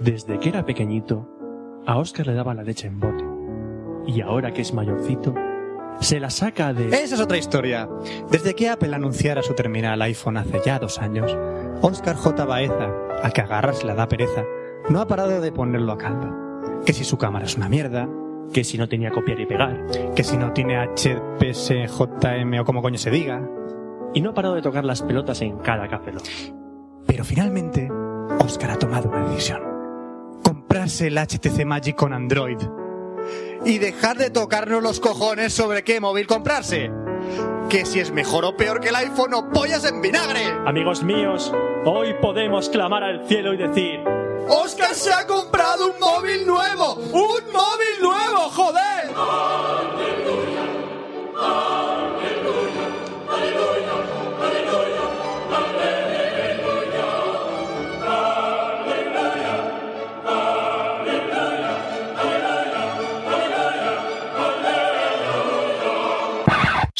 Desde que era pequeñito, a Oscar le daba la leche en bote. Y ahora que es mayorcito, se la saca de... Esa es otra historia. Desde que Apple anunciara su terminal iPhone hace ya dos años, Oscar J. Baeza, al que agarras la da pereza, no ha parado de ponerlo a caldo. Que si su cámara es una mierda, que si no tenía copiar y pegar. que si no tiene HPSJM o como coño se diga. Y no ha parado de tocar las pelotas en cada café. Pero finalmente, Oscar ha tomado una decisión. Comprarse el HTC Magic con Android. Y dejar de tocarnos los cojones sobre qué móvil comprarse. Que si es mejor o peor que el iPhone o pollas en vinagre. Amigos míos, hoy podemos clamar al cielo y decir... ¡Oscar se ha comprado un móvil nuevo! ¡Un móvil nuevo, joder!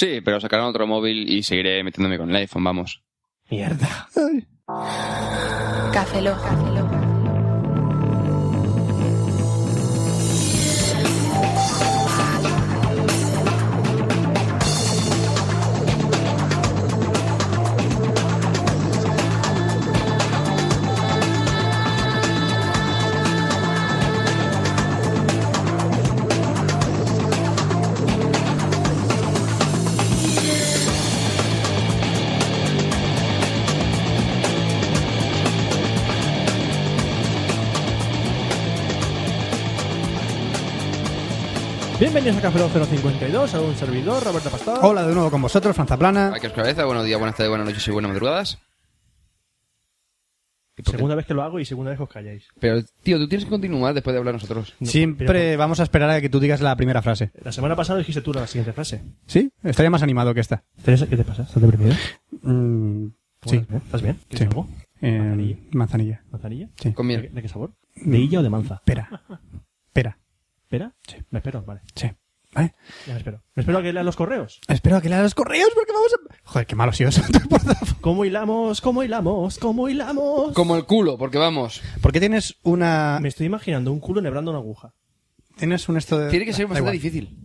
Sí, pero sacarán otro móvil y seguiré metiéndome con el iPhone, vamos. Mierda. Café. Bienvenidos a Café Lock 052, a un servidor, Roberto Pastor. Hola de nuevo con vosotros, Franza Plana. Aquí os cabeza, buenos días, buenas tardes, buenas noches y buenas madrugadas. Segunda vez que lo hago y segunda vez que os calláis. Pero, tío, tú tienes que continuar después de hablar nosotros. No, Siempre pero- vamos a esperar a que tú digas la primera frase. La semana pasada dijiste tú la siguiente frase. ¿Sí? Estaría más animado que esta. Teresa, ¿qué te pasa? ¿Estás deprimido? Mm, sí. ¿Estás bien? ¿Estás bien? Sí. ¿Quieres algo? Eh, Manzanilla. manzanilla. ¿Manzanilla? Sí. Con ¿De, miel. de qué sabor? ¿De illa o de manza? Pera. Pera. ¿Espera? Sí. Me espero, vale. Sí. ¿Vale? Ya me espero. Me espero a que lean los correos. Espero a que leas los correos porque vamos a... Joder, qué malo ha sido eso. ¿Cómo hilamos? ¿Cómo hilamos? ¿Cómo hilamos? Como el culo, porque vamos. ¿Por qué tienes una... Me estoy imaginando un culo enhebrando una aguja. Tienes un esto de... Tiene que ser bastante difícil.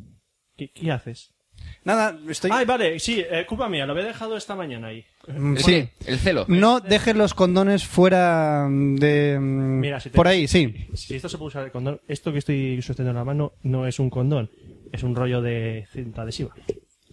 ¿Qué, qué haces? Nada, estoy... Ay, vale, sí, eh, culpa mía, lo había dejado esta mañana ahí. Mm, ¿El Sí. El celo. No dejes los condones fuera de... mm, Mira, si te- Por ahí, sí. Si esto se puede usar el condón, esto que estoy sosteniendo en la mano no es un condón, es un rollo de cinta adhesiva.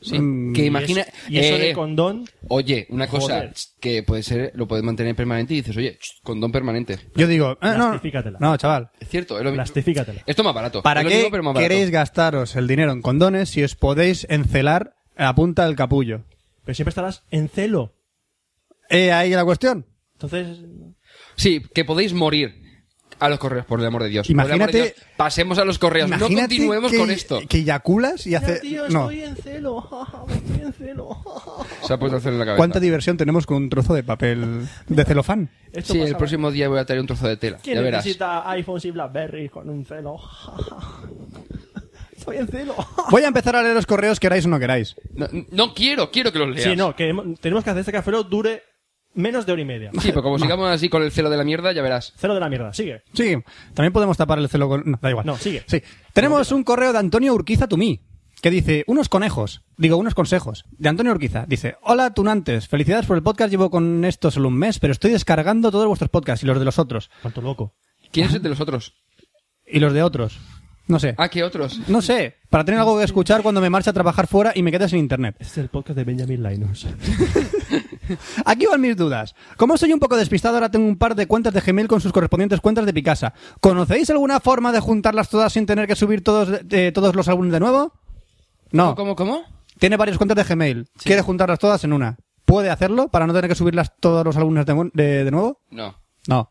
Sí. Mm, que Y imagina. Y eso, eh, de condón, Oye, una cosa Joder. que puede ser, lo puedes mantener permanente y dices, oye, ch, condón permanente. Yo digo... eh, no, no, chaval. Es cierto, es lo mismo. plastifícatela. Esto es más barato. ¿Para Es qué mismo, pero más barato. queréis gastaros el dinero en condones si os podéis encelar a punta del capullo? Pero siempre estarás en celo. Eh, ahí la cuestión. Entonces, Sí, que podéis morir a los correos, por el amor de Dios. Por el amor de Imagínate- Dios, pasemos a los correos. No Imagínate continuemos que, con esto. Que eyaculas y hace... Mira, tío, no. estoy en celo. estoy en celo. Se ha puesto a hacer en la cabeza. ¿Cuánta diversión tenemos con un trozo de papel de celofán? Esto Sí, el próximo día voy a traer un trozo de tela. ¿Quién Ya verás. necesita iPhones y Blackberry con un celo? Estoy en celo. Voy a empezar a leer los correos queráis o no queráis. No, no quiero, quiero que los leas. Sí, no, que tenemos que hacer este café dure menos de hora y media. Sí, pero como sigamos así con el celo de la mierda, ya verás. Cero de la mierda, sigue. Sí, también podemos tapar el celo con... No, da igual. No, sigue. Sí. Tenemos un correo de Antonio Urquiza Tumí, que dice, unos conejos, digo, unos consejos, de Antonio Urquiza. Dice, hola tunantes, felicidades por el podcast, llevo con esto solo un mes, pero estoy descargando todos vuestros podcasts y los de los otros. Cuánto loco. ¿Quién es el de los otros? Y los de otros. No sé. Ah, ¿qué otros? No sé, para tener algo que escuchar cuando me marcha a trabajar fuera y me quede sin internet. Este es el podcast de Benjamin Linus. Aquí van mis dudas. Como soy un poco despistado, ahora tengo un par de cuentas de Gmail con sus correspondientes cuentas de Picasa. ¿Conocéis alguna forma de juntarlas todas sin tener que subir todos, eh, todos los álbumes de nuevo? No. ¿Cómo, cómo? Tiene varias cuentas de Gmail. Quiere juntarlas todas en una. ¿Puede hacerlo para no tener que subirlas todos los álbumes de, de- de nuevo? No. No.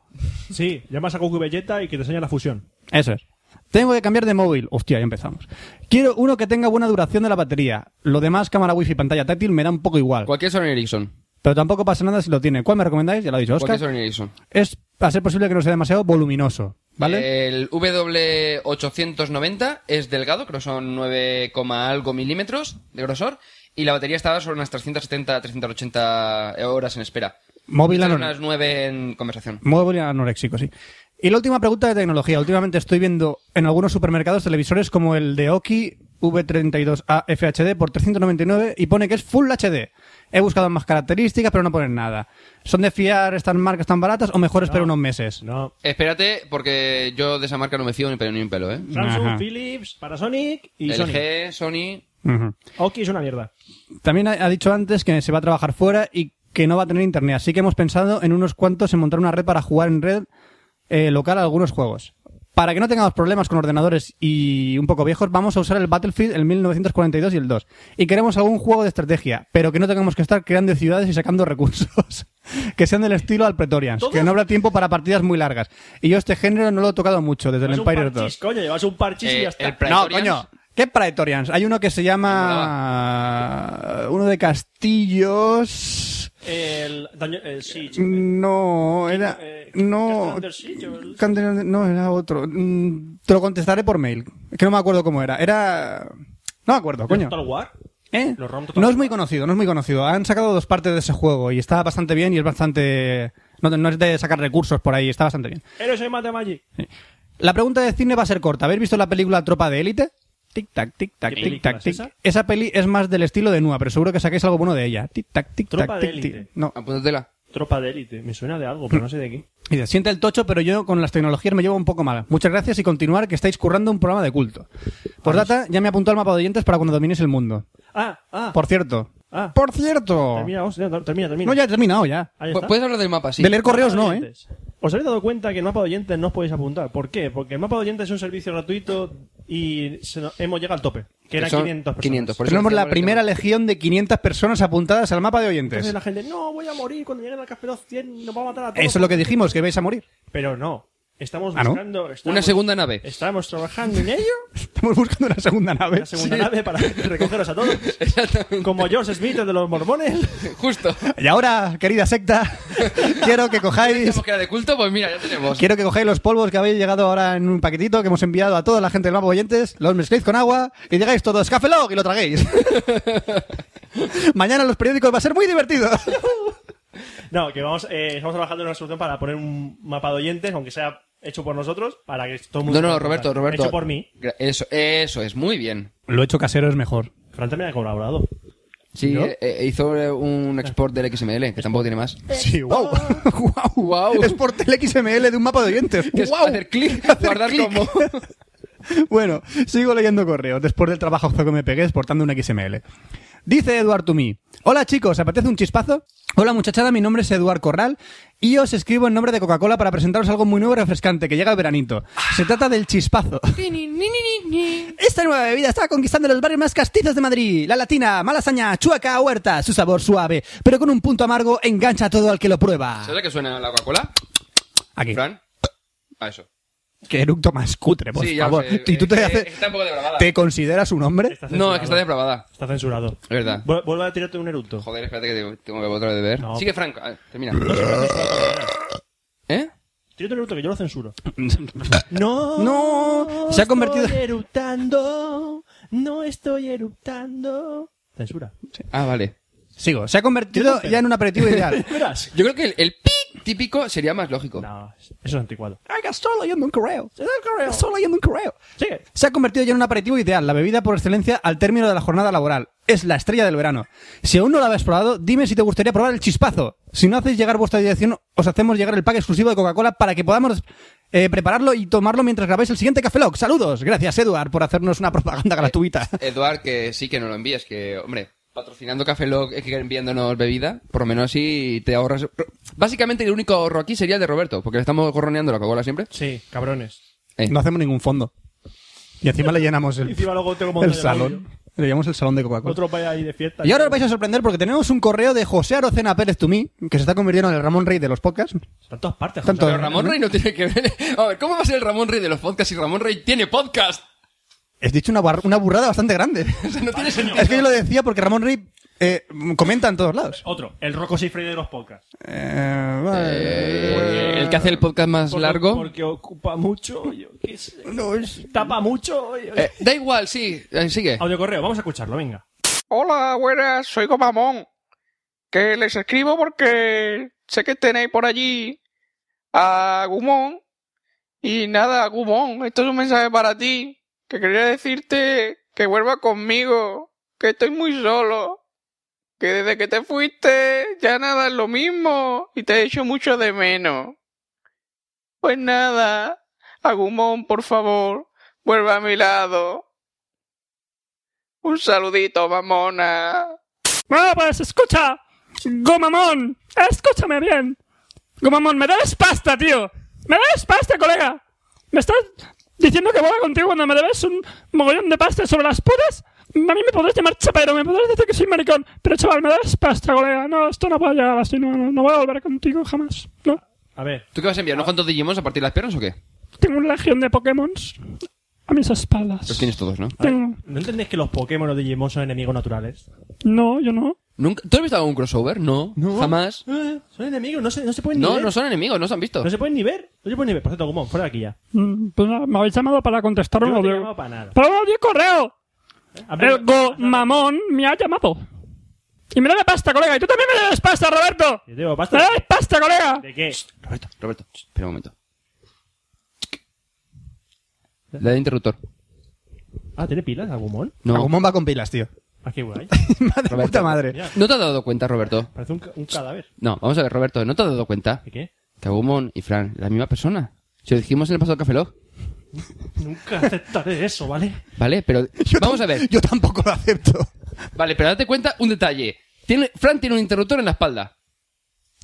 Sí, llamas a Goku Belleta y que te enseña la fusión. Eso es. Tengo que cambiar de móvil. Hostia, ya empezamos. Quiero uno que tenga buena duración de la batería. Lo demás, cámara wifi, pantalla táctil, me da un poco igual. Cualquier Sony Ericsson. Pero tampoco pasa nada si lo tiene. ¿Cuál me recomendáis? Ya lo ha dicho Oscar. Cualquier Sony Ericsson. Es a ser posible que no sea demasiado voluminoso. ¿Vale? El W890 es delgado, creo que son 9, algo milímetros de grosor. Y la batería estaba sobre unas 370, 380 horas en espera. Móvil Estas anor- unas 9 en conversación. Móvil anoréxico, sí. Y la última pregunta de tecnología. Últimamente estoy viendo en algunos supermercados televisores como el de Oki V32A FHD por 399 y pone que es Full HD. He buscado más características, pero no ponen nada. ¿Son de fiar estas marcas tan baratas o mejor espero unos meses? No. Espérate, porque yo de esa marca no me fío ni pelo ni un pelo, ¿eh? Samsung, Ajá. Philips, Panasonic y Sony. LG, Sony... Ujú. Oki es una mierda. También ha ha dicho antes que se va a trabajar fuera y que no va a tener internet. Así que hemos pensado en unos cuantos en montar una red para jugar en red eh, local a algunos juegos. Para que no tengamos problemas con ordenadores y un poco viejos, vamos a usar el Battlefield, el 1942 y el 2. Y queremos algún juego de estrategia, pero que no tengamos que estar creando ciudades y sacando recursos. que sean del estilo al Pretorians, ¿Todo? que no habrá tiempo para partidas muy largas. Y yo este género no lo he tocado mucho desde el Empire parchís, 2. coño, llevas un parchís y Eh, ya está. el No, coño. ¿Qué Praetorians? Hay uno que se llama... Uno de Castillos... El, el Siege. No, era... eh, No... No, era otro. Mm, Te lo contestaré por mail. Es que no me acuerdo cómo era. Era... No me acuerdo, coño. Total War. ¿Eh? No es muy conocido, no es muy conocido. Han sacado dos partes de ese juego y está bastante bien y es bastante... No, no es de sacar recursos por ahí, está bastante bien. Héroes en Mate Magic. La pregunta de cine va a ser corta. ¿Habéis visto la película Tropa de Élite? Tic tac, tic tac, ¿Qué tic tac, es tic. esa? Esa peli es más del estilo de Nua, pero seguro que saquéis algo bueno de ella. Tic tac, tic Tropa tac, de tic tic. Élite. No. Apúntatela. Tropa de élite. Me suena de algo, pero no sé de qué. Dice, siente el tocho, pero yo con las tecnologías me llevo un poco mal. Muchas gracias y continuar que estáis currando un programa de culto. Por data, ya me apuntó al mapa de oyentes para cuando domines el mundo. Ah, ah. Por cierto. Ah. Por cierto. Termina, vamos, termina, termina. No, ya he terminado ya. Ahí Pu- está. Puedes hablar del mapa, sí. De leer correos no, ¿eh? ¿Os habéis dado cuenta que el mapa de oyentes no os podéis apuntar? ¿Por qué? Porque el mapa de oyentes es un servicio gratuito y se nos- hemos llegado al tope, que eran son 500 personas. 500, por eso Tenemos la primera legión de 500 personas apuntadas al mapa de oyentes. Entonces la gente, no, voy a morir cuando lleguen al Café Lock 100, nos va a matar a todos. Eso es lo que dijimos, que vais a morir. Pero no, estamos Ah, ¿no? buscando... Una segunda nave. Estamos trabajando en ello, Estamos buscando una segunda nave. una segunda nave para recogeros a todos. Exactamente. Como George Smith, el de los mormones. Justo. Y ahora, querida secta, quiero que cojáis que era de culto, pues mira, ya tenemos. Quiero que cojáis los polvos que habéis llegado ahora en un paquetito que hemos enviado a toda la gente del mapa de oyentes, los mezcléis con agua y digáis todos Café Lock y lo traguéis. Mañana en los periódicos va a ser muy divertido. No, que vamos, eh, estamos trabajando en una solución para poner un mapa de oyentes, aunque sea hecho por nosotros, para que todo el mundo... No, no, Roberto. Roberto. Hecho por mí. Eso, eso es, muy bien. Lo hecho casero es mejor. Fran también ha colaborado. Sí, ¿No? eh, eh, hizo un export del XML, que tampoco tiene más. Sí, wow. wow. Guau. Es por el XML de un mapa de oyentes. Que Guau. hacer clic, guardar como. Bueno, sigo leyendo correos después del trabajo que me pegué exportando un XML. Dice Eduard Tumí. Hola chicos, ¿apetece un chispazo? Hola muchachada, mi nombre es Eduard Corral y os escribo en nombre de Coca-Cola para presentaros algo muy nuevo y refrescante que llega el veranito. Se trata del chispazo. Esta nueva bebida está conquistando los barrios más castizos de Madrid. La latina, malasaña, chueca, huerta. Su sabor suave, pero con un punto amargo engancha a todo al que lo prueba. ¿Sabes a qué suena la Coca-Cola? Aquí. Fran. A eso. Qué eructo más cutre, por sí, ya lo favor. sé. ¿Y tú te, Eh, haces- Está un poco depravada. ¿Te consideras un hombre? Está No, es que está depravada. Está censurado. Es verdad. Vu- Vuelve a tirarte un eructo. Joder, espérate que te- tengo que otra de beber. No. Sigue, Frank. Ah, termina. ¿Eh? Tírate un eructo que yo lo censuro. No, No, se ha convertido- Estoy eruptando. No estoy eruptando. Censura. Ah, vale. Sigo. Se ha convertido ya en un aperitivo ideal. Verás. Yo creo que el, el pi típico sería más lógico. No, eso es anticuado. Ay, que estoy leyendo un correo. Estoy leyendo un correo. Sigue. Se ha convertido ya en un aperitivo ideal, la bebida por excelencia al término de la jornada laboral. Es la estrella del verano. Si aún no la habéis probado, dime si te gustaría probar el chispazo. Si no hacéis llegar vuestra dirección, os hacemos llegar el pack exclusivo de Coca-Cola para que podamos eh, prepararlo y tomarlo mientras grabáis el siguiente Café Lock. Saludos. Gracias, Eduard, por hacernos una propaganda gratuita. Eduard, que sí que no lo envíes, que, hombre, patrocinando Café Lock, eh, que enviándonos bebida, por lo menos así te ahorras. Básicamente el único ahorro aquí sería el de Roberto, porque le estamos gorroneando la Coca-Cola siempre. Sí, cabrones. Eh. No hacemos ningún fondo. Y encima le llenamos el, Encima luego tengo el salón. Le llamamos el salón de Coca-Cola. Otro vaya ahí de fiesta. Y ahora os vais a sorprender porque tenemos un correo de José Arocena Pérez Tumí, que se está convirtiendo en el Ramón Rey de los podcasts. Está en todas partes. Tanto- José. Pero Ramón Rey no tiene que ver. A ver, ¿cómo va a ser el Ramón Rey de los podcasts si Ramón Rey tiene podcast? He dicho una, una burrada bastante grande. O sea, no tiene sentido. es que yo lo decía porque Ramón Rey eh, comenta en todos lados. Otro. El Rocco Seifrey de los podcasts. Eh, vale. Eh, el que hace el podcast más Porque- largo. Porque ocupa mucho. Yo qué sé. No, es- Tapa mucho. yo- Eh, da igual, sí, sigue. Audio correo. Vamos a escucharlo, venga. Hola, buenas, soy Gomamón. Que les escribo porque sé que tenéis por allí a Gumón Y nada, Agumon, esto es un mensaje para ti. Que quería decirte que vuelva conmigo. Que estoy muy solo. Que desde que te fuiste ya nada es lo mismo. Y te he hecho mucho de menos. Pues nada, Agumon, por favor, vuelva a mi lado. Un saludito, mamona. Bueno, pues escucha, Gomamón, escúchame bien. Gomamón, me debes pasta, tío. Me debes pasta, colega. Me estás diciendo que vuelva contigo cuando me debes un mogollón de pasta sobre las putas. A mí me podrás llamar chapero, me podrás decir que soy maricón. Pero chaval, me debes pasta, colega. No, esto no puede llegar así. No, no, no voy a volver contigo jamás. No. A ver, ¿Tú qué vas a enviar? ¿Unos cuantos Digimons a partir de las piernas o qué? Tengo una legión de Pokémon a mis espaldas. Los tienes todos, ¿no? Tengo... ¿no entendéis que los Pokémon o Digimon son enemigos naturales? No, yo no. ¿Nunca... ¿Tú has visto algún crossover? No, jamás. Eh, son enemigos, no se, no se pueden ni No, ver. no son enemigos, no se han visto. No se pueden ni ver. No se pueden ni ver. Por cierto, Gumon, fuera de aquí ya. Mm, Pues nada, me habéis llamado para contestar Yo un no te he audio. llamado para nada. Pero un audio correo. Abre- El go mamón me ha llamado. Y me debe pasta, colega. Y tú también me debes pasta, Roberto. Yo digo, Me basta. debes pasta, colega. ¿De qué? Roberto, Roberto, ch, espera un momento. Le da interruptor. Ah, ¿tiene pilas Agumon? No. Agumon va con pilas, tío. Ah, qué guay. Madre puta madre. Mira, ¿No te has dado cuenta, Roberto? parece un, ca- un cadáver. No, vamos a ver, Roberto, ¿no te has dado cuenta ¿De qué? que Agumon y Fran, la misma persona? Si lo dijimos en el pasado Café Lock. Nunca aceptaré eso, ¿vale? Vale, pero Yo vamos tam- a ver. Yo tampoco lo acepto. Vale, pero date cuenta un detalle. Tiene, Fran tiene un interruptor en la espalda.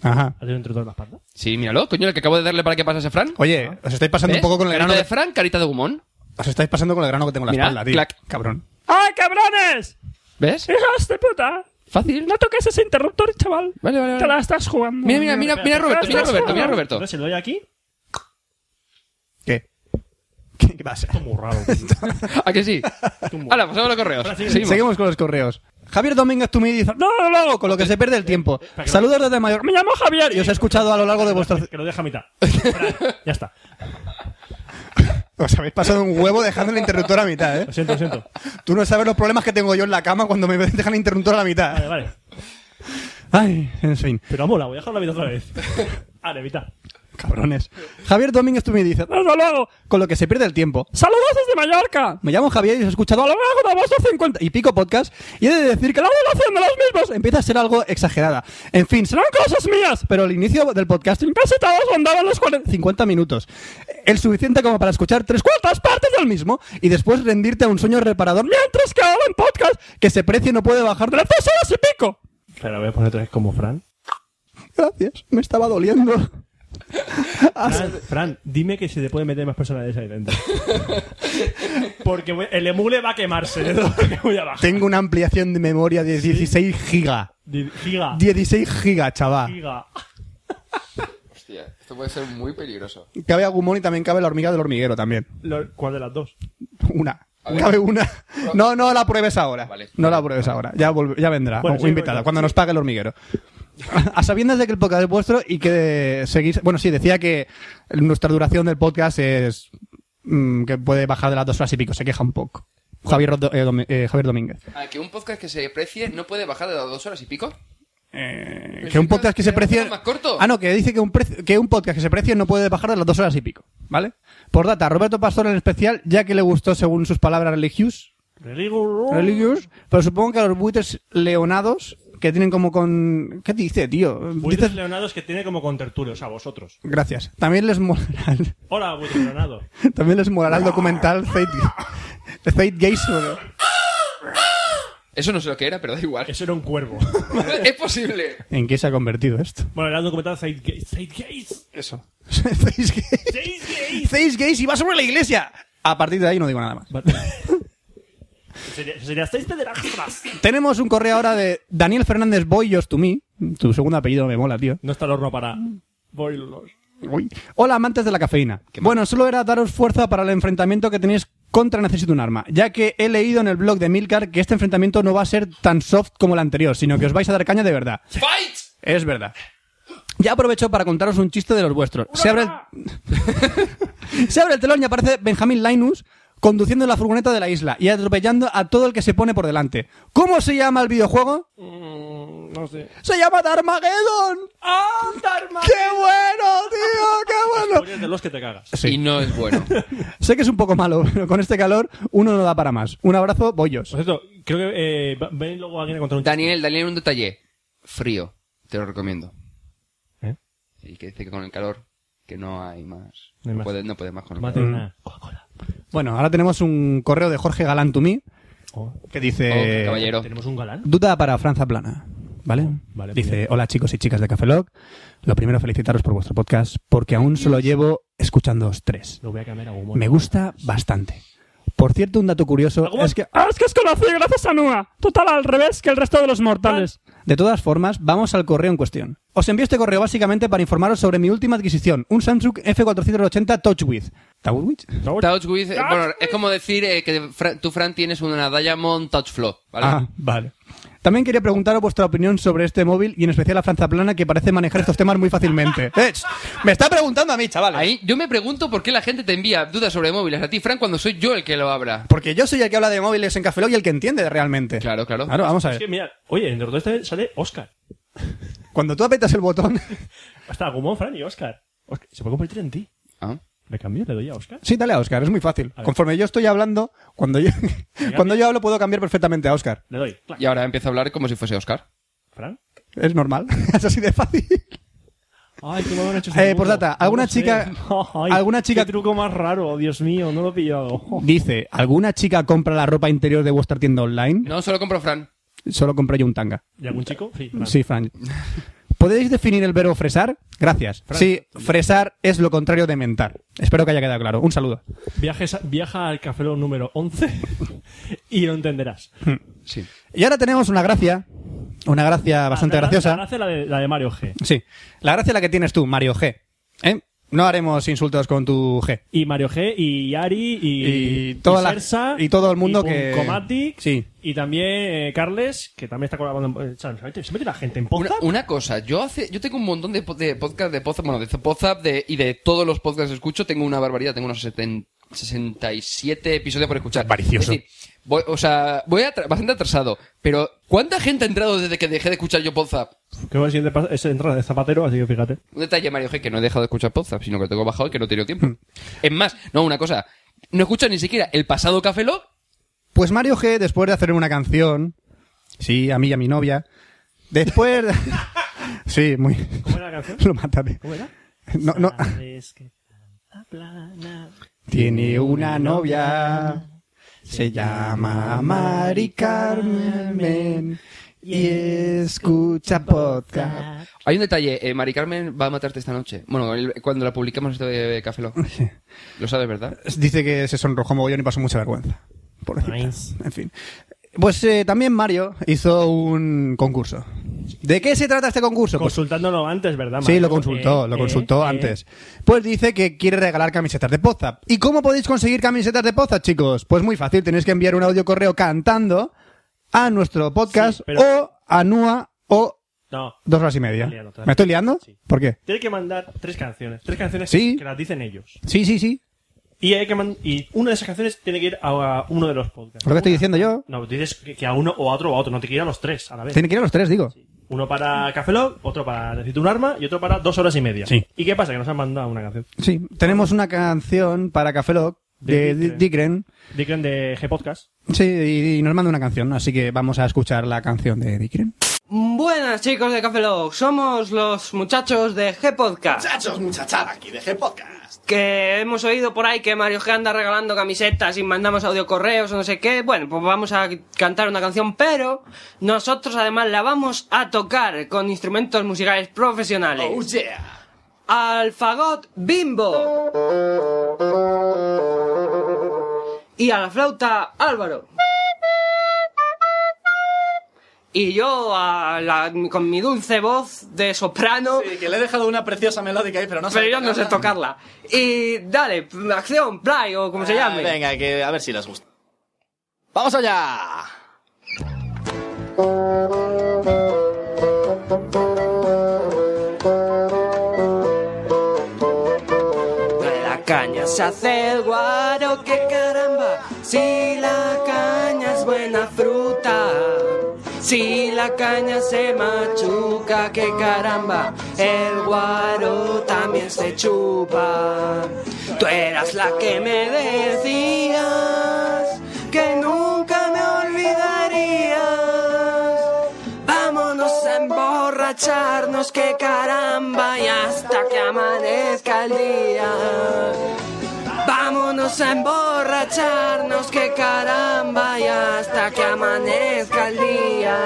Ajá. ¿Has tenido un trozo en la espalda? Sí, míralo, coño, el que acabo de darle para que pasase Fran. Oye, os estáis pasando ¿Ves? un poco con el Carita grano de de... Fran, carita de Agumon. Os estáis pasando con el grano que tengo en la Mira, espalda, tío. clac. Cabrón. ¡Ay, cabrones! ¿Ves? ¡Hijos de puta! Fácil. No toques ese interruptor, chaval. Vale, vale, Te vale. la estás jugando. Mira, mira, mira, mira, Roberto, mira, Roberto, mira, Roberto. Si lo doy aquí, ¿Qué? ¿Qué, pasa? es muy raro. ¿A que sí? Hala, pasamos a los correos. Seguimos. Seguimos con los correos. Javier Domínguez Tumí dice, no, no, no, con lo que se pierde el tiempo. que- Saludos desde Mayor. Me llamo Javier y os he escuchado a lo largo de vuestro... Que lo deja a mitad. Ya está. Os habéis pasado un huevo dejando el interruptor a mitad, ¿eh? Lo siento, lo siento. Tú no sabes los problemas que tengo yo en la cama cuando me dejan el interruptor a la Vale, mitad. vale. Ay, en fin, Pero mola, voy a dejar la mitad otra vez. Vale, mitad. Cabrones. Javier Domínguez Tumí dice, Desde luego. con lo que se pierde el tiempo. Saludos desde Mallorca. Me llamo Javier y os he escuchado a lo largo de vuestros 50 y pico podcast y he de decir que la duración de los mismos empieza a ser algo exagerada. En fin, serán cosas mías, pero el inicio del podcasting casi todos rondaban los 40 50 minutos. El suficiente como para escuchar tres cuartas partes del mismo y después rendirte a un sueño reparador, mientras que ahora en podcast que ese precio no puede bajar de las dos horas y pico. Pero voy a poner otra vez como Fran. Gracias, me estaba doliendo. Fran, Fran, dime que se te puede meter más personalidades ahí dentro. Porque voy- el emule va a quemarse de todo lo que voy abajo. Tengo una ampliación de memoria de 16 giga. Di- Giga. 16 giga, chaval. Giga. Hostia, esto puede ser muy peligroso. Cabe Agumon y también cabe la hormiga del hormiguero también. Lo- ¿Cuál de las dos? Una. ver. Cabe una. No, no la pruebes ahora. Vale. No la pruebes ahora. Ya, volve- ya vendrá. Bueno, o sí, invitada, bueno, cuando sí. nos pague el hormiguero. A sabiendas de que el podcast es vuestro y que seguís. Bueno, sí, decía que nuestra duración del podcast es. mm, que puede bajar de las dos horas y pico. Se queja un poco. Javier, Rodo- eh, Domi- eh, Javier Domínguez. Ah, que un podcast que se precie no puede bajar de las dos horas y pico. Eh, que un podcast que se precie. más corto. Ah, no, que dice que un, que un podcast que se precie no puede bajar de las dos horas y pico. ¿Vale? Por data, Roberto Pastor en especial, ya que le gustó según sus palabras religious. Religious, pero supongo que a los buitres leonados que tienen como con ¿qué dice, tío? Buitres Dices- leonados que tiene como contertulios a vosotros. Gracias. También les molará, Hola, buitre leonado. también les molará el documental Fate, Fate Gaze sobre- Eso no sé lo que era, pero da igual. Eso era un cuervo. es posible. ¿En qué se ha convertido esto? bueno, era un documental Zeitgeist. Zeitgeist. Eso. Face Gaze. Zeitgeist. Face Gaze y va sobre la iglesia. A partir de ahí no digo nada más. Vale. Sería, seis pederastras. Tenemos un correo ahora de Daniel Fernández Boyos to me. Tu segundo apellido me mola, tío. No está el horno para boilos. Uy. Hola, amantes de la cafeína. Bueno, solo era daros fuerza para el enfrentamiento que tenéis contra Necesito un arma, ya que he leído en el blog de Milcar que este enfrentamiento no va a ser tan soft como el anterior, sino que os vais a dar caña de verdad. ¡Fight! Es verdad. Ya aprovecho para contaros un chiste de los vuestros. Se abre, el... Se abre el telón y aparece Benjamin Linus conduciendo la furgoneta de la isla y atropellando a todo el que se pone por delante. ¿Cómo se llama el videojuego? Mm, no sé. Se llama Darmageddon. ¡Ah, Dharma! ¡Qué bueno, tío! ¡Qué bueno! es de los que te cagas. Sí. Y no es bueno. Sé que es un poco malo, pero con este calor uno no da para más. Un abrazo, bollos. Por cierto, creo que eh, ven luego alguien a contar un. Daniel, Daniel, un detalle. Frío. Te lo recomiendo. ¿Eh? Y que dice que con el calor, que no hay más. No hay más. puede, no puede más con el calor. una Coca-Cola. Bueno, ahora tenemos un correo de Jorge Galán to me Oh, que dice... Oh, caballero. Tenemos un galán. Duda para Franza Plana. ¿Vale? Vale, muy Dice, bien. hola chicos y chicas de Café Lock. Lo primero, felicitaros por vuestro podcast, porque aún solo llevo escuchándoos tres. Lo voy a cambiar a humor. Me gusta bastante. Por cierto, un dato curioso ¿Cómo? es que, Ah, es que os conocí gracias a Nua. Total al revés que el resto de los mortales. de todas formas, vamos al correo en cuestión. Os envío este correo básicamente para informaros sobre mi última adquisición, un Samsung F480 TouchWiz. ¿TouchWiz? Touch with, eh, bueno, es como decir eh, que Fra- tú, Fran, tienes una Diamond Touch Flow, ¿vale? Ah, vale. También quería preguntaros vuestra opinión sobre este móvil y en especial a Franza Plana que parece manejar estos temas muy fácilmente. ¡Eh! ch! Me está preguntando a mí, chavales. Ahí, yo me pregunto por qué la gente te envía dudas sobre móviles a ti, Fran, cuando soy yo el que lo abra. Porque yo soy el que habla de móviles en Café Lock y el que entiende realmente. Claro, claro. Claro, vamos a Es que ver. mira, oye, en el todo este sale Oscar. Cuando tú apretas el botón... Hasta Gumón, Fran y Oscar. Oscar. Se puede convertir en ti. Ah. ¿Le cambio? ¿Le doy a Oscar? Sí, dale a Oscar, es muy fácil. Conforme yo estoy hablando, cuando yo, cuando yo hablo puedo cambiar perfectamente a Oscar. Le doy. Clac. Y ahora empieza a hablar como si fuese Oscar. ¿Fran? Es normal, es así de fácil. Ay, qué me han hecho Eh, por truco. data, ¿alguna No lo sé. chica- Ay, alguna chica- Qué truco más raro, Dios mío, no lo he pillado. Dice, ¿alguna chica compra la ropa interior de vuestra tienda online? No, solo compro Fran. Solo compro yo un tanga. ¿Y algún chico? Sí. Fran. Sí, Fran. ¿Podéis definir el verbo fresar? Gracias. Sí, fresar es lo contrario de mentar. Espero que haya quedado claro. Un saludo. Viajes, viaja al café Lock número 11 y lo entenderás. Sí. Y ahora tenemos una gracia, una gracia bastante La- la- graciosa. La, gracia la de, la de Mario G. Sí, la gracia la que tienes tú, Mario G. ¿Eh? No haremos insultos con tu G. Y Mario G, y Ari, y, Y toda la- Sersa, y todo el mundo y que- Punkomatic, Sí. Y también eh, Carles, que también está colaborando. en- eh, ¿Se mete se mete la gente en Una, podcast? una cosa, yo hace, yo tengo un montón de, po- de podcast de Podzap, bueno, de Podzap de, y de todos los podcasts que escucho, tengo una barbaridad, tengo unos 70 67 episodios por escuchar. Avaricioso. Es decir, voy, o sea, voy bastante atrasado, pero ¿cuánta gente ha entrado desde que dejé de escuchar yo Podzap? Creo que el siguiente paso es entrar de zapatero, así que fíjate. Un detalle, Mario G, que no he dejado de escuchar Podzap, sino que lo tengo bajado y que no he tenido tiempo. es más, no, una cosa, no escucho ni siquiera el pasado Café Lock, Pues Mario G, después de hacer una canción, sí, a mí y a mi novia, después... de- sí, muy... ¿Cómo era la canción? Lo mátate. ¿Cómo era? No, no. Sabes que Tiene una novia, se llama Mari Carmen y escucha podcast. Hay un detalle, eh, Mari Carmen va a matarte esta noche. Bueno, el- cuando la publicamos este Café Lock. Lo sabes, ¿verdad? Dice que se sonrojó mogollón y pasó mucha vergüenza. Pobrecita. Nice. En fin. Pues eh, también Mario hizo un concurso. ¿De qué se trata este concurso? Pues Consultándolo antes, ¿verdad? Sí, Mario? lo consultó, Eh, lo eh, consultó eh, antes. Pues dice que quiere regalar camisetas de Podzap. ¿Y cómo podéis conseguir camisetas de Podzap, chicos? Pues muy fácil, tenéis que enviar un audio correo cantando a nuestro podcast Sí, pero- o a NUA o No. dos horas y media. Liando, ¿Me estoy liando? Sí. ¿Por qué? Tiene que mandar tres canciones. Tres canciones Sí. que las dicen ellos. Sí, sí, sí. Y hay que y una de esas canciones tiene que ir a, uno de los podcasts. Lo que estoy diciendo yo. No, dices que, a uno o a otro o a otro. No te que ir a los tres a la vez. Tienen que ir a los tres, digo. Uno para Café Lock, otro para Necesito un arma y otro para dos horas y media. Sí. ¿Y qué pasa? Que nos han mandado una canción. Sí, tenemos una canción para Café Lock de De Dikren. Dicen de G Podcast. Sí, y, y nos manda una canción, así que vamos a escuchar la canción de Dikren. Buenas chicos de Café Lock, somos los muchachos de G Podcast. Muchachos, muchachada, aquí de G-Podcast. Que hemos oído por ahí que Mario G anda regalando camisetas y mandamos audio correos o no sé qué. Bueno, pues vamos a cantar una canción, pero nosotros además la vamos a tocar con instrumentos musicales profesionales. Oh yeah. Al fagot bimbo. Y a la flauta Álvaro. Y yo a la- con mi dulce voz de soprano. Sí, que le he dejado una preciosa melódica ahí, pero no sé. Pero yo no sé tocarla. Y dale, acción, play o como se Ah, llame. Venga, que a ver si les gusta. ¡Vamos allá! La caña se hace el guaro, que caramba, si la caña es buena fruta. Si la caña se machuca, que caramba, el guaro también se chupa. Tú eras la que me decías que nunca me olvidarías. Vámonos a emborracharnos, que caramba, y hasta que amanezca el día. Vámonos a emborracharnos, que caramba, y hasta que amanezca el día.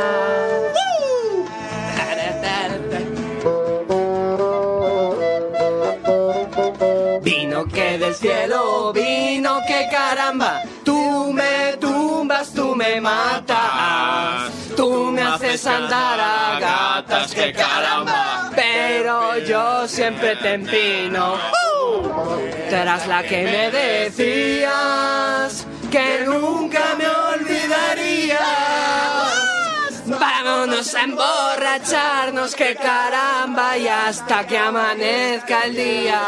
Vino que del cielo vino que caramba, tú me tumbas, tú me matas, tú me haces andar a gatas que caramba, pero yo siempre te empino. Tú la que me decías que nunca me olvidarías. Vámonos a emborracharnos, que caramba, y hasta que amanezca el día.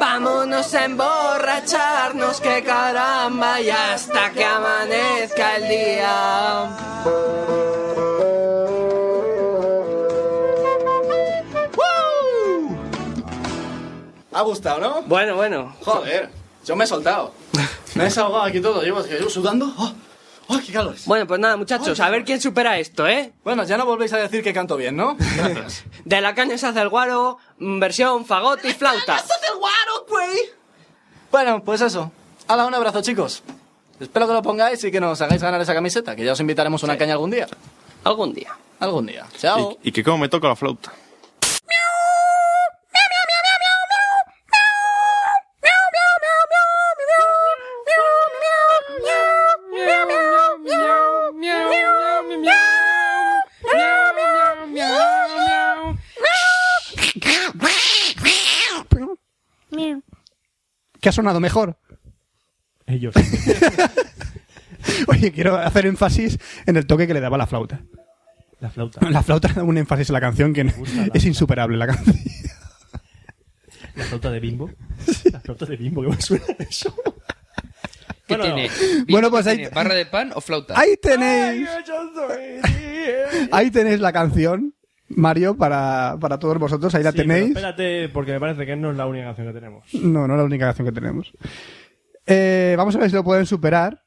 Vámonos a emborracharnos, que caramba, y hasta que amanezca el día. ¿Ha gustado, no? Bueno, bueno. Joder, yo me he soltado. Me he desahogado aquí todo. Llevo, es que llevo sudando. ¡Oh! ¡Oh, qué calor! Bueno, pues nada, muchachos, a ver quién supera esto, ¿eh? Bueno, ya no volvéis a decir que canto bien, ¿no? Gracias. De la caña se hace el guaro, mm, versión fagot y flauta. bueno, pues eso. Hala, un abrazo, chicos. Espero que lo pongáis y que nos hagáis ganar esa camiseta, que ya os invitaremos una caña algún día. Algún día. Algún día. Chao. Y, y que como me toca la flauta. ¿Qué ha sonado mejor? Ellos. Oye, quiero hacer énfasis en el toque que le daba la flauta. La flauta. La flauta da un énfasis a la canción que gusta la es insuperable la canción. La flauta de bimbo. La flauta de bimbo, ¿qué me suena eso? ¿Qué Bueno, tiene? Bueno, pues ahí- ¿Tiene ¿Barra de pan o flauta? Ahí tenéis, ahí tenéis la canción, Mario, para, para todos vosotros. Ahí la Sí, pero tenéis. espérate, porque me parece que no es la única canción que tenemos. No, no es la única canción que tenemos. Eh, vamos a ver si lo pueden superar.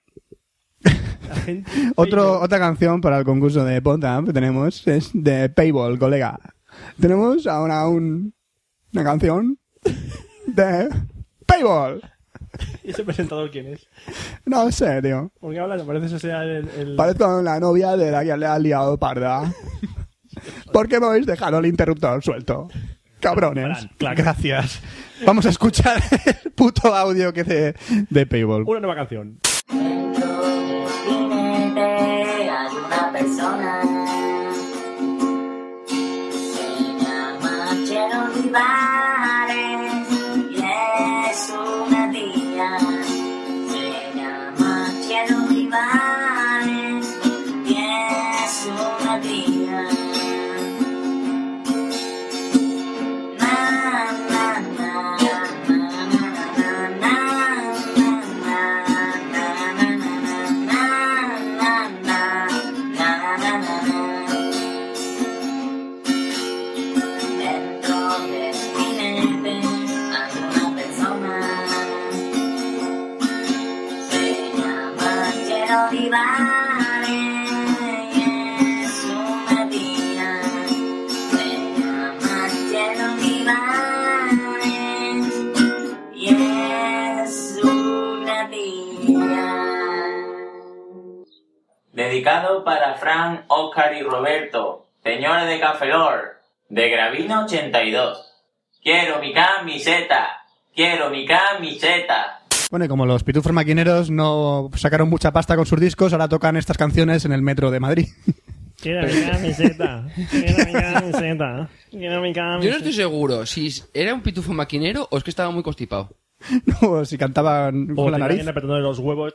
Gente... Otro, otra canción para el concurso de Pontamp que tenemos es de Payball, colega. Tenemos ahora un, una canción de Payball. ¿Y ese presentador quién es? No sé, tío. ¿Por qué hablas? Parece que sea el... el... Parezco la novia de la que le ha liado parda. ¿Por qué me habéis dejado el interruptor suelto? Cabrones. Gracias. Vamos a escuchar el puto audio que de, de Payball. Una nueva canción. Dedicado para Fran, Oscar y Roberto, señores de Cafelor, de Gravino 82. Quiero mi camiseta, quiero mi camiseta. Bueno, y como los pitufos maquineros no sacaron mucha pasta con sus discos, ahora tocan estas canciones en el metro de Madrid. Quiero mi camiseta. Quiero mi camiseta. Quiero mi camiseta. Yo no estoy seguro si era un pitufo maquinero o es que estaba muy constipado. no, si cantaban con la nariz. apretándole los huevos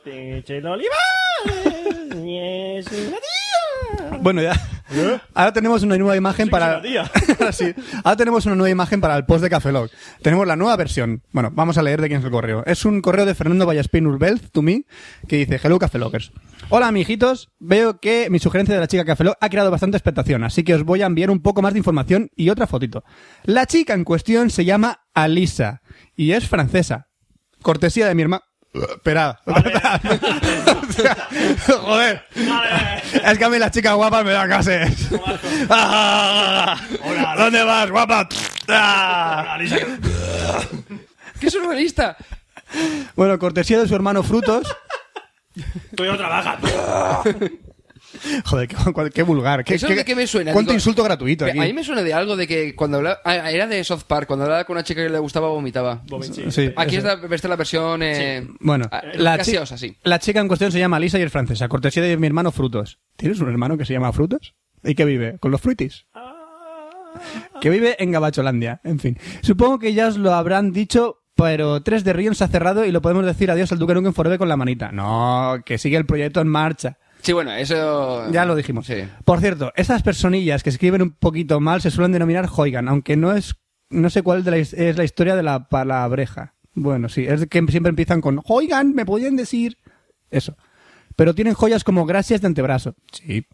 es una tía. Bueno, ya. Ahora tenemos una nueva imagen Sí para. sí. Ahora tenemos una nueva imagen para el post de Café Lock. Tenemos la nueva versión. Bueno, vamos a leer de quién es el correo. Es un correo de Fernando Vallaspin Urbelz, to me, que dice: Hello Café Lockers. Hola, amiguitos. Veo que mi sugerencia de la chica Café Lock ha creado bastante expectación, así que os voy a enviar un poco más de información y otra fotito. La chica en cuestión se llama Alisa y es francesa. Cortesía de mi hermano. Espera. Joder. Es que a mí las chicas guapas me dan gases. Ah, ¿Dónde vas, guapa? Ah. ¡Qué surrealista! Bueno, cortesía de su hermano Frutos. Tú ya no trabajas. Joder, qué, qué vulgar. Qué, ¿Eso qué- de qué me suena? ¿Cuánto Digo, insulto gratuito A aquí? mí me suena de algo de que cuando hablaba... ah, Era de South Park, cuando hablaba con una chica que le gustaba vomitaba. Sí, Aquí eso. es la, esta es la versión... Eh, Bueno, ah, la, gaseosa, sí. la chica en cuestión se llama Lisa y es francesa. Cortesía de mi hermano Frutos. ¿Tienes un hermano que se llama Frutos? ¿Y que vive? ¿Con los fruitis? Que vive en Gabacholandia. En fin. Supongo que ya os lo habrán dicho, pero 3 de Rion se ha cerrado y lo podemos decir adiós al Duque Nukem Forever con la manita. No, que sigue el proyecto en marcha. Sí, bueno, eso... Ya lo dijimos. Sí. Por cierto, esas personillas que escriben un poquito mal se suelen denominar Hoigan, aunque no es, no sé cuál de la es la historia de la palabreja. Bueno, sí, es que siempre empiezan con Hoigan, me podían decir eso. Pero tienen joyas como gracias de antebrazo. Sí.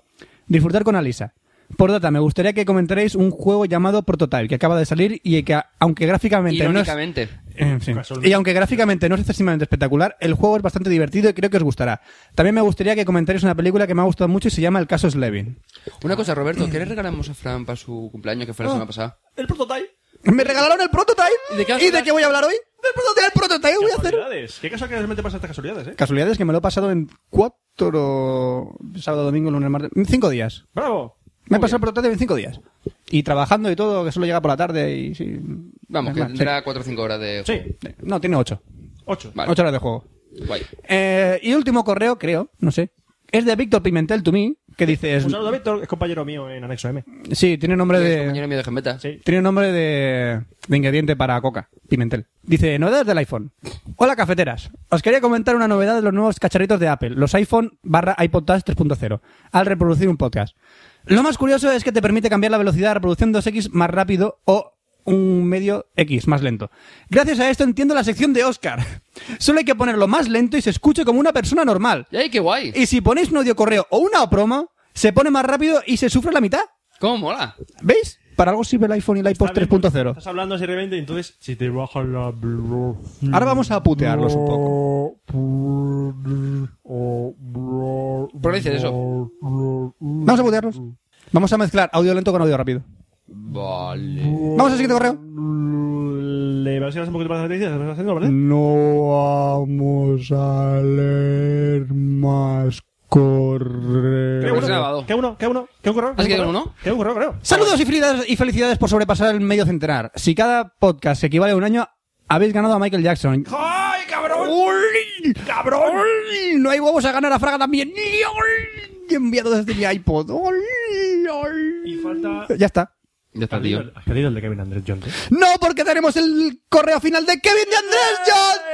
Disfrutar con Alisa. Por data, me gustaría que comentaréis un juego llamado Prototype, que acaba de salir y que, aunque gráficamente no es... Sí. Y aunque gráficamente no es excesivamente espectacular, el juego es bastante divertido y creo que os gustará. También me gustaría que comentaréis una película que me ha gustado mucho y se llama El caso Slevin. Una cosa, Roberto, ¿qué le regalamos a Fran para su cumpleaños que fue la Oh. semana pasada? El prototype. Me regalaron el Prototype. ¿Y de qué ¿Y de qué voy a hablar hoy? Del Prototype. El Prototype voy a hacer. Casualidades. Qué casualidades te pasa estas casualidades, eh. Casualidades que me lo he pasado en cuatro... Sábado, domingo, lunes, martes... En cinco días. Bravo. Me he pasado el Prototype en cinco días. Y trabajando y todo, que solo llega por la tarde y... Sí. Vamos, que tendrá 4 o 5 horas de... Sí. sí. No, tiene ocho. Ocho. Vale. Ocho horas de juego. Guay. Eh, y último correo, creo, no sé. Es de Víctor Pimentel to me, que dice... Un saludo a Víctor, es compañero mío en Anexo M. Sí, tiene nombre de... compañero mío de Gembeta. Sí. Tiene nombre de, de ingrediente para coca, Pimentel. Dice, novedades del iPhone. Hola, cafeteras. Os quería comentar una novedad de los nuevos cacharritos de Apple, los iPhone barra iPod Touch 3.0, al reproducir un podcast. Lo más curioso es que te permite cambiar la velocidad de reproducción 2X más rápido o un medio X más lento. Gracias a esto entiendo la sección de Oscar. Solo hay que ponerlo más lento y se escuche como una persona normal. ¡Ay, qué guay! Y si ponéis un audio correo o una promo, se pone más rápido y se sufre la mitad. ¿Cómo mola? ¿Veis? Para algo sirve el iPhone y el iPod Está bien, porque 3.0. Estás hablando así de repente entonces si te bajas la. Ahora vamos a putearlos un poco. ¿Por qué dices eso? Vamos a putearlos. Vamos a mezclar audio lento con audio rápido. Vale. Vamos al siguiente correo. ¿Le vas a ir un poquito más de noticias? ¿Estás haciendo, verdad? No vamos a leer más que grabado. ¿Qué uno? ¿Qué uno? ¿Qué un correo? ¿Has ¿Qué un correo? uno? ¿Qué un correo, creo? Saludos y felicidades, y felicidades por sobrepasar el medio centenar. Si cada podcast equivale a un año, habéis ganado a Michael Jackson. ¡Ay, cabrón! ¡Uy! ¡Cabrón! ¡Uy! No hay huevos a ganar a Fraga también. ¡Uy! Enviado desde mi iPod. ¡Uy! ¡Uy! Y falta... Ya está. Ya está, ¿Has leído tío. has el de Kevin Andrés John? No, porque tenemos el correo final de Kevin de Andrés Yonte.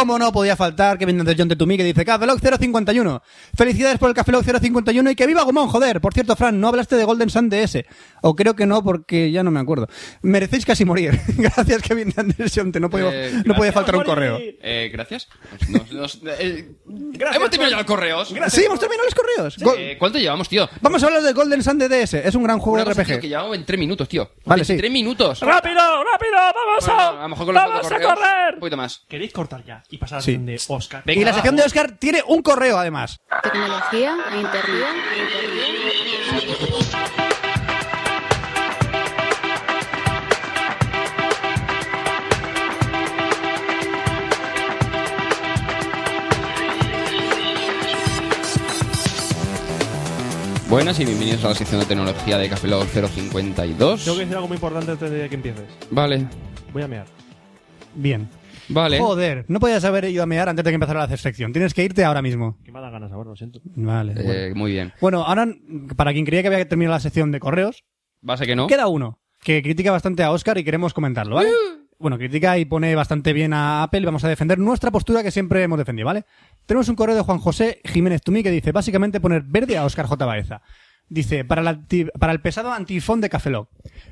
Como no podía faltar Kevin de Andrés Yonte to me, que dice Café Lock 051. Felicidades por el Café Lock 051 y que viva Gomón, joder. Por cierto, Fran, no hablaste de Golden Sun DS. O creo que no, porque ya no me acuerdo. Merecéis casi morir. Gracias, Kevin de Andrés Yonte. No podía, Eh, no podía faltar un correo. Eh, gracias. Nos- nos- eh, hemos terminado los correos. Sí, hemos terminado los correos. Gol- Eh, ¿Cuánto llevamos, tío? Vamos a hablar de Golden Sun de DS. Es un gran juego de RPG. tío, que llevamos en 3 minutos, tío. Vale, sí. 3 minutos. ¡Rápido, rápido! ¡Vamos Bueno, a, a lo mejor con los vamos a correr! Un poquito más. ¿Queréis cortar ya y pasar a la Sí. sección de Oscar? Y la sección de Oscar tiene un correo, además. Tecnología e internet. Buenas y bienvenidos a la sección de tecnología de Café Lock 052. Tengo que decir algo muy importante antes de que empieces. Vale, Voy a mear. Bien. Vale. Joder, no podías haber ido a mear antes de que empezara la sección. Tienes que irte ahora mismo. Que me da ganas ahora, lo siento. Vale. bueno. Eh, muy bien. Bueno, ahora, para quien creía que había terminado la sección de correos, ¿Va a ser que no? queda uno que critica bastante a Oscar y queremos comentarlo, ¿vale? Bueno, critica y pone bastante bien a Apple y vamos a defender nuestra postura que siempre hemos defendido, ¿vale? Tenemos un correo de Juan José Jiménez Tumí que dice, básicamente poner verde a Oscar J. Baeza. Dice, para, la anti- para el pesado antifón de Café Lock.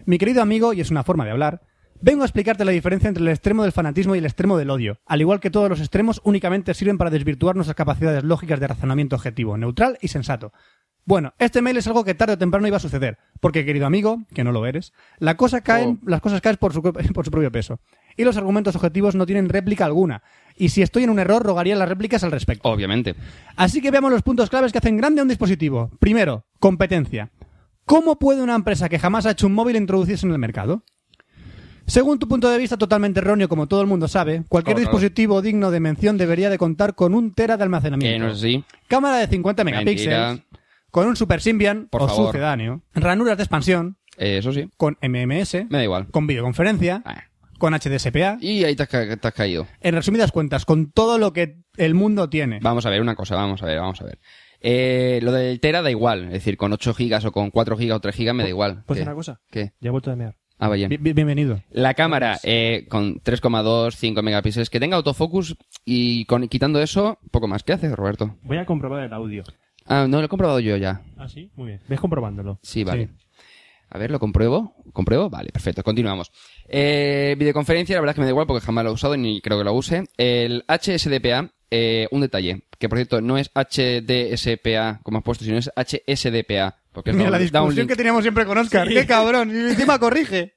Mi querido amigo, y es una forma de hablar, vengo a explicarte la diferencia entre el extremo del fanatismo y el extremo del odio. Al igual que todos los extremos, únicamente sirven para desvirtuar nuestras capacidades lógicas de razonamiento objetivo, neutral y sensato. Bueno, este mail es algo que tarde o temprano iba a suceder, porque querido amigo, que no lo eres, la cosa caen, las cosas caen por su, por su propio peso. Y los argumentos objetivos no tienen réplica alguna. Y si estoy en un error, rogaría las réplicas al respecto. Obviamente. Así que veamos los puntos claves que hacen grande a un dispositivo. Primero, competencia. ¿Cómo puede una empresa que jamás ha hecho un móvil introducirse en el mercado? Según tu punto de vista totalmente erróneo, como todo el mundo sabe, cualquier claro. dispositivo digno de mención debería de contar con un tera de almacenamiento. no es así. Cámara de 50 megapíxeles, Mentira. con un Super Symbian Por o favor. sucedáneo, ranuras de expansión, Eh, eso sí. con MMS, Me da igual. con videoconferencia, Ah. con HDSPA. Y ahí te has, ca- te has caído. En resumidas cuentas, con todo lo que el mundo tiene. Vamos a ver una cosa, vamos a ver, vamos a ver. Eh, lo del Tera da igual, es decir, con 8 gigas o con 4 gigas o 3 gigas me da igual. Pues ¿Qué? una cosa. ¿Qué? Ya he vuelto a mear. Ah, vaya. Bi- bi- Bienvenido. La cámara eh, con 3,2, 5 megapíxeles, que tenga autofocus y con, quitando eso, poco más. ¿Qué haces, Roberto? Voy a comprobar el audio. Ah, no, lo he comprobado yo ya. Ah, sí, muy bien. Ves comprobándolo. Sí, vale. Sí. A ver, ¿lo compruebo? ¿Compruebo? Vale, perfecto. Continuamos. Eh, videoconferencia, la verdad es que me da igual porque jamás lo he usado ni creo que lo use. El HSDPA, eh, un detalle, que por cierto no es HDSPA como has puesto, sino es HSDPA. Porque es Mira, la down- discusión downlink. que teníamos siempre con Oscar. ¡Qué cabrón! Y encima corrige.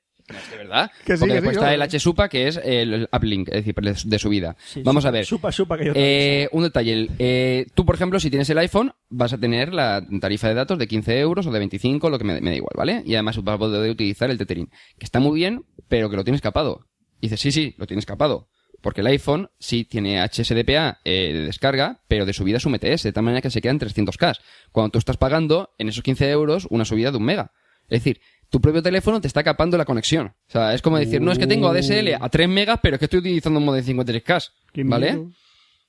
¿De verdad? Que sí, Porque que después sí, está yo- el HSUPA, que es el, uplink, es decir, de, subida. Vamos a ver. Supa, supa que yo Eh, un detalle. el- eh, tú, por ejemplo, si tienes el iPhone, vas a tener la tarifa de datos de 15 euros o de 25, lo que me, me da igual, ¿vale? Y además vas a poder utilizar el tethering, que está muy bien, pero que lo tienes capado. Y dices, sí, sí, lo tienes capado. Porque el iPhone sí tiene HSDPA eh, de descarga, pero de subida es un MTS, de tal manera que se quedan 300K. Cuando tú estás pagando en esos 15 euros una subida de un mega. Es decir, tu propio teléfono te está capando la conexión. O sea, es como decir, no es que tengo ADSL a 3 megas, pero es que estoy utilizando un modem 53K. Qué ¿Vale? miedo.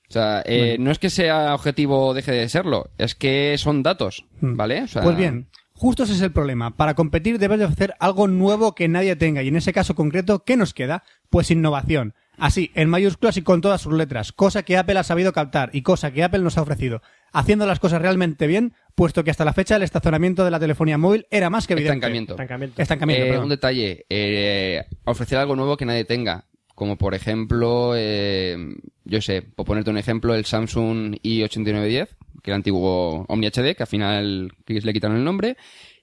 O sea, eh, no es que sea objetivo o deje de serlo, es que son datos, Hmm. ¿vale? O sea, Pues bien, justo ese es el problema. Para competir debes de ofrecer algo nuevo que nadie tenga. Y en ese caso concreto, ¿qué nos queda? Pues innovación. Así, en mayúsculas y con todas sus letras. Cosa que Apple ha sabido captar y cosa que Apple nos ha ofrecido. Haciendo las cosas realmente bien, puesto que hasta la fecha el estacionamiento de la telefonía móvil era más que evidente. Estancamiento. Estancamiento. Estancamiento, Eh, un detalle, eh, ofrecer algo nuevo que nadie tenga. Como por ejemplo, eh, yo sé, por ponerte un ejemplo, el Samsung i8910, que era el antiguo Omni HD, que al final le quitaron el nombre.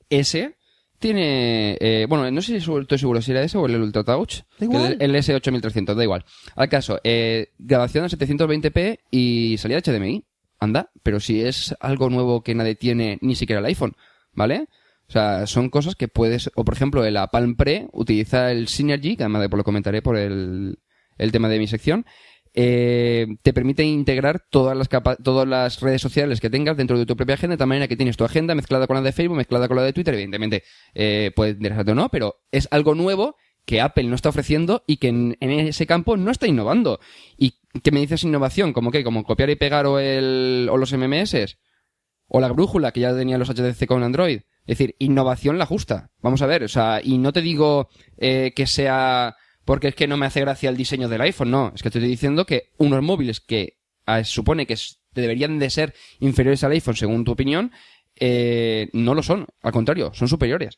Ese tiene, eh, bueno, no sé si estoy seguro si era ese o el Ultra Touch. Da igual. El, el S8300, da igual. Al caso, eh, grabación a 720p y salida HDMI. Anda, pero si es algo nuevo que nadie tiene, ni siquiera el iPhone, ¿vale? O sea, son cosas que puedes, o por ejemplo, la Palm Pre utiliza el Synergy, que además después lo comentaré por el, el tema de mi sección, eh, te permite integrar todas las capa- todas las redes sociales que tengas dentro de tu propia agenda, de tal manera que tienes tu agenda mezclada con la de Facebook, mezclada con la de Twitter, evidentemente, eh, puede interesarte o no, pero es algo nuevo que Apple no está ofreciendo y que en, en ese campo no está innovando. ¿Y qué me dices innovación? ¿Como qué? ¿Como copiar y pegar o, el, o los MMS? O la brújula, que ya tenía los HTC con Android. Es decir, innovación la justa. Vamos a ver, o sea, y no te digo eh, que sea porque es que no me hace gracia el diseño del iPhone, no. Es que te estoy diciendo que unos móviles que ah, supone que deberían de ser inferiores al iPhone, según tu opinión, eh, no lo son. Al contrario, son superiores.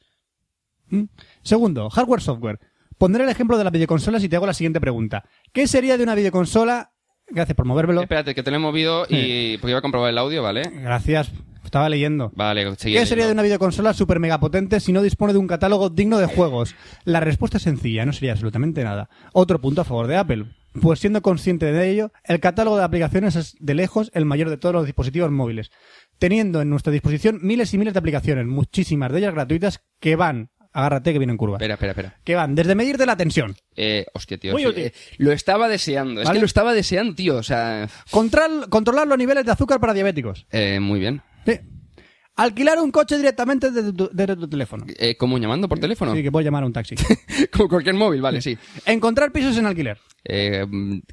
¿Mm? Segundo, hardware-software. Pondré el ejemplo de las videoconsolas y te hago la siguiente pregunta. ¿Qué sería de una videoconsola... Gracias por movérmelo. Espérate, que te lo he movido y... Porque iba a comprobar el audio, ¿vale? Gracias. Estaba leyendo. Vale, ¿Qué sería de una videoconsola super mega potente si no dispone de un catálogo digno de juegos? La respuesta es sencilla, no sería absolutamente nada. Otro punto a favor de Apple. Pues siendo consciente de ello, el catálogo de aplicaciones es de lejos el mayor de todos los dispositivos móviles, teniendo en nuestra disposición miles y miles de aplicaciones, muchísimas de ellas gratuitas, que van, agárrate que vienen curvas, Espera, espera, espera. que van desde medirte la tensión, Eh, hostia, tío. Muy sí, útil. eh, lo estaba deseando. Es que lo estaba deseando, tío. O sea... Control- controlar los niveles de azúcar para diabéticos, eh, muy bien. Sí. Alquilar un coche directamente desde tu, desde tu teléfono. Eh, ¿Cómo llamando por teléfono? Sí, que puedes llamar a un taxi. Con cualquier móvil, vale, sí. Encontrar pisos en alquiler. Eh,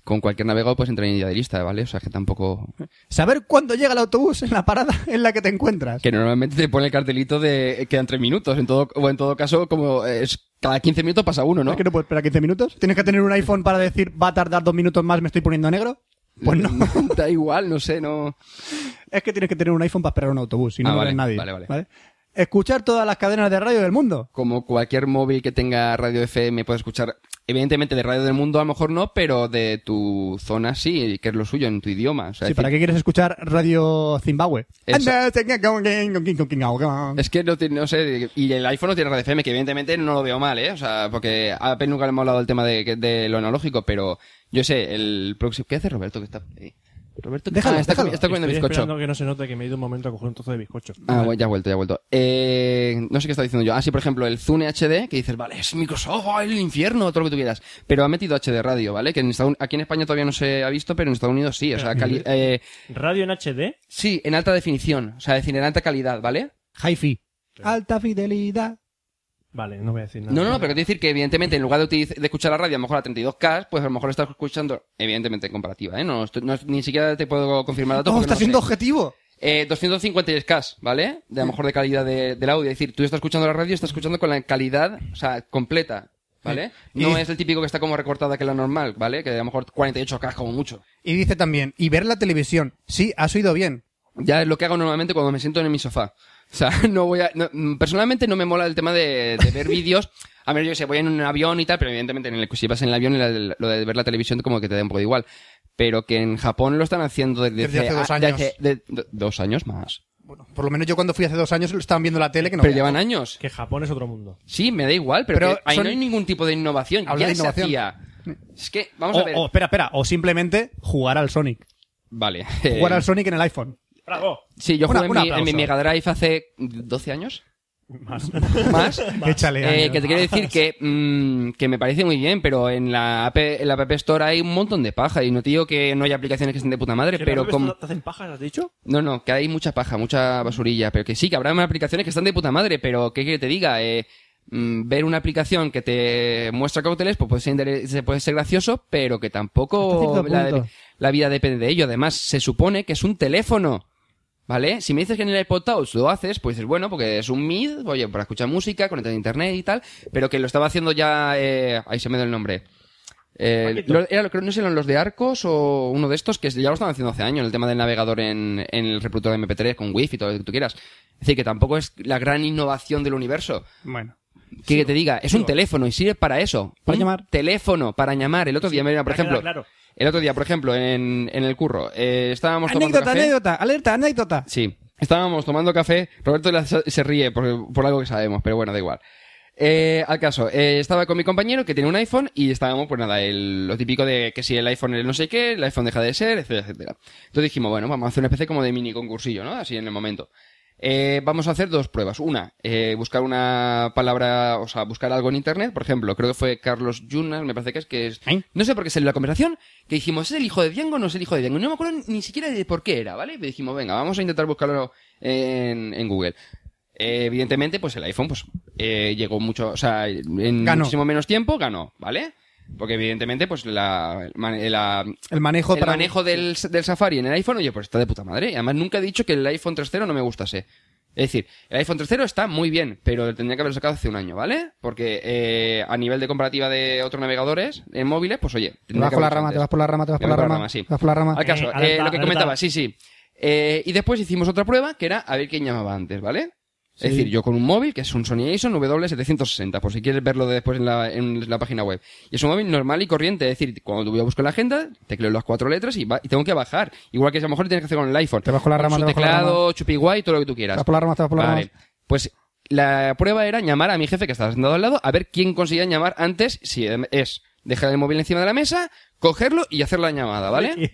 con cualquier navegador puedes entrar en idea de lista, ¿vale? O sea, que tampoco... Saber cuándo llega el autobús en la parada en la que te encuentras. Que normalmente te pone el cartelito de quedan tres minutos. En todo, o en todo caso, como es cada 15 minutos pasa uno, ¿no? ¿Es que no puedes esperar 15 minutos? ¿Tienes que tener un iPhone para decir va a tardar dos minutos más, me estoy poniendo negro? Pues no. da igual, no sé, no... es que tienes que tener un iPhone para esperar un autobús y no Ah, vale, nadie. vale, vale. escuchar todas las cadenas de radio del mundo. Como cualquier móvil que tenga radio FM puede escuchar, evidentemente de radio del mundo a lo mejor no, pero de tu zona sí, que es lo suyo, en tu idioma. O sea, Sí, ¿para decir, qué quieres escuchar Radio Zimbabue? Eso. Es que no, tiene- no sé, y el iPhone no tiene radio FM, que evidentemente no lo veo mal, ¿eh? O sea, porque a Apple nunca le hemos hablado del tema de, de lo analógico, pero yo sé, el próximo... ¿Qué hace Roberto que está ahí? Roberto, Déjalo, Ah, está, déjalo. comi- está comiendo Estoy bizcocho. que no se note que me he ido un momento a coger un trozo de bizcocho. Ah, bueno, ya ha vuelto, ya ha vuelto. Eh, no sé qué está diciendo yo. Ah, sí, por ejemplo, el Zune HD, que dices, vale, es Microsoft, ¡ay, el infierno, todo lo que tú quieras. Pero ha metido HD radio, ¿vale? Que en Estados- aquí en España todavía no se ha visto, pero en Estados Unidos sí. O sea, cali- eh, Radio en HD. sí, en alta definición. O sea, es decir, en alta calidad, ¿vale? Hi-Fi. Alta fidelidad. Vale, no voy a decir nada. No, no, no, pero quiero decir que evidentemente en lugar de, utiliz- de escuchar la radio a lo mejor a 32K, pues a lo mejor estás escuchando, evidentemente en comparativa, ¿eh? No, estoy- no- ni siquiera te puedo confirmar datos. No, porque está no siendo sé. objetivo. Eh, 256K, ¿vale? De a lo mejor de calidad de- del audio. Es decir, tú estás escuchando la radio y estás escuchando con la calidad, o sea, completa, ¿vale? No es el típico que está como recortada que la normal, ¿vale? Que a lo mejor 48K como mucho. Y dice también, y ver la televisión. Sí, has oído bien. Ya es lo que hago normalmente cuando me siento en mi sofá. O sea, no voy a... no- mm, personalmente no me mola el tema de, de ver vídeos. A ver, yo sé, voy en un avión y tal, pero evidentemente en el, si vas en el avión, la- lo de ver la televisión como que te da un poco de igual. Pero que en Japón lo están haciendo desde, Desde hace dos años. desde- de- de- dos años más. Bueno, por lo menos yo cuando fui hace dos años lo estaban viendo la tele que no pero llevan años. Que Japón es otro mundo. Sí, me da igual, pero, Pero que ahí son- no hay ningún tipo de innovación. Habla ya de se innovación. hacía. Es que, vamos O, a ver. o, espera, espera. O simplemente jugar al Sonic. Vale. Jugar al Sonic en el iPhone. ¡Bravo! Sí, yo Una- jugué en, mi, en mi. Mega Drive hace 12 años. Más. Más. Échale Eh, años. que te quiero decir que, mm, que me parece muy bien, pero en la, app, en la App Store hay un montón de paja. Y no te digo que no hay aplicaciones que estén de puta madre, ¿Que pero como... ¿Te hacen pajas, has dicho? No, no, que hay mucha paja, mucha basurilla, pero que sí, que habrá aplicaciones que están de puta madre, pero ¿qué quiere que te diga? Eh, mm, ver una aplicación que te muestra cócteles, pues puede ser, puede ser gracioso, pero que tampoco la vida depende de ello. Además, se supone que es un teléfono. ¿Vale? Si me dices que en el iPod Touch lo haces, pues es bueno, porque es un MID, oye, para escuchar música, conectar a internet y tal, pero que lo estaba haciendo ya, eh, ahí se me da el nombre. Eh, lo- era, lo- creo- no sé eran los de Arcos o uno de estos que ya lo estaban haciendo hace años, el tema del navegador en, en el reproductor de MP3 con Wi-Fi, todo lo que tú quieras. Es decir, que tampoco es la gran innovación del universo. Bueno. Que, que te diga, es un teléfono y sirve para eso. Para Un llamar. Teléfono, para llamar. El otro día, mira, por ejemplo, claro. el otro día, por ejemplo, en, en el curro, eh, estábamos tomando Anécdota, café. anécdota. Alerta, anécdota. Sí, estábamos tomando café. Roberto se ríe por, por algo que sabemos, pero bueno, da igual. Eh, al caso, eh, estaba con mi compañero que tiene un iPhone y estábamos, pues nada, el- lo típico de que si el iPhone es no sé qué, el iPhone deja de ser, etcétera, etcétera. Entonces dijimos, bueno, vamos a hacer una especie como de mini concursillo, ¿no? Así en el momento. Eh, vamos a hacer dos pruebas. Una, eh, buscar una palabra, o sea, buscar algo en internet. Por ejemplo, creo que fue Carlos Yunas, me parece que es que es. No sé por qué salió la conversación, que dijimos, ¿es el hijo de Diango o no es el hijo de Diango? No me acuerdo ni siquiera de por qué era, ¿vale? Y dijimos, venga, vamos a intentar buscarlo en, en Google. Eh, evidentemente, pues el iPhone, pues, eh, llegó mucho, o sea, en Ganó. muchísimo menos tiempo, ganó, ¿vale? Porque evidentemente, pues la, la- El manejo el para- manejo del, del Safari en el iPhone, oye, pues está de puta madre. Y además nunca he dicho que el iPhone 3.0 no me gustase. Es decir, el iPhone 3.0 está muy bien, pero tendría que haberlo sacado hace un año, ¿vale? Porque eh, a nivel de comparativa de otros navegadores en móviles, pues oye, Te vas que por la rama, antes. te vas por la rama, te vas por la voy rama. sí. Te vas por la rama. Al caso, Eh, eh, alerta, lo que alerta. comentaba, sí, sí. Eh, y después hicimos otra prueba que era a ver quién llamaba antes, ¿vale? Es decir, yo con un móvil, que es un Sony Ericsson W760, por si quieres verlo después en la, en la página web. Y es un móvil normal y corriente, es decir, cuando voy a buscar la agenda, tecleo las cuatro letras y, va- y tengo que bajar. Igual que a lo mejor tienes que hacer con el iPhone. Te vas con la rama, su te vas con la teclado, chupi guay, todo lo que tú Te quieras. vas por la rama, te vas por la Vale. rama. Pues la prueba era llamar a mi jefe que estaba sentado al lado a ver quién conseguía llamar antes, si es dejar el móvil encima de la mesa, cogerlo y hacer la llamada, ¿vale?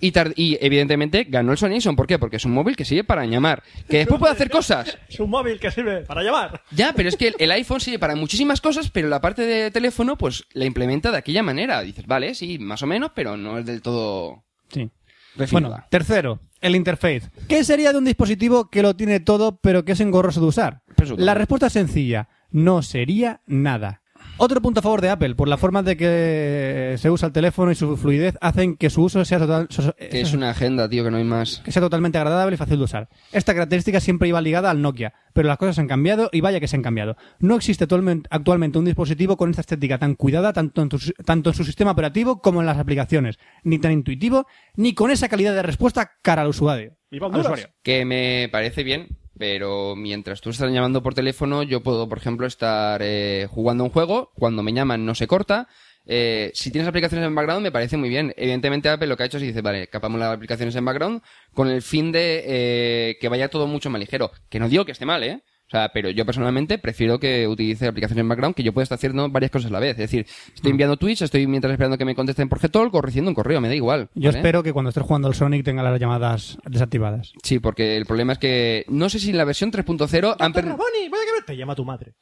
Y, y evidentemente ganó el Sony Ericsson. ¿Por qué? Porque es un móvil que sirve para llamar. Que después puede hacer cosas. Es un móvil que sirve para llamar. Ya, pero es que el, el iPhone sirve para muchísimas cosas, pero la parte de teléfono, pues la implementa de aquella manera. Dices, vale, sí, más o menos, pero no es del todo Sí. refinada. Bueno, tercero, el interface. ¿Qué sería de un dispositivo que lo tiene todo pero que es engorroso de usar? Pues La respuesta es sencilla. No sería nada. Otro punto a favor de Apple, por la forma de que se usa el teléfono y su fluidez, hacen que su uso sea, total- so- que es una agenda, tío, que no hay más. que sea totalmente agradable y fácil de usar. Esta característica siempre iba ligada al Nokia, pero las cosas han cambiado y vaya que se han cambiado. No existe actualmente, un dispositivo con esta estética tan cuidada tanto en, tu- tanto en su sistema operativo como en las aplicaciones, ni tan intuitivo, ni con esa calidad de respuesta cara al usuario. ¡Viva Al usuario. Que me parece bien, Pero mientras tú estás llamando por teléfono, yo puedo, por ejemplo, estar eh, jugando un juego, cuando me llaman no se corta. Eh, si tienes aplicaciones en background, me parece muy bien. Evidentemente, Apple lo que ha hecho es dice, vale, capamos las aplicaciones en background con el fin de eh, que vaya todo mucho más ligero. Que no digo que esté mal, ¿eh? O sea, pero yo personalmente prefiero que utilice aplicaciones en background que yo pueda estar haciendo varias cosas a la vez. Es decir, estoy enviando tweets, estoy mientras esperando que me contesten por Gtalk o recibiendo un correo, me da igual. Yo ¿vale? espero que cuando estés jugando al Sonic tenga las llamadas desactivadas. Sí, porque el problema es que no sé si en la versión 3.0 han per- Raboni, que Te llama tu madre.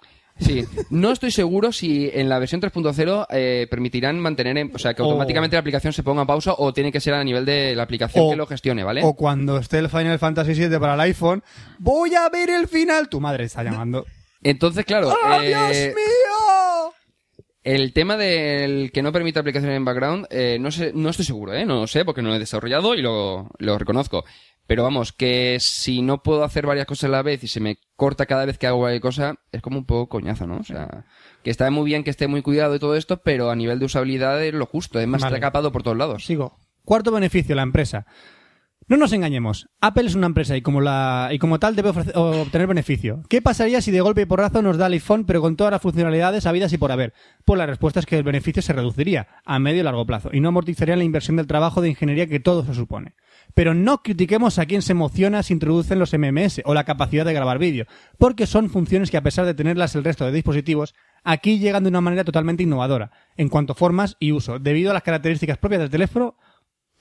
Sí, no estoy seguro si en la versión 3.0 eh, permitirán mantener, en- o sea, que O- automáticamente la aplicación se ponga en pausa o tiene que ser a nivel de la aplicación O- que lo gestione, ¿vale? O cuando esté el Final Fantasy VII para el iPhone, voy a ver el final. Tu madre está llamando. Entonces, claro, ¡Oh, eh, Dios mío! el tema del que no permite aplicaciones en background, eh, no sé, no estoy seguro, ¿eh? No lo sé porque no lo he desarrollado y lo, lo reconozco. Pero vamos, que si no puedo hacer varias cosas a la vez y se me corta cada vez que hago cualquier cosa, es como un poco coñazo, ¿no? O sea, que está muy bien que esté muy cuidado y todo esto, pero a nivel de usabilidad es lo justo, es más Vale. está capado por todos lados. Sigo. Cuarto beneficio, la empresa. No nos engañemos. Apple es una empresa y como, la, y como tal debe ofrecer- obtener beneficio. ¿Qué pasaría si de golpe y porrazo nos da el iPhone pero con todas las funcionalidades habidas y por haber? Pues la respuesta es que el beneficio se reduciría a medio y largo plazo y no amortizaría la inversión del trabajo de ingeniería que todo se supone. Pero no critiquemos a quien se emociona si introducen los MMS o la capacidad de grabar vídeo, porque son funciones que a pesar de tenerlas el resto de dispositivos, aquí llegan de una manera totalmente innovadora, en cuanto a formas y uso, debido a las características propias del teléfono,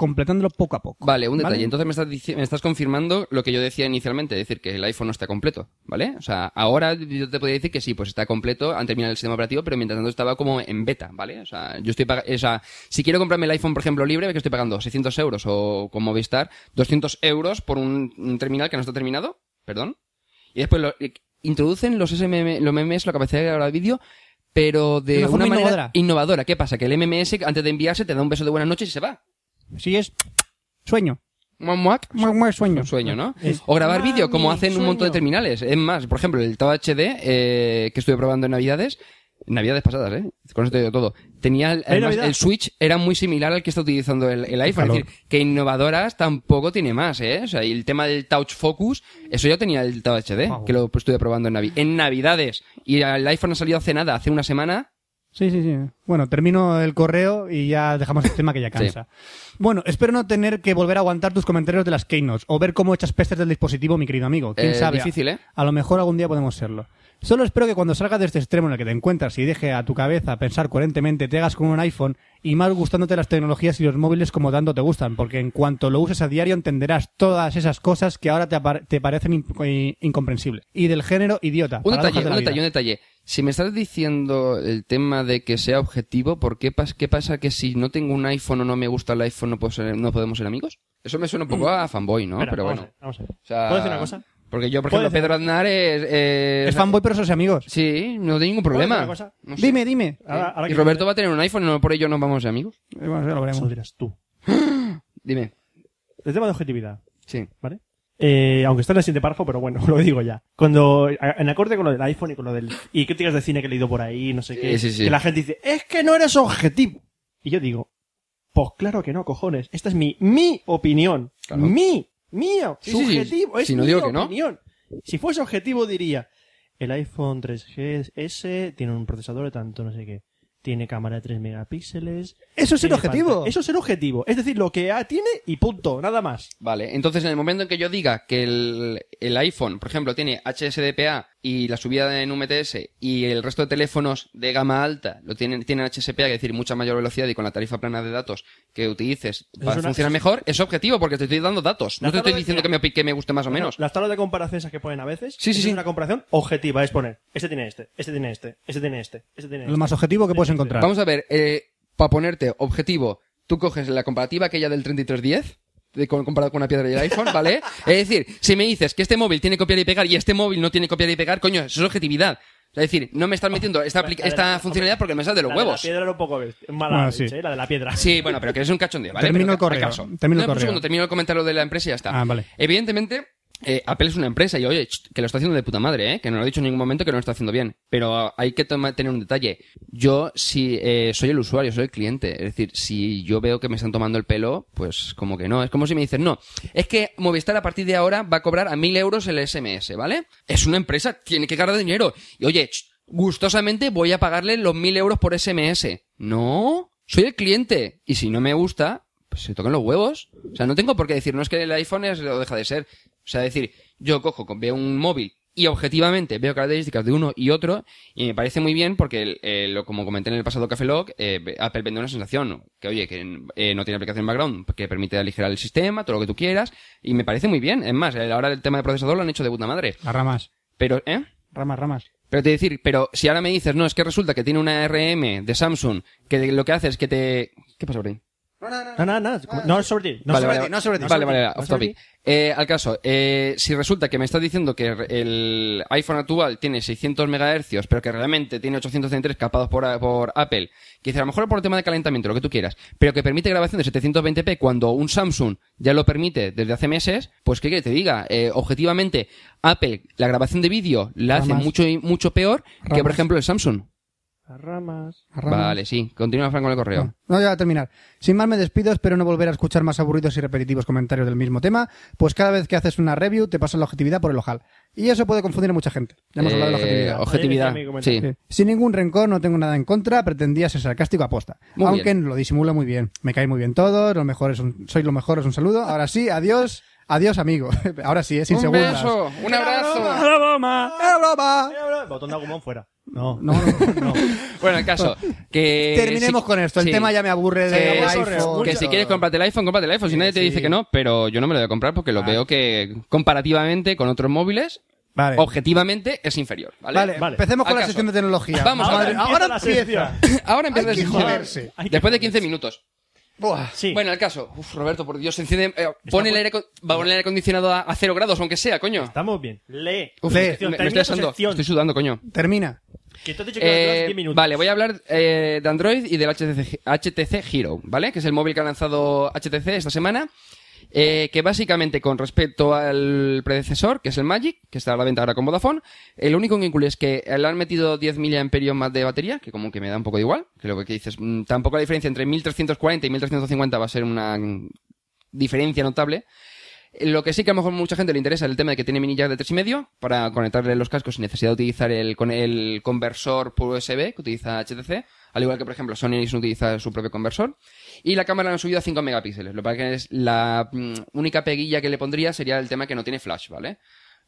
completándolo poco a poco. Vale, un detalle. ¿Vale? Entonces me estás, me estás confirmando lo que yo decía inicialmente, es decir, que el iPhone no está completo, ¿vale? O sea, ahora yo te podría decir que sí, pues está completo, han terminado el sistema operativo, pero mientras tanto estaba como en beta, ¿vale? O sea, yo estoy pagando, o sea, si quiero comprarme el iPhone, por ejemplo, libre, que estoy pagando 600 euros o con Movistar, 200 euros por un, un terminal que no está terminado, perdón. Y después lo- eh, introducen los SMM, los MMS, la capacidad de grabar vídeo, pero de, De una manera innovadora. innovadora. ¿Qué pasa? Que el MMS, antes de enviarse, te da un beso de buenas noches y se va. Sí es sueño. Muac, muac. Muac, muac, sueño. Un sueño, ¿no? Es- O grabar vídeo, como hacen un montón de terminales. Es más, por ejemplo, el Tao HD, eh, que estuve probando en Navidades, Navidades pasadas, ¿eh? Con eso te digo todo. Tenía, el- además, Navidad? el Switch era muy similar al que está utilizando el, el iPhone. Es decir, que innovadoras tampoco tiene más, ¿eh? O sea, y el tema del Touch Focus, eso ya tenía el Tao HD, que lo estuve probando en, Navi en Navidades. Y el iPhone ha salido hace nada, hace una semana. Sí, sí, sí. Bueno, termino el correo y ya dejamos el tema que ya cansa. Bueno, espero no tener que volver a aguantar tus comentarios de las Keynotes o ver cómo echas pestes del dispositivo, mi querido amigo. ¿Quién Eh, sabe? difícil, ¿eh? A lo mejor algún día podemos serlo. Solo espero que cuando salgas de este extremo en el que te encuentras y deje a tu cabeza pensar coherentemente, te hagas con un iPhone y más gustándote las tecnologías y los móviles como tanto te gustan, porque en cuanto lo uses a diario entenderás todas esas cosas que ahora te, te parecen eh, incomprensibles. Y del género idiota. Un detalle, de un detalle, vida. un detalle. Si me estás diciendo el tema de que sea objetivo, ¿por qué, pas- qué pasa que si no tengo un iPhone o no me gusta el iPhone no, puedo ser- no podemos ser amigos? Eso me suena un poco a fanboy, ¿no? Espera, Pero vamos bueno. a ver, vamos a ver. O sea, ¿Puedo decir una cosa? Porque yo, por ¿Puedo ejemplo, Pedro Aznar es... es- Es fanboy, pero sos amigos. Sí, no tengo ningún ¿Puedo decir problema. una cosa? No sé. Dime, dime. Ahora- ahora y Roberto va a tener un iPhone, no por ello no vamos a ser amigos. Eh, bueno, ya lo veremos. Eso lo dirás tú. Dime. El tema de objetividad, Sí. ¿vale? Eh, aunque está en el siguiente párrafo, pero bueno, lo digo ya. Cuando, en acorde con lo del iPhone y con lo del, y críticas de cine que he leído por ahí, no sé qué, Sí, sí, sí. que la gente dice, es que no eres objetivo. Y yo digo, pues claro que no, cojones. Esta es mi, mi opinión. Claro. Mi, mía, Sí, sí, sí. subjetivo, es Si no mi digo que no. opinión. Si fuese objetivo diría, el iPhone 3GS tiene un procesador de tanto, no sé qué. Tiene cámara de 3 megapíxeles. Eso es ser tiene objetivo. pantalla- Eso es ser objetivo. Es decir, lo que ah, tiene y punto, nada más. Vale, entonces en el momento en que yo diga que el, el iPhone, por ejemplo, tiene HSDPA y la subida en UMTS y el resto de teléfonos de gama alta lo tienen, tienen HSPA, es decir, mucha mayor velocidad y con la tarifa plana de datos que utilices para una- funcionar mejor, es objetivo porque te estoy dando datos. La No te estoy diciendo que me, que me guste más o menos. Las tablas de comparación esas que ponen a veces. Sí, sí, sí. Es una comparación objetiva. Es poner, este tiene este, este tiene este, este tiene este, este tiene este. Lo más objetivo que puedes encontrar. Vamos a ver, eh, para ponerte objetivo, tú coges la comparativa aquella del 3310, de, con- comparado con una piedra y el iPhone, ¿vale? es decir, si me dices que este móvil tiene copiar y pegar y este móvil no tiene copiar y pegar, coño, eso es objetividad. Es decir, no me estás metiendo esta, apli- La de esta la- funcionalidad porque me sale de los La huevos. De la piedra era un poco mala Bueno, leche, sí. ¿eh? la de la piedra. Sí, bueno, pero que eres un cachondeo, ¿vale? Termino Pero el correo, termino el No, un correo. segundo, termino el comentario de la empresa y ya está. Ah, vale. Evidentemente, eh, Apple es una empresa y oye, que lo está haciendo de puta madre, ¿eh? que no lo ha dicho en ningún momento que no lo está haciendo bien. Pero hay que tener un detalle. Yo, si eh, soy el usuario, soy el cliente, es decir, si yo veo que me están tomando el pelo, pues como que no. Es como si me dicen, no, es que Movistar a partir de ahora va a cobrar a mil euros el SMS, ¿vale? Es una empresa, tiene que ganar dinero. Y oye, gustosamente voy a pagarle los mil euros por SMS. No, soy el cliente. Y si no me gusta, pues se tocan los huevos. O sea, no tengo por qué decir, no es que el iPhone es, lo deja de ser. O sea, decir, yo cojo, veo un móvil y objetivamente veo características de uno y otro y me parece muy bien porque, eh, lo, como comenté en el pasado Café Log, eh, Apple vende una sensación que, oye, que eh, no tiene aplicación background que permite aligerar el sistema, todo lo que tú quieras y me parece muy bien. Es más, ahora el tema de procesador lo han hecho de puta madre. Las ramas. Pero, ¿eh? Ramas, ramas. Pero te decir, pero si ahora me dices, no, es que resulta que tiene una RM de Samsung que lo que hace es que te... ¿Qué pasa por ahí? No, no, no. No es sobre ti. No vale, sobre vale, ti, no sobre ti. Vale, no vale, sobre ti, off no sobre topic. Eh, al caso, eh, si resulta que me estás diciendo que el iPhone actual tiene 600 MHz, pero que realmente tiene 833 capados por, por Apple, que dice a lo mejor por el tema de calentamiento, lo que tú quieras, pero que permite grabación de 720p cuando un Samsung ya lo permite desde hace meses, pues qué que te diga, Eh, objetivamente, Apple, la grabación de vídeo la hace mucho, mucho peor que, por ejemplo, el Samsung. Las ramas. Las ramas. Vale, sí. Continúa, Frank, con el correo. No, ya voy a terminar. Sin más me despido, espero no volver a escuchar más aburridos y repetitivos comentarios del mismo tema, pues cada vez que haces una review te pasas la objetividad por el ojal. Y eso puede confundir a mucha gente. Ya hemos hablado de la Eh, objetividad. objetividad, sí. Sí. Sin ningún rencor, no tengo nada en contra, pretendía ser sarcástico aposta. Muy Aunque bien. lo disimula muy bien. Me cae muy bien todo, lo mejor es un, soy lo mejor, es un saludo. Ahora sí, adiós, adiós amigo. Ahora sí, es sin Un segundas. beso, un abrazo. ¡La broma! ¡Era broma! Botón de agumón fuera. No. No, no, no. Bueno, el caso, que... Terminemos si- con esto. El sí. tema ya me aburre de que, iPhone. que si quieres comprarte el iPhone, cómprate el iPhone. Si nadie te sí. dice que no, pero yo no me lo voy a comprar porque lo veo que comparativamente con otros móviles, Vale. objetivamente es inferior. ¿vale? Vale, Vale. empecemos con Al la caso. sección de tecnología. Vamos, Madre- ahora ahora la empieza. Ahora empieza Hay que joderse. Después de joderse. 15 minutos. Buah. Sí. Bueno, el caso. Uf, Roberto, por Dios, enciende. eh, pon el aire, va a poner el aire acondicionado a, a cero grados, aunque sea, coño. Estamos bien. Lee. Uf, Lee. me- Sección, me, estoy asando. Estoy sudando, coño. Termina. Que tú has dicho que llevas Eh, 10 minutos. vale, voy a hablar eh, de Android y del HTC, HTC Hero, ¿vale? Que es el móvil que ha lanzado HTC esta semana. eh, que básicamente con respecto al predecesor, que es el Magic, que está a la venta ahora con Vodafone, lo único que incluye es que le han metido 10 mAh más de batería, que como que me da un poco de igual, que lo que dices, mm, tampoco la diferencia entre 1340 y 1350 va a ser una mm, diferencia notable. Lo que sí que a lo mejor mucha gente le interesa es el tema de que tiene mini jack de 3,5 para conectarle los cascos sin necesidad de utilizar el, con el conversor por USB que utiliza HTC, al igual que por ejemplo Sony Ericsson utiliza su propio conversor. Y la cámara la han subido a 5 megapíxeles. Lo que pasa que es la mm, única peguilla que le pondría sería el tema que no tiene flash, ¿vale?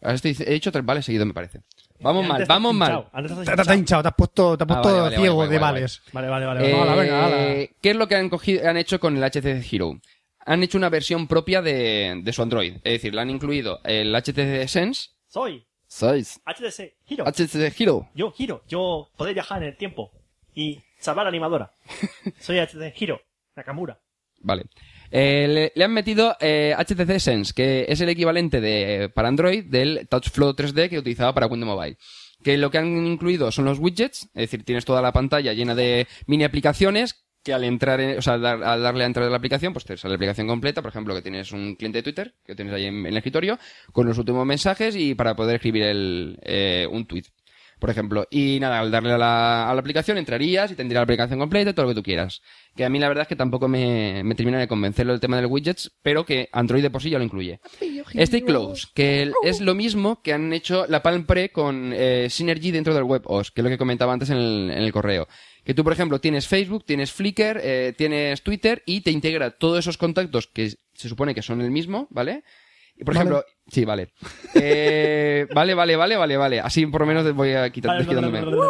He dicho tres vales seguidos, me parece. Vamos mal, vamos mal. te has Te, te has hinchado. te has puesto, te has Ah, puesto vale, vale, ciego vale, de vale, vales. Vale, vale, vale. Eh, venga. ¿Qué es lo que han, cogido, han hecho con el HTC Hero? Han hecho una versión propia de, de su Android. Es decir, le han incluido el HTC Sense. Soy 6. HTC Hiro. HTC Hero. Yo, Hiro. Yo poder viajar en el tiempo y salvar a la animadora. Soy HTC Hiro. Nakamura. Vale. Eh, le, le han metido eh, HTC Sense, que es el equivalente de, para Android del TouchFlow 3D que utilizaba para Windows Mobile. Que lo que han incluido son los widgets, es decir, tienes toda la pantalla llena de mini aplicaciones que al entrar, en- o sea, al, dar- al darle a entrar a la aplicación, pues te sale la aplicación completa, por ejemplo, que tienes un cliente de Twitter, que tienes ahí en, en el escritorio, con los últimos mensajes y para poder escribir el, eh, un tweet, por ejemplo. Y nada, al darle a la, a la aplicación entrarías y tendría la aplicación completa y todo lo que tú quieras. Que a mí la verdad es que tampoco me, me termina de convencerlo el tema del widgets, pero que Android de por sí ya lo incluye. Stay Close, que el- es lo mismo que han hecho la Palm Pre con eh, Synergy dentro del WebOS, que es lo que comentaba antes en el, en el correo. Que tú, por ejemplo, tienes Facebook, tienes Flickr, eh, tienes Twitter y te integra todos esos contactos que se supone que son el mismo, ¿vale? Y por Vale. ejemplo, sí, vale. Eh, vale, vale, vale, vale, vale. Así por lo menos voy a quitar, Vale, no.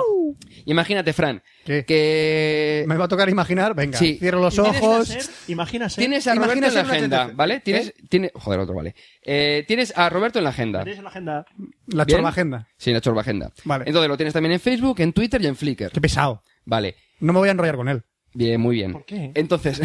Imagínate, Fran, ¿Qué? que Me va a tocar imaginar, venga, Sí. cierro los ojos. ser- Imagina ser. tienes a Roberto en la agenda. ¿vale? Tienes, tiene, joder, otro, vale. Eh, tienes a Roberto en la agenda. Tienes en la agenda. La ¿Bien? chorba agenda. Sí, la chorba agenda. Vale. Entonces lo tienes también en Facebook, en Twitter y en Flickr. Qué pesado. Vale. No me voy a enrollar con él. Bien, muy bien. ¿Por qué? Entonces,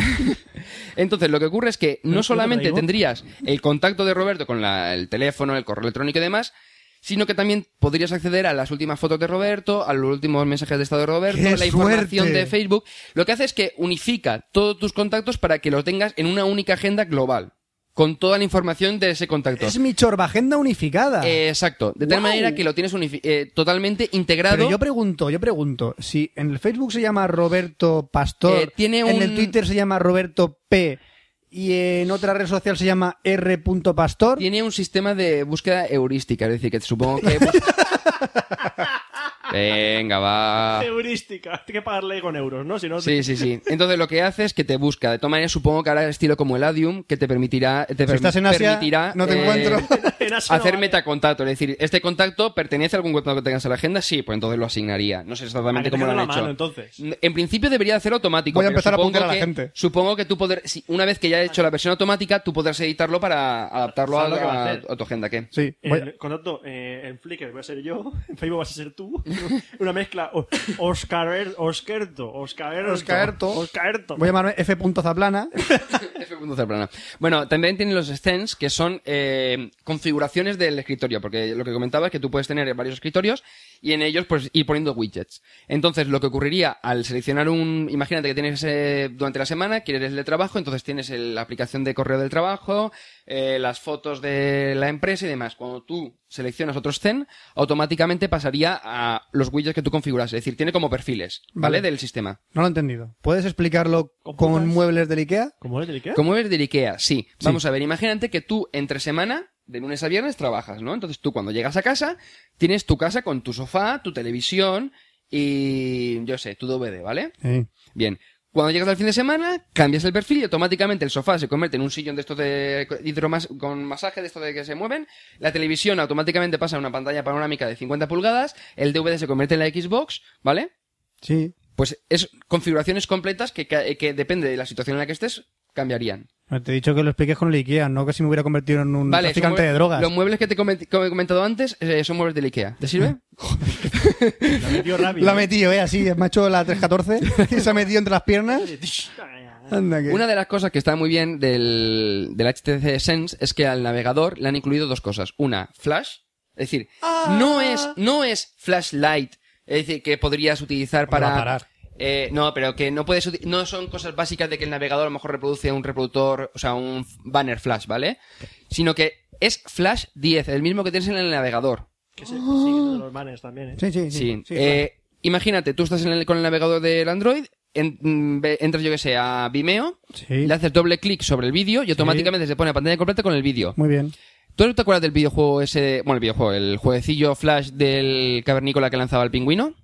entonces lo que ocurre es que no ¿No solamente tendrías el contacto de Roberto con la- el teléfono, el correo electrónico y demás, sino que también podrías acceder a las últimas fotos de Roberto, a los últimos mensajes de estado de Roberto, ¡Qué la información suerte! de Facebook. Lo que hace es que unifica todos tus contactos para que los tengas en una única agenda global. Con toda la información de ese contacto. Es mi chorbagenda unificada. Eh, exacto, de tal manera que lo tienes eh, totalmente integrado. Pero yo pregunto, yo pregunto, si en el Facebook se llama Roberto Pastor, Eh, tiene en un- el Twitter se llama Roberto P y en otra red social se llama R. Pastor, Tiene un sistema de búsqueda heurística, es decir, que supongo que... Venga, va. Heurística. Hay que pagarle con euros, ¿no? Si no, Sí, sí, sí. Entonces lo que hace es que te busca. De todas maneras, supongo que hará el estilo como el Adium, que te permitirá, te Si estás en Asia, permitirá no te eh, encuentro. En Asia no hacer vale. metacontacto. Es decir, este contacto pertenece a algún contacto que tengas en la agenda, sí, pues entonces lo asignaría. No sé exactamente cómo lo han la hecho. mano, entonces. En principio debería hacerlo automático. Voy a empezar a apuntar a la que- gente. Supongo que tú poder, si- una vez que ya he hecho la versión automática, tú podrás editarlo para adaptarlo a, tu agenda. ¿qué? Sí, voy- En contacto, eh, en Flickr voy a ser yo, en Facebook vas a ser tú. Una mezcla. Oscar, Oscarto, Oscarto. Oscarto. Oscarto. voy a llamarme F. Zaplana. F. Zaplana. Bueno, también tienen los stands que son eh, configuraciones del escritorio, porque lo que comentaba es que tú puedes tener varios escritorios y en ellos pues ir poniendo widgets. Entonces, lo que ocurriría al seleccionar un, imagínate que tienes eh, durante la semana, quieres el de trabajo, entonces tienes el- la aplicación de correo del trabajo, eh, las fotos de la empresa y demás. Cuando tú seleccionas otro stand, automáticamente pasaría a los widgets que tú configuras, es decir, tiene como perfiles, ¿vale? Vale. Del sistema. No lo he entendido. ¿Puedes explicarlo ¿Con muebles del Ikea? ¿Cómo es del Ikea? Como es del Ikea, sí. Vamos a ver, imagínate que tú entre semana, de lunes a viernes, trabajas, ¿no? Entonces tú cuando llegas a casa, tienes tu casa con tu sofá, tu televisión y, yo sé, tu DVD, ¿vale? Sí. Bien. Cuando llegas al fin de semana, cambias el perfil y automáticamente el sofá se convierte en un sillón de estos de hidromas con masaje, de estos de que se mueven. La televisión automáticamente pasa a una pantalla panorámica de 50 pulgadas. El DVD se convierte en la Xbox, ¿vale? Sí. Pues es configuraciones completas que, ca- que depende de la situación en la que estés, cambiarían. Te he dicho que lo expliques con el Ikea, no que si me hubiera convertido en un Vale, traficante de drogas. Los muebles que te he comentado antes eh, son muebles del Ikea. ¿Te sirve? La metió rápido. La ha metido, eh, así, me ha hecho la 314 y se ha metido entre las piernas. Anda. Una de las cosas que está muy bien del, del HTC Sense es que al navegador le han incluido dos cosas. Una, Flash. Es decir, no es, no es Flashlight. Es decir, que podrías utilizar ¿Dónde va para... a parar? Eh, no, pero que no puedes no son cosas básicas de que el navegador a lo mejor reproduce un reproductor, o sea, un banner flash, ¿vale? Sino que es Flash 10, el mismo que tienes en el navegador. Que se siguen de los banners también, ¿eh? Sí, sí, sí. Sí. sí, Eh, Imagínate, tú estás en el- con el navegador del Android, en- mm, entras, yo que sé, a Vimeo, Sí. le haces doble clic sobre el vídeo y automáticamente se pone a pantalla completa con el vídeo. Muy bien. ¿Tú te acuerdas del videojuego ese, bueno, el videojuego, el jueguecillo Flash del cavernícola que lanzaba el pingüino?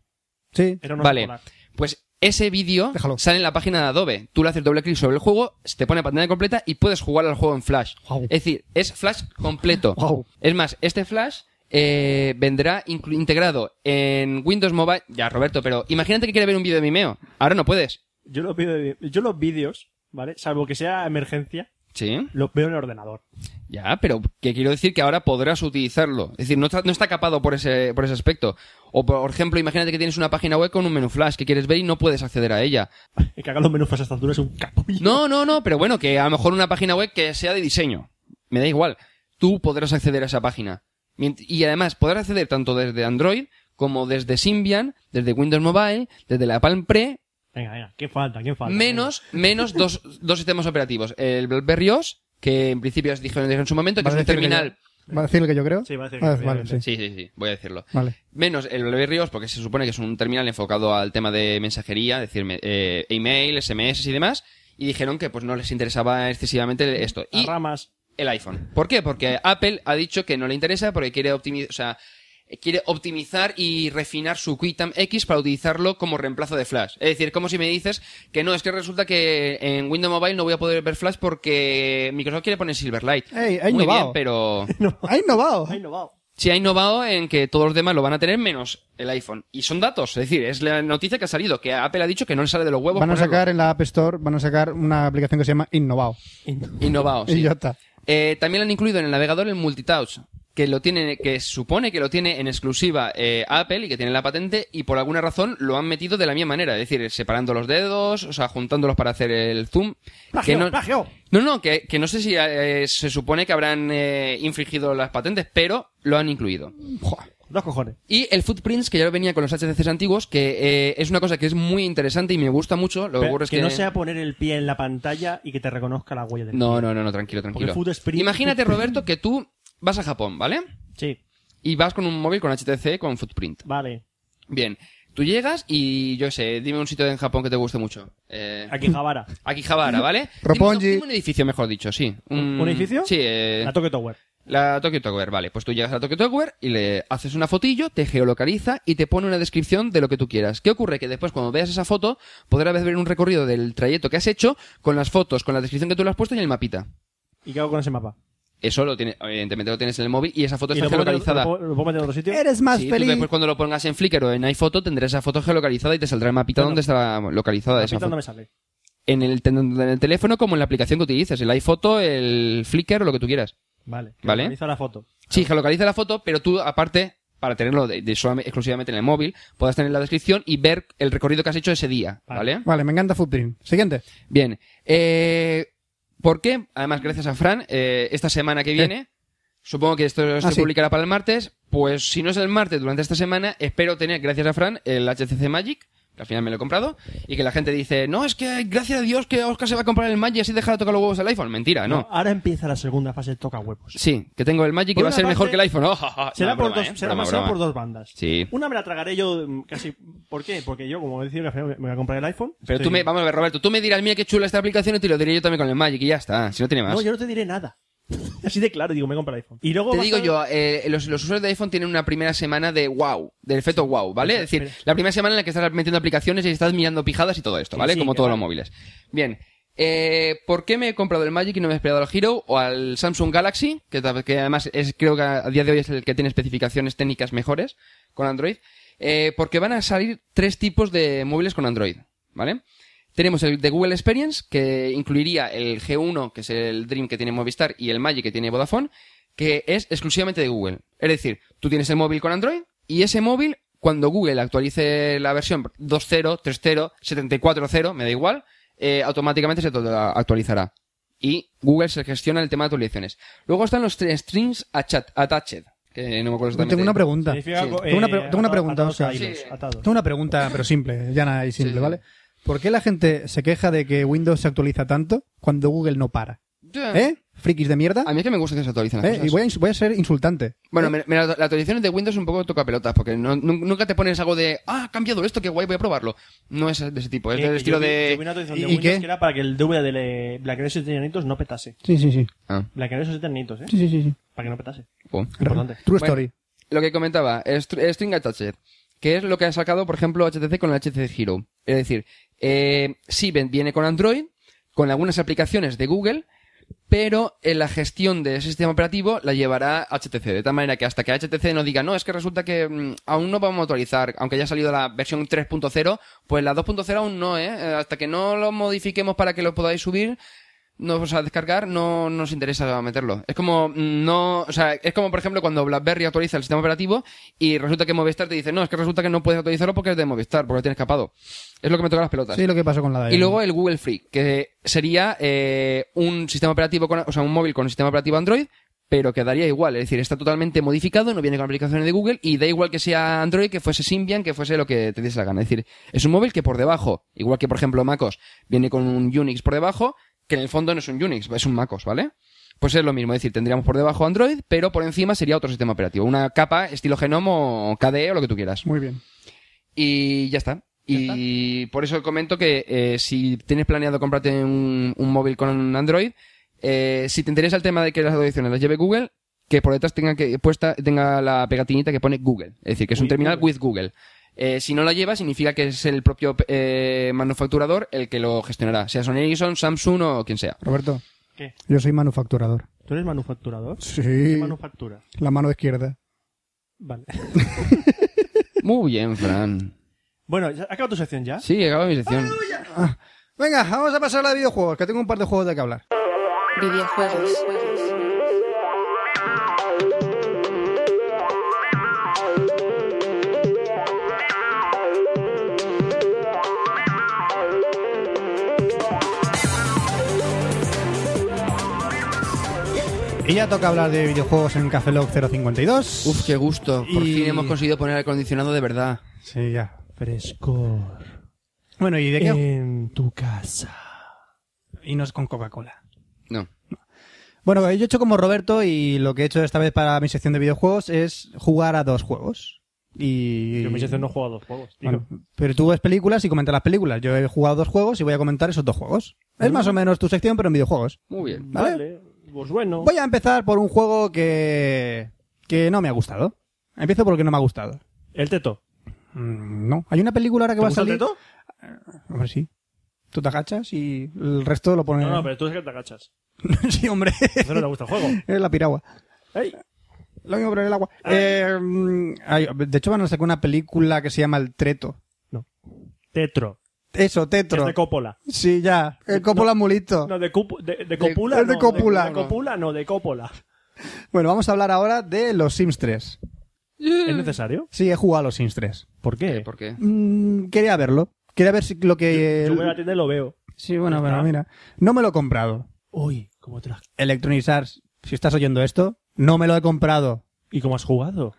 Sí. Era Vale. Pues ese vídeo Déjalo. sale en la página de Adobe. Tú le haces doble clic sobre el juego, se te pone a pantalla completa y puedes jugar al juego en Flash. Es decir, es Flash completo. Es más, este Flash eh, vendrá integrado en Windows Mobile. Ya, Roberto, pero imagínate que quieres ver un vídeo de Vimeo. Ahora no puedes. Yo los, vídeos- yo los vídeos, ¿vale? Salvo que sea emergencia, Sí. los veo en el ordenador. Ya, pero que quiero decir que ahora podrás utilizarlo. Es decir, no está, no está capado por ese, por ese aspecto. O por ejemplo, imagínate que tienes una página web con un menú flash que quieres ver y no puedes acceder a ella. El que haga los menús a esta altura es un capullo. No, no, no, pero bueno, que a lo mejor una página web que sea de diseño. Me da igual. Tú podrás acceder a esa página. Y además podrás acceder tanto desde Android como desde Symbian, desde Windows Mobile, desde la Palm Pre, Venga, venga. ¿Quién falta? ¿Quién falta? menos, menos dos, dos sistemas operativos. El BlackBerry OS, que en principio os dijeron en su momento, que ¿Vas es un terminal... ¿Va a decir lo que yo creo? Sí, va a decir que Vale, sí. Sí, sí, sí, voy a decirlo. Vale. Menos el BlackBerry OS, porque se supone que es un terminal enfocado al tema de mensajería, es decir, eh, email, SMS y demás, y dijeron que pues no les interesaba excesivamente esto. Y ramas. el iPhone. ¿Por qué? Porque Apple ha dicho que no le interesa porque quiere optimizar, o sea, quiere optimizar y refinar su QuickTime X para utilizarlo como reemplazo de Flash. Es decir, como si me dices que no, es que resulta que en Windows Mobile no voy a poder ver Flash porque Microsoft quiere poner Silverlight. Ey, ha Muy innovado. bien, pero Ha innovado. Ha innovado. sí ha innovado en que todos los demás lo van a tener menos el iPhone. Y son datos, es decir, es la noticia que ha salido, que Apple ha dicho que no le sale de los huevos. Van a sacar en la App Store, van a sacar una aplicación que se llama Innovado. Innovado, sí. Y ya está. Eh, también han incluido en el navegador el multitouch, que lo tiene, que supone que lo tiene en exclusiva eh, Apple y que tiene la patente y por alguna razón lo han metido de la misma manera, es decir, separando los dedos, o sea, juntándolos para hacer el zoom. ¡Plagio, que no, plagio! no, no, que, que no sé si eh, se supone que habrán eh, infringido las patentes, pero lo han incluido. Dos cojones. Y el Footprints, que ya venía con los HTCs antiguos, que eh, es una cosa que es muy interesante y me gusta mucho. Lo que ocurre es que, que... no sea poner el pie en la pantalla y que te reconozca la huella del No, pie. no, no, no, tranquilo, tranquilo. Imagínate, Roberto, que tú vas a Japón, ¿vale? Sí, Y vas con un móvil con HTC con Footprint. vale. Bien. Tú llegas y, yo sé, dime un sitio en Japón que te guste mucho. Eh, Akihabara. Akihabara, ¿vale? Roppongi. Dime, dime un edificio, mejor dicho, sí. Un, ¿Un edificio? Sí, eh, La Tokyo Tower. la Tokyo Tower, vale. Pues tú llegas a la Tokyo Tower y le haces una fotillo, te geolocaliza y te pone una descripción de lo que tú quieras. ¿Qué ocurre? Que después cuando veas esa foto podrás ver un recorrido del trayecto que has hecho con las fotos, con la descripción que tú le has puesto y el mapita. ¿Y qué hago con ese mapa? Eso lo tiene, evidentemente lo tienes en el móvil y esa foto ¿Y está lo puedo, meter- geolocalizada. lo puedo- lo puedo meter en otro sitio? Eres más Sí, tú feliz. después cuando lo pongas en Flickr o en iPhoto tendrás esa foto geolocalizada y te saldrá el mapita Bueno, donde está localizada esa pita no foto. me sale. En el, en el teléfono como en la aplicación que utilices, el iPhoto, el Flickr o lo que tú quieras. Vale. que Vale. Organiza la foto. Sí, geolocaliza la foto, pero tú aparte, para tenerlo de, de solamente- exclusivamente en el móvil, puedas tener la descripción y ver el recorrido que has hecho ese día, ¿vale? Vale, me encanta Footprint. Siguiente. Bien. Eh, ¿Por qué? Además, gracias a Fran, eh, esta semana que viene, supongo que esto se Ah, sí. publicará para el martes, pues si no es el martes durante esta semana, espero tener, gracias a Fran, el HTC Magic, al final me lo he comprado, y que la gente dice, no, es que gracias a Dios que Oscar se va a comprar el Magic y así deja de tocar los huevos al iPhone. Mentira, no. Ahora empieza la segunda fase de toca huevos. Sí, que tengo el Magic que va a ser mejor que el iPhone. Oh. Será, No, por, broma, dos, ¿eh? será, Broma, será broma. por dos bandas. Sí. Una me la tragaré yo mm, casi. ¿Por qué? Porque yo, como decía, me voy a comprar el iPhone. Pero Estoy- tú me, vamos a ver, Roberto, tú me dirás, mira qué chula esta aplicación y te lo diré yo también con el Magic y ya está, si no tiene más. No, yo no te diré nada. Así de claro, digo, me compro el iPhone. Y luego Te digo estar- yo, eh, los, los usuarios de iPhone tienen una primera semana de wow, del efecto wow, ¿vale? Es decir, la primera semana en la que estás metiendo aplicaciones y estás mirando pijadas y todo esto, ¿vale? Sí, Como todos vale. los móviles. Bien. Eh, ¿Por qué me he comprado el Magic y no me he esperado al Hero o al Samsung Galaxy? Que además es, creo que a día de hoy es el que tiene especificaciones técnicas mejores con Android. Eh, porque van a salir tres tipos de móviles con Android, ¿vale? Tenemos el de Google Experience, que incluiría el G1, que es el Dream que tiene Movistar, y el Magic que tiene Vodafone, que es exclusivamente de Google. Es decir, tú tienes el móvil con Android, y ese móvil, cuando Google actualice la versión 2.0, 3.0, 74.0, me da igual, eh, automáticamente se actualizará. Y Google se gestiona el tema de actualizaciones. Luego están los tres strings attached, que no me acuerdo exactamente. Tengo una pregunta. Tengo una, eh, pre- tengo una pregunta, atados Oscar. a hilos, atados. Tengo una pregunta, pero simple, llana y simple, Sí, sí. ¿vale? ¿Por qué la gente se queja de que Windows se actualiza tanto cuando Google no para? ¿Eh? ¿Frikis de mierda? A mí es que me gusta que se actualicen las ¿Eh? cosas. Y voy a, ins- voy a ser insultante. Bueno, mira, mira, la actualización de Windows es un poco toca pelotas, porque no- nunca te pones algo de, ah, ha cambiado esto, qué guay, voy a probarlo. No es de ese tipo, es Eh, del estilo vi- de... yo vi una actualización ¿Y- de y Windows qué? que era para que el DVD de Blackberry 7 añitos no petase. Sí, sí, sí. Ah, Blackberry 7 añitos, ¿eh? Sí, sí, sí. sí. Para que no petase. oh. Importante. True Bueno, story. Lo que comentaba, str- String Attached, que es lo que ha sacado, por ejemplo, HTC con el HTC Hero. Es decir, eh, sí viene con Android, con algunas aplicaciones de Google, pero en la gestión de ese sistema operativo la llevará HTC, de tal manera que hasta que HTC no diga, no, es que resulta que mm, aún no vamos a actualizar, aunque ya ha salido la versión 3.0, pues la 2.0 aún no, ¿eh? Eh, Hasta que no lo modifiquemos para que lo podáis subir, no os a descargar, no nos interesa meterlo. Es como, mm, no, o sea, es como por ejemplo cuando BlackBerry actualiza el sistema operativo y resulta que Movistar te dice, no, es que resulta que no puedes actualizarlo porque es de Movistar, porque lo tienes capado. Es lo que me toca las pelotas. Sí, lo que pasó con la de Y luego el Google Free, que sería eh, un sistema operativo, con, o sea, un móvil con un sistema operativo Android, pero quedaría igual. Es decir, está totalmente modificado, no viene con aplicaciones de Google y da igual que sea Android, que fuese Symbian, que fuese lo que te diese la gana. Es decir, es un móvil que por debajo, igual que por ejemplo MacOS, viene con un Unix por debajo, que en el fondo no es un Unix, es un MacOS, ¿vale? Pues es lo mismo, es decir, tendríamos por debajo Android, pero por encima sería otro sistema operativo. Una capa estilo Genome o KDE o lo que tú quieras. Muy bien. Y ya está. Y por eso comento que eh, si tienes planeado comprarte un, un móvil con Android, eh, si te interesa el tema de que las audiciones las lleve Google, que por detrás tenga que puesta tenga la pegatinita que pone Google, es decir, que es un terminal Google. with Google. Eh, si no la lleva, significa que es el propio eh, manufacturador el que lo gestionará, sea Sony Ericsson, Samsung o quien sea. Roberto, ¿Qué? yo soy manufacturador. ¿Tú eres manufacturador? Sí. ¿Qué manufactura? La mano izquierda. Vale. Muy bien, Fran. bueno, ¿ya- ¿ha acabado tu sección ya? Sí, acaba mi sección. Venga, vamos a pasar a la de videojuegos, que tengo un par de juegos de que hablar. Videojuegos. Y ya toca hablar de videojuegos en Café Lock 052. Uf, qué gusto. Por Y- fin hemos conseguido poner el acondicionado de verdad. Sí, ya. Frescor. Bueno, ¿y de qué? En tu casa. Y no es con Coca-Cola. No. Bueno, yo he hecho como Roberto y lo que he hecho esta vez para mi sección de videojuegos es jugar a dos juegos. Y... Yo en mi sección no juego a dos juegos, tío. Bueno, pero tú ves películas y comentas las películas. Yo he jugado dos juegos y voy a comentar esos dos juegos. Es más o menos tu sección, pero en videojuegos. Muy bien. ¿Vale? Vale. Pues bueno. Voy a empezar por un juego que... que no me ha gustado. Empiezo porque no me ha gustado. El teto. Mm, no. Hay una película ahora que ¿Te va a gusta el salir... teto? Hombre, sí. Tú te agachas y el resto lo pones... No, no, pero tú es que te agachas. sí, hombre. Eso no te gusta el juego. es la piragua. ¡Ey! Lo mismo, pero en el agua. Eh, mm, hay- de hecho, van a sacar una película que se llama El Treto. Tetro. Eso, Tetro. Es de Coppola. Sí, ya. El Coppola Mulito. No, de, cupu- de, de Copula. el de no, Coppola. De, Copula, no, de Coppola. Bueno, vamos a hablar ahora de los Sims 3. ¿Es necesario? Sí, he jugado a los Sims 3. ¿Por qué? ¿Por qué? Mm, quería verlo. Quería ver si lo que... Yo voy a la tienda y lo veo. Sí, bueno, bueno, mira. No me lo he comprado. Uy, ¿cómo te la... Electronic Arts, si estás oyendo esto, no me lo he comprado. ¿Y cómo has jugado?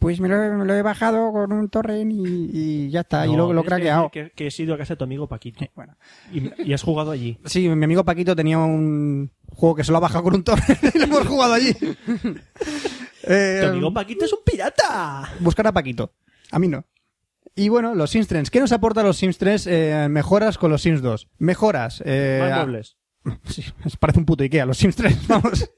Pues me lo, me lo he bajado con un torrent y, y ya está. y No, lo, lo he craqueado. Que, que he ido a casa de tu amigo Paquito. Bueno. Y, y has jugado allí. Sí, mi amigo Paquito tenía un juego que se lo ha bajado con un torrent y lo hemos jugado allí. Eh, Tu amigo Paquito es un pirata. buscar a Paquito. A mí no. Y bueno, los Sims 3. ¿Qué nos aporta los Sims 3? Eh, mejoras con los Sims 2. Mejoras. Eh, Más a-. Sí, parece un puto Ikea, los Sims 3, vamos.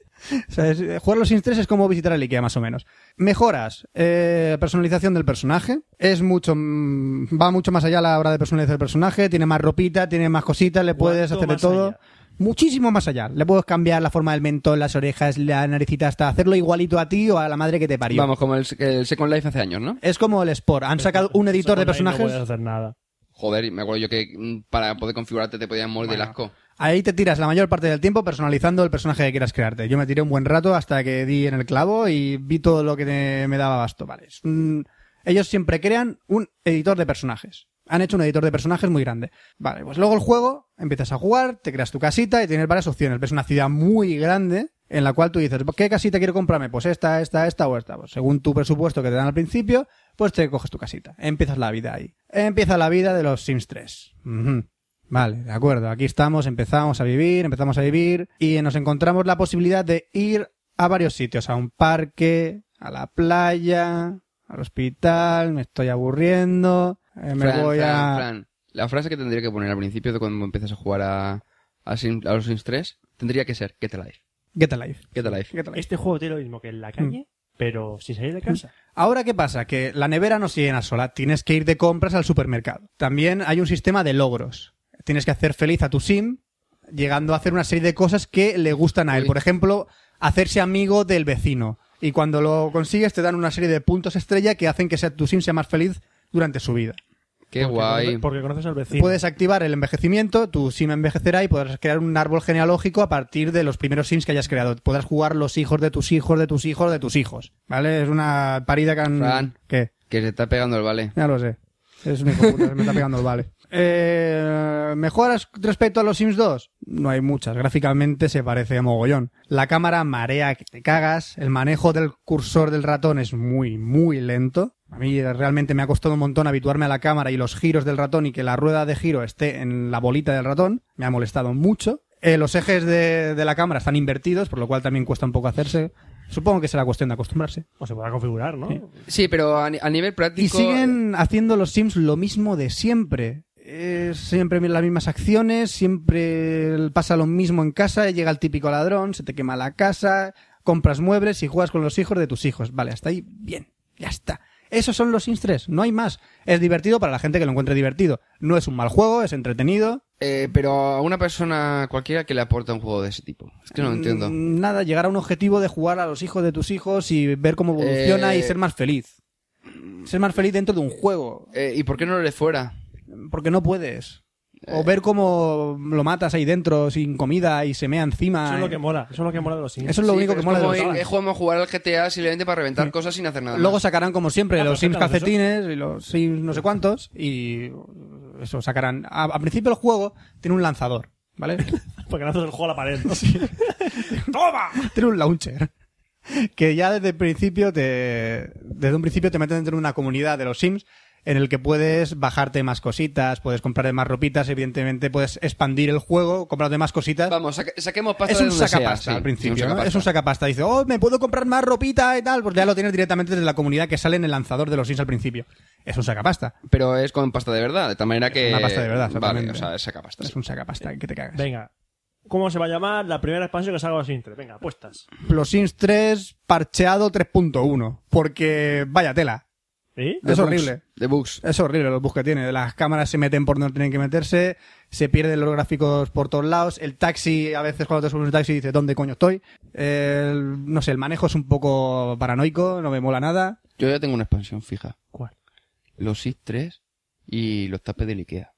O sea, es- jugar los Sims 3 es como visitar el Ikea, más o menos. Mejoras. Eh, personalización del personaje. Es mucho, mm, va mucho más allá a la hora de personalizar el personaje. Tiene más ropita, tiene más cositas, le puedes ¿Cuánto hacer de todo. allá? Muchísimo más allá. Le puedes cambiar la forma del mentón, las orejas, la naricita, hasta hacerlo igualito a ti o a la madre que te parió. Vamos, como el, el Second Life hace años, ¿no? Es como el Sport. Han sacado un editor de Online No personajes. puedes hacer nada. Joder, me acuerdo yo que mm, para poder configurarte te podían morir del asco. Ahí te tiras la mayor parte del tiempo personalizando el personaje que quieras crearte. Yo me tiré un buen rato hasta que di en el clavo y vi todo lo que me daba basto. Vale. Ellos siempre crean un editor de personajes. Han hecho un editor de personajes muy grande. Vale, pues luego el juego, empiezas a jugar, te creas tu casita y tienes varias opciones. Ves una ciudad muy grande en la cual tú dices, ¿qué casita quiero comprarme? Pues esta, esta, esta o esta. Pues según tu presupuesto que te dan al principio, pues te coges tu casita. Empiezas la vida ahí. Empieza la vida de los Sims 3. Ujú. Vale, de acuerdo. Aquí estamos, empezamos a vivir, empezamos a vivir y nos encontramos la posibilidad de ir a varios sitios, a un parque, a la playa, al hospital, me estoy aburriendo, eh, me Fran, voy Fran, a... Fran, la frase que tendría que poner al principio de cuando empiezas a jugar a, a, Sim- a los Sims 3 tendría que ser Get a Life. Get a life. Get a Life. Get a life. Este juego tiene lo mismo que en la calle, pero sin salir de casa. Ahora, ¿qué pasa? Que la nevera no se llena sola. Tienes que ir de compras al supermercado. También hay un sistema de logros. Tienes que hacer feliz a tu sim, llegando a hacer una serie de cosas que le gustan a él. Por ejemplo, hacerse amigo del vecino. Y cuando lo consigues, te dan una serie de puntos estrella que hacen que sea, tu sim sea más feliz durante su vida. Qué Porque guay. porque conoces al vecino. Puedes activar el envejecimiento, tu sim envejecerá y podrás crear un árbol genealógico a partir de los primeros sims que hayas creado. Podrás jugar los hijos de tus hijos, de tus hijos, de tus hijos. ¿Vale? Es una parida que han... Fran. ¿Qué? Que se está pegando el vale. Ya lo sé. Es un hijo puta, me está pegando el vale. Eh, ¿Mejoras respecto a los Sims 2? No hay muchas. Gráficamente se parece a mogollón. La cámara marea que te cagas. El manejo del cursor del ratón es muy, muy lento. A mí realmente me ha costado un montón habituarme a la cámara y los giros del ratón y que la rueda de giro esté en la bolita del ratón. Me ha molestado mucho. Eh, los ejes de, de la cámara están invertidos, por lo cual también cuesta un poco hacerse. Supongo que será cuestión de acostumbrarse. O se podrá configurar, ¿no? Sí, pero a, ni- a nivel práctico... Y siguen haciendo los Sims lo mismo de siempre. Es siempre las mismas acciones, siempre pasa lo mismo en casa, llega el típico ladrón, se te quema la casa, compras muebles y juegas con los hijos de tus hijos. Vale, hasta ahí, bien, ya está. Esos son los Sims 3, no hay más. Es divertido para la gente que lo encuentre divertido. No es un mal juego, es entretenido. Eh, pero a una persona cualquiera que le aporta un juego de ese tipo. Es que no lo entiendo. Mm, Nada, llegar a un objetivo de jugar a los hijos de tus hijos y ver cómo evoluciona Eh, y ser más feliz. Ser más feliz dentro de un juego. Eh, ¿Y por qué no lo eres fuera? Porque no puedes. O ver cómo lo matas ahí dentro sin comida y se mea encima. Eso es lo eh. que mola. Eso es lo que mola de los Sims. Eso es lo Sí, único que es mola de como los Sims. Es a jugar al GTA simplemente para reventar cosas sin hacer nada Luego más. sacarán, como siempre, Ah, los Sims eso. calcetines y los Sims no sé cuántos. Y eso sacarán. A- Al principio el juego tiene un lanzador, ¿vale? Porque lanzas el juego a la pared. ¿no? ¡Toma! Tiene un launcher. Que ya desde el principio te, desde un principio te meten dentro de una comunidad de los Sims en el que puedes bajarte más cositas, puedes comprar más ropitas, evidentemente puedes expandir el juego, comprarte más cositas. Vamos, saque- saquemos pasta es de un sea, sacapasta sí, al principio, un ¿no? sacapasta. Es un sacapasta. Dice, oh, me puedo comprar más ropita y tal, pues ya lo tienes directamente desde la comunidad que sale en el lanzador de los Sims al principio. Es un sacapasta. Pero es con pasta de verdad, de tal manera que... una pasta de verdad, Vale, o sea, es sacapasta. Es un sacapasta, que te cagas. Venga. ¿Cómo se va a llamar la primera expansión que salga a los Sims 3? Venga, apuestas. Los Sims 3 parcheado 3.1. Porque, vaya tela. ¿Sí? Es horrible. De bugs. Es horrible los bugs que tiene. Las cámaras se meten por donde tienen que meterse, se pierden los gráficos por todos lados. El taxi, a veces cuando te subes un taxi dices, ¿dónde coño estoy? El- no sé, el manejo es un poco paranoico, no me mola nada. Yo ya tengo una expansión fija. ¿Cuál? Los Sims 3 y los tapes del Ikea.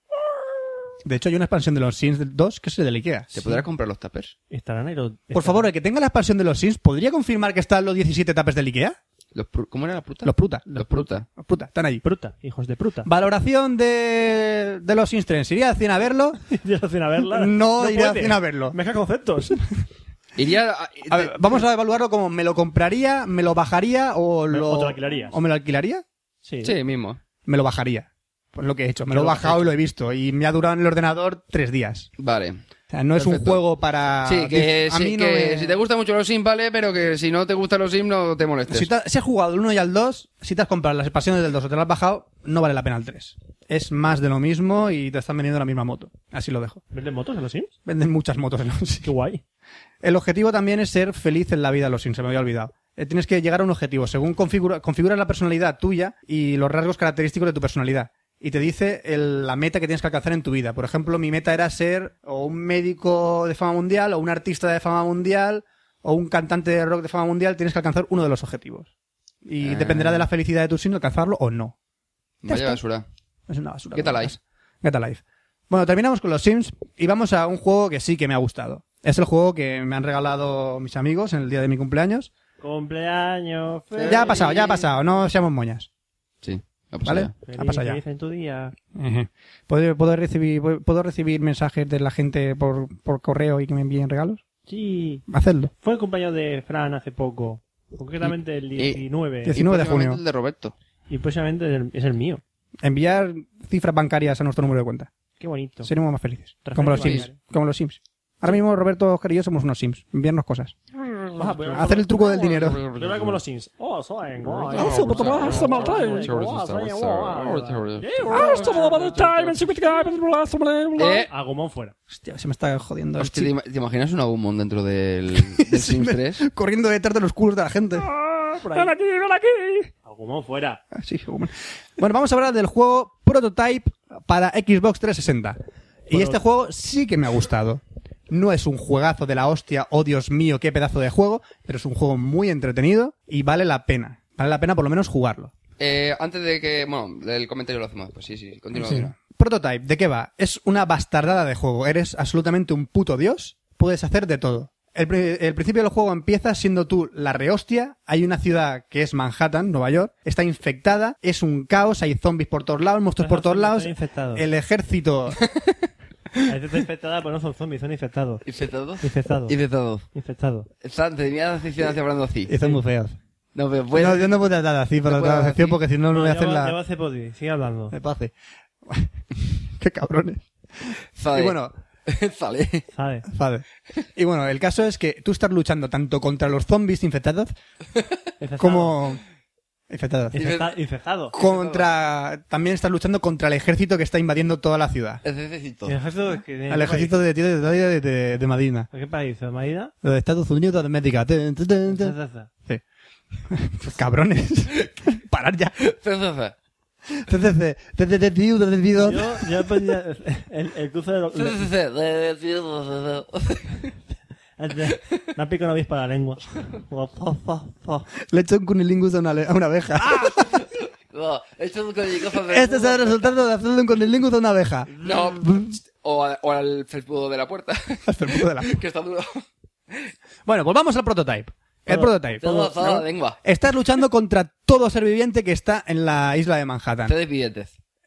De hecho, hay una expansión de los Sims 2 que es el de Ikea. ¿Se podrá comprar los tapers? Estarán ahí los... Por favor, el que tenga la expansión de los Sims, ¿podría confirmar que están los 17 tapes del Ikea? Los pru- ¿Cómo era la fruta? Los Pruta. Los pruta. Los Pruta, están ahí. Pruta, hijos de pruta. Valoración de, de los 3. ¿Iría al cine a verlo? ¿Irías al cine a verla? No iré al puede. cine a verlo. Mezcla conceptos. Iría... a- A ver, vamos a evaluarlo como me lo compraría, me lo bajaría o lo... O te lo alquilarías. ¿O me lo alquilaría? Sí. Sí, mismo. Me lo bajaría. Pues lo que he hecho. Me ¿Qué lo he bajado y lo he visto. Y me ha durado en el ordenador tres días. Vale. Sea, no es un juego para... Sí, que, a sí, mí no que me- si te gustan mucho los Sims, vale, pero que si no te gustan los Sims, no te molestes. Si, te- si has jugado el 1 y al 2, si te has comprado las expansiones del 2 o te las has bajado, no vale la pena el 3. Es más de lo mismo y te están vendiendo la misma moto. Así lo dejo. ¿Venden motos en los Sims? Venden muchas motos en los Sims. Qué guay. El objetivo también es ser feliz en la vida de los Sims, se me había olvidado. Eh, Tienes que llegar a un objetivo, según configura, configuras la personalidad tuya y los rasgos característicos de tu personalidad. Y te dice el- la meta que tienes que alcanzar en tu vida. Por ejemplo, mi meta era ser o un médico de fama mundial, o un artista de fama mundial, o un cantante de rock de fama mundial. Tienes que alcanzar uno de los objetivos. Y Ah. dependerá de la felicidad de tu Sim alcanzarlo o no. Vaya basura. Es una basura. Get a life. Get a life. Bueno, terminamos con los Sims y vamos a un juego que sí que me ha gustado. Es el juego que me han regalado mis amigos en el día de mi cumpleaños. Cumpleaños feliz. Ya ha pasado, ya ha pasado, no seamos moñas. Sí. Ha ¿Vale? ya. Feliz, Ha pasado ya. feliz en tu día. Ejé. ¿Puedo, puedo recibir, puedo recibir mensajes de la gente por, por correo y que me envíen regalos? Sí. Hacedlo. Fue el cumpleaños de Fran hace poco. Concretamente el 19. 19 de Y próximamente junio. el de Roberto. Y próximamente es el, es el mío. Enviar cifras bancarias a nuestro número de cuenta. Qué bonito. Seremos más felices. Como los. Sims. Como los Sims. Ahora mismo Roberto, Oscar y yo somos unos Sims. Enviarnos cosas. Ah, Hacer el truco del dinero. Era como los Sims. Oh, soy guay. Ah, sí, ¿eh? Ah, time, secret guy, Agumon fuera. Hostia, se me está jodiendo hostia, ¿te, imaginas un Agumon dentro del, del Sims 3? Corriendo detrás de los culos de la gente. Ah. Ven aquí, ven aquí. Agumon fuera. Así, bueno. Bueno, vamos a hablar del juego Prototype para Xbox 360. Y Bueno. este juego sí que me ha gustado. No es un juegazo de la hostia, oh Dios mío, qué pedazo de juego, pero es un juego muy entretenido y vale la pena. Vale la pena por lo menos jugarlo. Eh, antes de que... Bueno, el comentario lo hacemos después. Sí, sí, continúa. Sí. Prototype, ¿de qué va? Es una bastardada de juego. Eres absolutamente un puto dios. Puedes hacer de todo. El, el principio del juego empieza siendo tú la rehostia. Hay una ciudad que es Manhattan, Nueva York. Está infectada. Es un caos. Hay zombies por todos lados, monstruos por todos lados. El ejército. A veces está infectada, pero no son zombies, son infectados. ¿Infectado? Infectados. Infectado. Infectado. Está, tenía la sección hacia hablando así. y son muy feos. No, pero puede... No, yo no puedo tratar así por No la así. porque si no, no voy a hacer la. Ya va a podi. Sigue hablando. Me pase. Qué cabrones. Sale. Y bueno, Sale. ¿Sabes? vale. Y bueno, el caso es que tú estás luchando tanto contra los zombies infectados Infectado. como. Infectados. Infecta- infectado. Contra. También estás luchando contra el ejército que está invadiendo toda la ciudad. El necesito. ¿El ejército de qué? Al ejército de, de, de, de, de Madina. ¿De qué país? ¿De Madrid? De Estados Unidos de América. Cabrones. Parar ya. CCC. CCC. CCC. Yo, yo he pedido el, el cruce de... lo- le- el- Me ha picado una avispa la lengua. Le he hecho un cunilingus a una, le- a una abeja. No, esto es un código de- Este es el resultado de hacerle un cunilingus a una abeja. No. O, a- o al felpudo de la puerta. Hasta el punto de la- que está duro. Bueno, volvamos al prototype. El Todo- prototype. Todo, toda la lengua. Estás luchando contra todo ser viviente que está en la isla de Manhattan. Te despídete.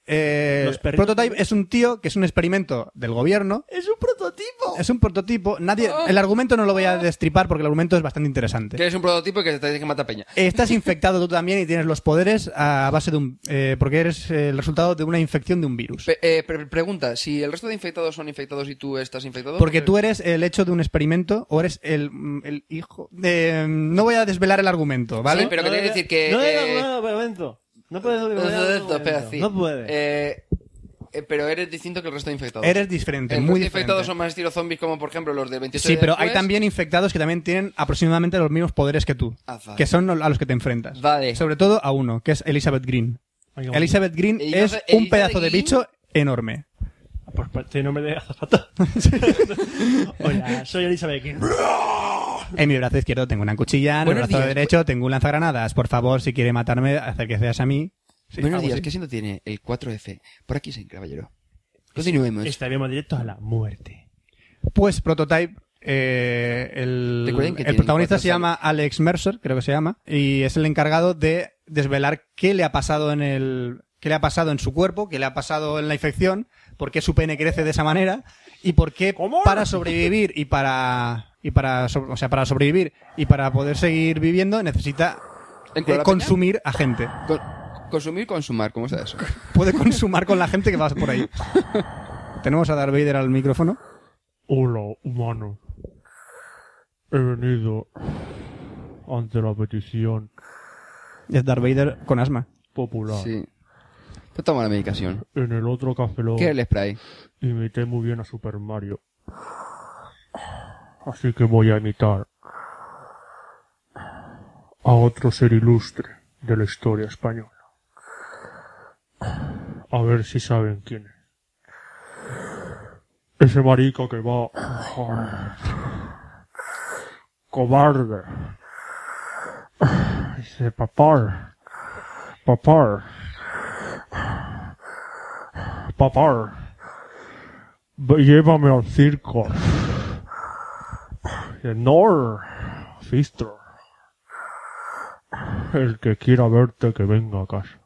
Eh, Prototype es un tío que es un experimento del gobierno. ¡Es un prototipo! Es un prototipo. Nadie, el argumento no lo voy a destripar porque el argumento es bastante interesante. Que eres un prototipo y que te tienes que matar peña. Estás infectado tú también y tienes los poderes a base de un, eh, porque eres el resultado de una infección de un virus. Pe- eh, pre- pregunta, si el resto de infectados son infectados y tú estás infectado... Porque ¿por qué- tú eres el hecho de un experimento o eres el, mm, el hijo. de- no voy a desvelar el argumento, ¿vale? Sí, pero que No, tiene que no, decir que... No, eh, no, no, pero momento. No puedes no, no, el no, espera, argumento. sí. No puede. Eh, eh, pero eres distinto que el resto de infectados. Eres diferente, el muy resto de diferente. infectados son más estilo zombies como, por ejemplo, los de 28 Sí, de pero hay después. también infectados que también tienen aproximadamente los mismos poderes que tú, Ah, vale. que son a los que te enfrentas. Vale. Sobre todo a uno, que es Elizabeth Green. Ay, qué Elizabeth Green Elizabeth- es un Elizabeth pedazo de Green. bicho enorme. Pues pues, tiene nombre de azafata. Hola, soy Elizabeth King. En mi brazo izquierdo tengo una cuchilla, en el Buenos brazo días. derecho tengo un lanzagranadas. Por favor, si quiere matarme, acérquese a mí. Sí, Buenos algo días, así. ¿qué siento tiene el 4F? Por aquí, sí, caballero. Continuemos. Estaremos directos a la muerte. Pues Prototype, eh, el, Recuerden que el tienen protagonista cuatro se llama Alex Mercer, creo que se llama, y es el encargado de desvelar qué le ha pasado en el, qué le ha pasado en su cuerpo, qué le ha pasado en la infección, por qué su pene crece de esa manera y por qué ¿Cómo? para sobrevivir y para y para o sea para sobrevivir y para poder seguir viviendo necesita ¿En eh, consumir a gente. Con- consumir, consumar, ¿cómo está eso? Puede consumar con la gente que va por ahí. Tenemos a Darth Vader al micrófono. Hola, humano. He venido ante la petición Es Darth Vader con asma. popular. Sí. Pues toma la medicación. En el otro café Lock ¿Qué es el spray? imité muy bien a Super Mario. Así que voy a imitar a otro ser ilustre de la historia española. A ver si saben quién es. Ese marica que va... Cobarde. Dice, papar. Papar. Papar. Ve- Llévame al circo. Nor, Fistro. El que quiera verte que venga a casa.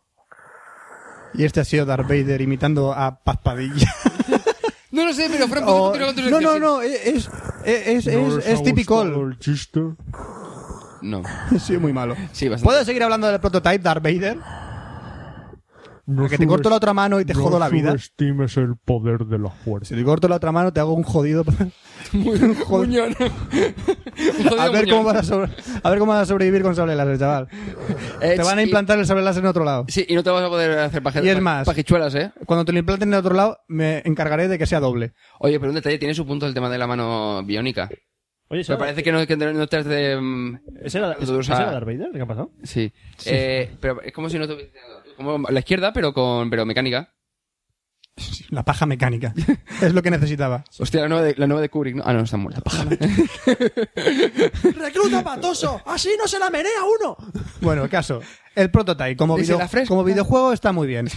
Y este ha sido Darth Vader imitando a Paz Padilla. No lo sé, pero Fran, O- ¿puedes continuar con tu no, no, no, es, es, es, ¿No es, es típico. el chiste? No. Sí, muy malo. Sí. ¿Puedo seguir hablando del prototype Darth Vader? No Que te corto la otra mano y te no jodo la vida. subestimes el poder de la fuerza. Si te corto la otra mano, te hago un jodido. Un jodido- Muñón. A ver, cómo vas a sobre- a ver cómo vas a sobrevivir con sable láser, chaval. Eh, Te van a implantar el sable láser en otro lado. Sí, y no te vas a poder hacer paje- Y es más- pajichuelas, ¿eh? Cuando te lo implanten en el otro lado, me encargaré de que sea doble. Oye, pero un detalle, tiene su punto el tema de la mano biónica. Oye, ¿ese Me parece que no, que no te has de... mm, ¿ese era, ese- dudosa- ese era Darth Vader? ¿Qué ha pasado? Sí. Eh, pero es como si no tuviese... Como la izquierda, pero con pero mecánica. La paja mecánica. es lo que necesitaba. Hostia, la nueva de, la nueva de Kubrick, ¿no? Ah, no, está muerta. ¡Recluta patoso! ¡Así no se la menea uno! Bueno, el caso. El prototype como, video- la videojuego está muy bien.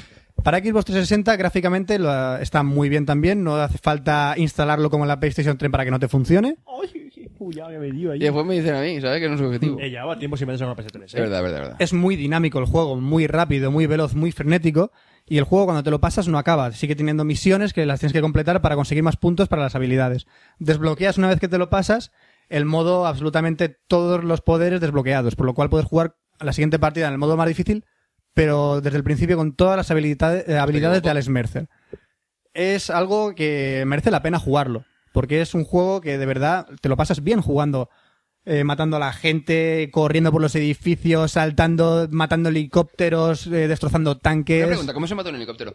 Para Xbox 360 gráficamente lo- está muy bien también. No hace falta instalarlo como en la PlayStation 3 para que no te funcione. ¡Ay! Me dio ahí. Y después me dicen a mí, ¿sabes? Que no es objetivo. Eh, llevaba tiempo sin meterse con la PS3, Es ¿eh? es verdad, es verdad. Es muy dinámico el juego, muy rápido, muy veloz, muy frenético. Y el juego cuando te lo pasas no acaba. Sigue teniendo misiones que las tienes que completar para conseguir más puntos para las habilidades. Desbloqueas una vez que te lo pasas el modo absolutamente todos los poderes desbloqueados. Por lo cual puedes jugar la siguiente partida en el modo más difícil, pero desde el principio con todas las habilidades, eh, habilidades de Alex Mercer. Es algo que merece la pena jugarlo. Porque es un juego que de verdad te lo pasas bien jugando eh, matando a la gente, corriendo por los edificios, saltando, matando helicópteros, eh, destrozando Una tanques. pregunta, ¿cómo se mata un helicóptero?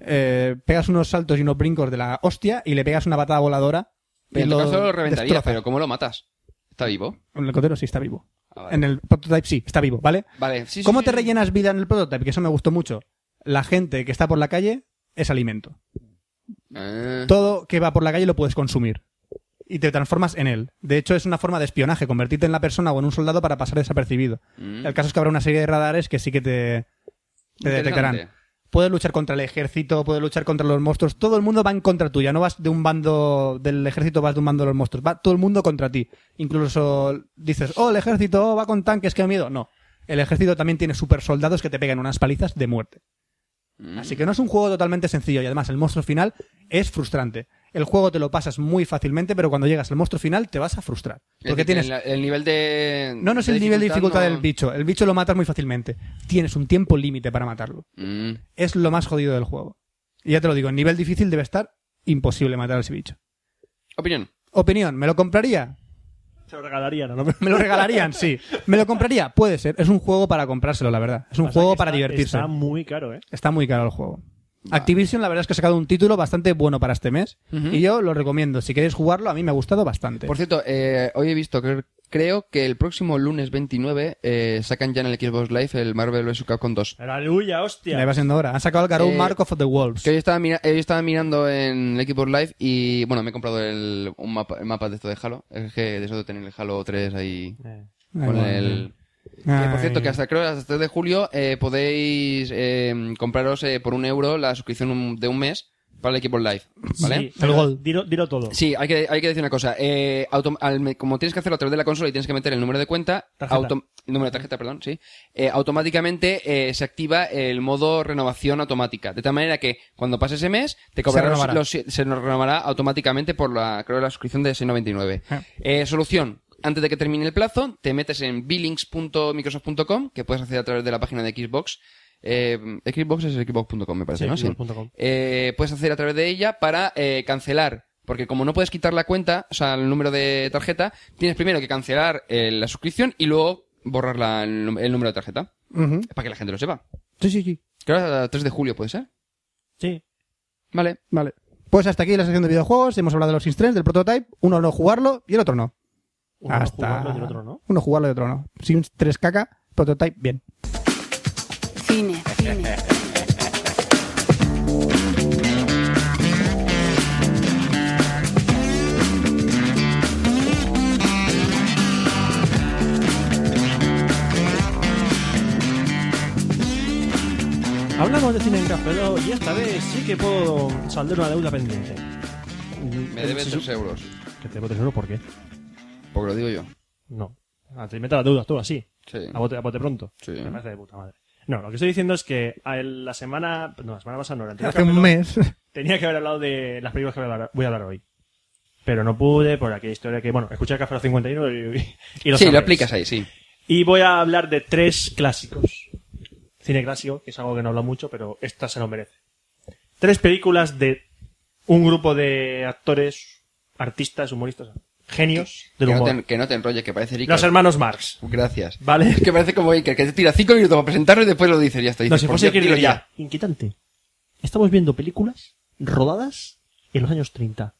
Eh, pegas unos saltos y unos brincos de la hostia y le pegas una patada voladora. y En caso lo reventaría, destroza. pero ¿cómo lo matas? ¿Está vivo? El helicóptero sí está vivo. Ah, vale. En el prototype sí, está vivo, ¿vale? Vale, sí, sí, ¿Cómo sí, te sí. rellenas vida en el prototype? Que eso me gustó mucho. La gente que está por la calle es alimento. Ah. Todo que va por la calle lo puedes consumir. Y te transformas en él. De hecho, es una forma de espionaje, convertirte en la persona o en un soldado para pasar desapercibido. Mm. El caso es que habrá una serie de radares que sí que te, te detectarán. Puedes luchar contra el ejército, puedes luchar contra los monstruos. Todo el mundo va en contra tuya. No vas de un bando del ejército, vas de un bando de los monstruos. Va todo el mundo contra ti. Incluso dices, oh, el ejército oh, va con tanques, qué miedo. No. El ejército también tiene super soldados que te pegan unas palizas de muerte. Así que no es un juego totalmente sencillo y además el monstruo final es frustrante. El juego te lo pasas muy fácilmente, pero cuando llegas al monstruo final te vas a frustrar. Porque decir, tienes... el, el nivel de... No, no es el nivel de dificultad no- del bicho. El bicho lo matas muy fácilmente. Tienes un tiempo límite para matarlo. Mm. Es lo más jodido del juego. Y ya te lo digo, en nivel difícil debe estar imposible matar a ese bicho. Opinión. Opinión, ¿me lo compraría? Se lo regalarían, ¿no? ¿Me lo regalarían? Sí. ¿Me lo compraría? Puede ser. Es un juego para comprárselo, la verdad. Es un Pasa juego que para está- divertirse. Está muy caro, ¿eh? Está muy caro el juego. Activision, la verdad es que ha sacado un título bastante bueno para este mes. Y yo lo recomiendo. Si queréis jugarlo, a mí me ha gustado bastante. Por cierto, eh, hoy he visto que creo que el próximo lunes 29 eh, sacan ya en el Xbox Live el Marvel vs. Capcom 2. Aleluya, hostia. Ya va siendo hora. Han sacado el Garou Eh, Mark of the Wolves. Que hoy estaba, mira- hoy estaba mirando en el Xbox Live y, bueno, me he comprado el, un mapa, el mapa de esto de Halo. Es que de eso de tener el Halo 3 ahí Eh. con bueno. el... Por cierto, que hasta creo que hasta el 3 de julio eh, podéis eh, compraros eh, por un euro la suscripción un- de un mes para el Xbox Live, ¿vale? Sí, El pero gol. Dilo, dilo todo. Sí, hay que, hay que decir una cosa. Eh, autom- al como tienes que hacerlo a través de la consola y tienes que meter el número de cuenta, autom- el número de tarjeta, perdón, sí, eh, automáticamente eh, se activa el modo renovación automática. De tal manera que cuando pase ese mes, te cobrará los- renovará. los- se nos renovará automáticamente por la, creo, la suscripción de 6,99. Ah. Eh, solución. Antes de que termine el plazo, te metes en billings.microsoft.com, que puedes hacer a través de la página de Xbox. Eh, Xbox es xbox.com, me parece, Sí, ¿no? Sí. xbox.com. Eh, puedes hacer a través de ella para eh, cancelar. Porque como no puedes quitar la cuenta, o sea, el número de tarjeta, tienes primero que cancelar eh, la suscripción y luego borrar la- el, número de tarjeta. Ujú. Para que la gente lo sepa. Sí, sí, sí. Creo que hasta el 3 de julio puede ser. Sí. Vale. Vale. Pues hasta aquí la sección de videojuegos. Hemos hablado de los 3, del prototype. Uno no jugarlo y el otro no. Uno Hasta... jugarlo y el otro no. Uno jugarlo y otro no. Sims 3 caca, prototype bien. Cine, cine. Hablamos de cine en Café y esta vez sí que puedo saldar una deuda pendiente. Me debe Sí, 3 euros. ¿Que te debo 3 euros por qué? Porque lo digo yo. No. Te metes las deudas tú así. Sí. A bote, a bote pronto. Sí. Me parece de puta madre. No, lo que estoy diciendo es que a el- la semana. No, la semana pasada no, la anterior Hace un mes. Tenía que haber hablado de las películas que voy a hablar, voy a hablar hoy. Pero no pude por aquella historia que, bueno, escuché el Café Lock 51 y, y, y lo sí, lo aplicas ahí, sí. Y voy a hablar de tres clásicos. Cine clásico, que es algo que no hablo mucho, pero esta se lo merece. Tres películas de un grupo de actores, artistas, humoristas, genios del Que no, te, que no te enrolles, que parece Iker. Los hermanos Marx. Gracias. ¿Vale? Es que parece como Iker, que te tira 5 minutos para presentarlo y después lo dices y ya está. No, Dices, si por fuese dilo diría, inquietante. Estamos viendo películas rodadas en los años 30.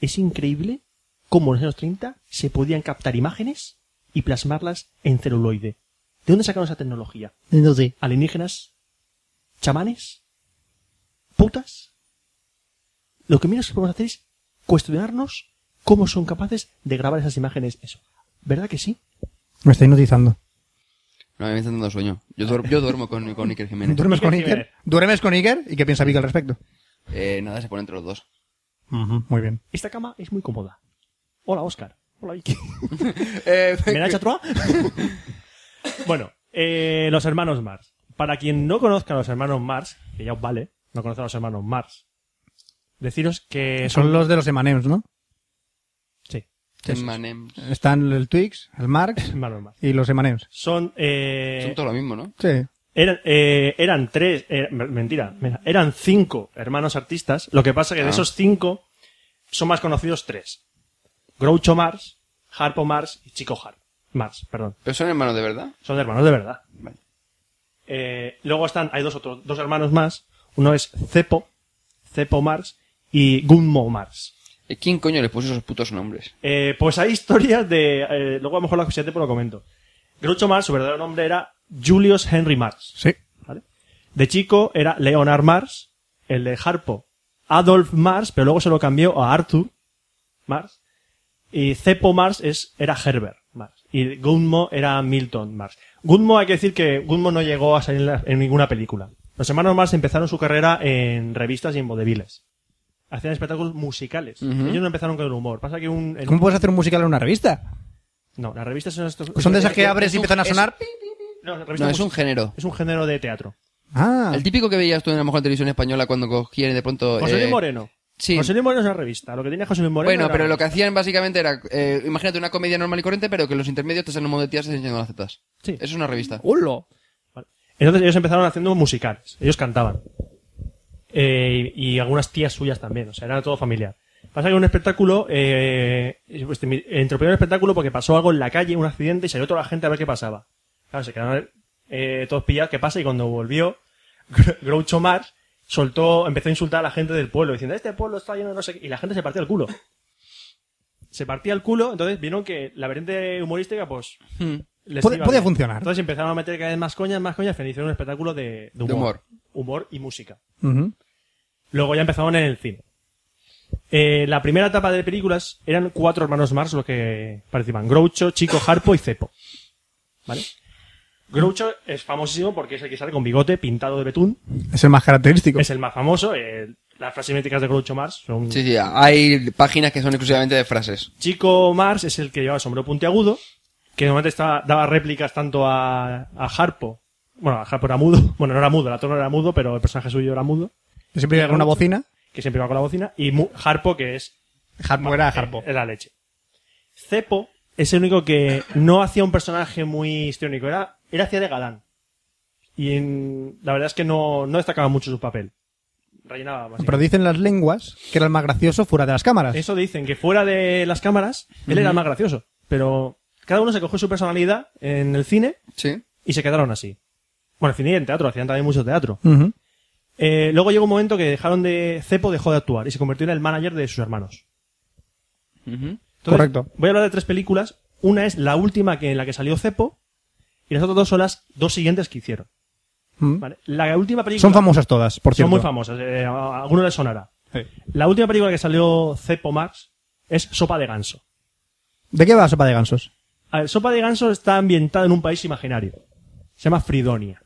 Es increíble cómo en los años 30 se podían captar imágenes y plasmarlas en celuloide. ¿De dónde sacaron esa tecnología? No sé. ¿Alienígenas? ¿Chamanes? ¿Putas? Lo que menos que podemos hacer es cuestionarnos cómo son capaces de grabar esas imágenes. Eso. ¿Verdad que sí? Me está hipnotizando. No, me está dando sueño. Yo, duer- yo duermo con, con Iker Jiménez. ¿Duermes con Iker Iker? ¿Duermes con Iker? ¿Y qué piensa Vic al respecto? Eh, nada, se pone entre los dos. Muy bien. Esta cama es muy cómoda. Hola, Oscar. Hola, Vicky. Eh, ¿Me da chatroa? bueno, eh, los hermanos Mars. Para quien no conozca a los hermanos Mars, que ya os vale, no conoce a los hermanos Mars, deciros que Son los de los Emanems, ¿no? Emanems. Están el Twix, el Marx y los Emanems. Son, eh, Son todo lo mismo, ¿no? Sí. eran, eh, eran tres, eh, mentira, mira, eran cinco hermanos artistas. Lo que pasa que de Ah. esos cinco son más conocidos tres. Groucho Mars, Harpo Mars y Chico Harp. Mars, perdón. Pero son hermanos de verdad. Son hermanos de verdad. Vale. Eh, luego están, hay dos otros, dos hermanos más. Uno es Cepo, Cepo Mars y Gunmo Mars. ¿Y ¿Quién coño le puso esos putos nombres? Eh, pues hay historias de, eh, luego a lo mejor la siguiente pues lo comento. Groucho Mars, su verdadero nombre era Julius Henry Mars. Sí. ¿vale? De chico era Leonard Mars, el de Harpo Adolf Mars, pero luego se lo cambió a Arthur Mars. Y Cepo Mars es, era Herbert Mars. Y Gunmo era Milton Mars. Gunmo hay que decir que Gunmo no llegó a salir en, la- en ninguna película. Los hermanos Mars empezaron su carrera en revistas y en vodevils. Hacían espectáculos musicales. Ellos no empezaron con el humor. Pasa que un... en ¿Cómo puedes hacer un musical en una revista? No, las revistas son estos... Pues son de esas que es- abres es y un- empiezan a es- sonar. No, las No, es un género. es un género de teatro. Ah, El típico que veías tú en la mejor televisión española cuando cogían y de pronto... José Luis eh, Moreno. Sí. José Luis Moreno es una revista. Lo que tenía José Luis Moreno. Bueno, era- pero lo que hacían básicamente era, eh, imagínate una comedia normal y corriente, pero que en los intermedios te salen un montón de tías enseñando las tetas. Sí. Eso es una revista. ¡Hola! Vale. Entonces ellos empezaron haciendo musicales. Ellos cantaban. Eh, y, y algunas tías suyas también. O sea, era todo familiar. Pasa que un espectáculo, eh, pues, entropía un espectáculo porque pasó algo en la calle, un accidente, y salió toda la gente a ver qué pasaba. Claro, se quedaron eh, todos pillados qué pasa y cuando volvió, Gr- Groucho Marx soltó, empezó a insultar a la gente del pueblo diciendo, este pueblo está lleno de no sé qué, y la gente se partía el culo. Se partía el culo, entonces vieron que la vertiente humorística, pues, Hmm. les iba podía bien. funcionar. Entonces empezaron a meter cada vez más coñas, más coñas, y hicieron un espectáculo de, de humor. De humor. Humor y música. Luego ya empezaron en el cine. Eh, la primera etapa de películas eran cuatro hermanos Marx los que participan. Groucho, Chico, Harpo y Cepo. ¿Vale? Groucho es famosísimo porque es el que sale con bigote pintado de betún. es el más característico. Es el más famoso. eh, las frases míticas de Groucho Marx son... Sí, sí, hay páginas que son exclusivamente de frases. Chico Marx es el que llevaba el sombrero puntiagudo, que normalmente estaba, daba réplicas tanto a, a Harpo. Bueno, a Harpo era mudo. Bueno, no era mudo, el actor no era mudo, pero el personaje suyo era mudo. Siempre llega con una bocina. que siempre va con la bocina, y Mu- Harpo, que es Harpo era Harpo. eh, es la leche. Cepo es el único que no hacía un personaje muy histriónico, era, era hacía de galán. Y en- la verdad es que no, no destacaba mucho su papel. Rellenaba más. Pero dicen las lenguas que era el más gracioso fuera de las cámaras. Eso dicen, que fuera de las cámaras, él era el más gracioso. Pero cada uno se cogió su personalidad en el cine Sí. y se quedaron así. Bueno, y en teatro, hacían también mucho teatro. Ujú. Eh, luego llegó un momento que dejaron de. Cepo dejó de actuar y se convirtió en el manager de sus hermanos. Ujú. Entonces, Correcto. Voy a hablar de tres películas. Una es la última que en la que salió Cepo y las otras dos son las dos siguientes que hicieron. ¿vale? La última película. Son famosas todas, por cierto. Son muy famosas. eh, a alguno les sonará. Sí. La última película que salió Cepo Max es Sopa de Ganso. ¿De qué va Sopa de Gansos? A ver, Sopa de Ganso está ambientada en un país imaginario. Se llama Fridonia.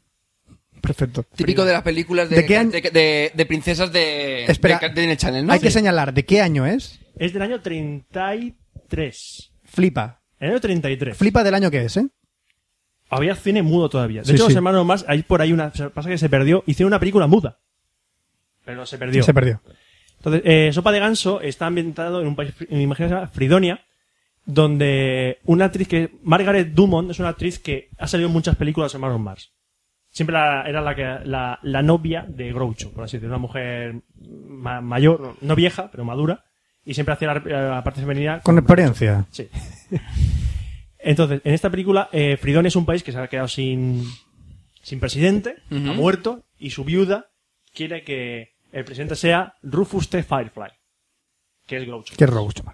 Perfecto. Típico de las películas de, ¿De qué año- de, de- de princesas de, Espera. de, Channel, ¿no? Hay que señalar de qué año es. Es del año 33. Flipa. El año 33. Flipa del año que es, ¿eh? Había cine mudo todavía. De Sí, hecho, sí. los hermanos más, hay por ahí una. Pasa que se perdió. Hicieron una película muda. Pero se perdió. Se perdió. Entonces, eh, Sopa de Ganso está ambientado en un país, me imagino que se llama Fridonia, donde una actriz que, Margaret Dumont, es una actriz que ha salido en muchas películas de los hermanos Mars. Siempre la- era la, que, la, la novia de Groucho, por así decirlo, una mujer ma- mayor, no vieja, pero madura, y siempre hacía la, la parte femenina. Con experiencia. Sí. Entonces, en esta película, eh, Fridonia es un país que se ha quedado sin, sin presidente, ha muerto, y su viuda quiere que el presidente sea Rufus T. Firefly, que es Groucho. Qué robusto.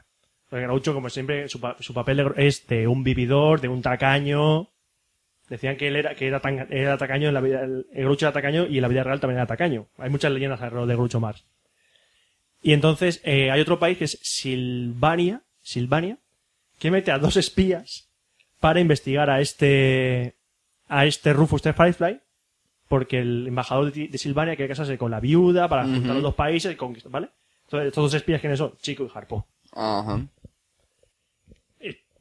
Porque Groucho, como siempre, su, pa- su papel es de un vividor, de un tacaño. Decían que él era, que era, tan- era tacaño en la vida, el, Groucho era tacaño y en la vida real también era tacaño. Hay muchas leyendas alrededor de Groucho Mars. Y entonces, eh, hay otro país que es Silvania, Silvania, que mete a dos espías para investigar a este, a este Rufus T. Firefly, porque el embajador de, de Silvania quiere casarse con la viuda para juntar Ujú. los dos países y conquistar, ¿vale? Entonces, estos dos espías, ¿quiénes son? Chico y Harpo. Ajá.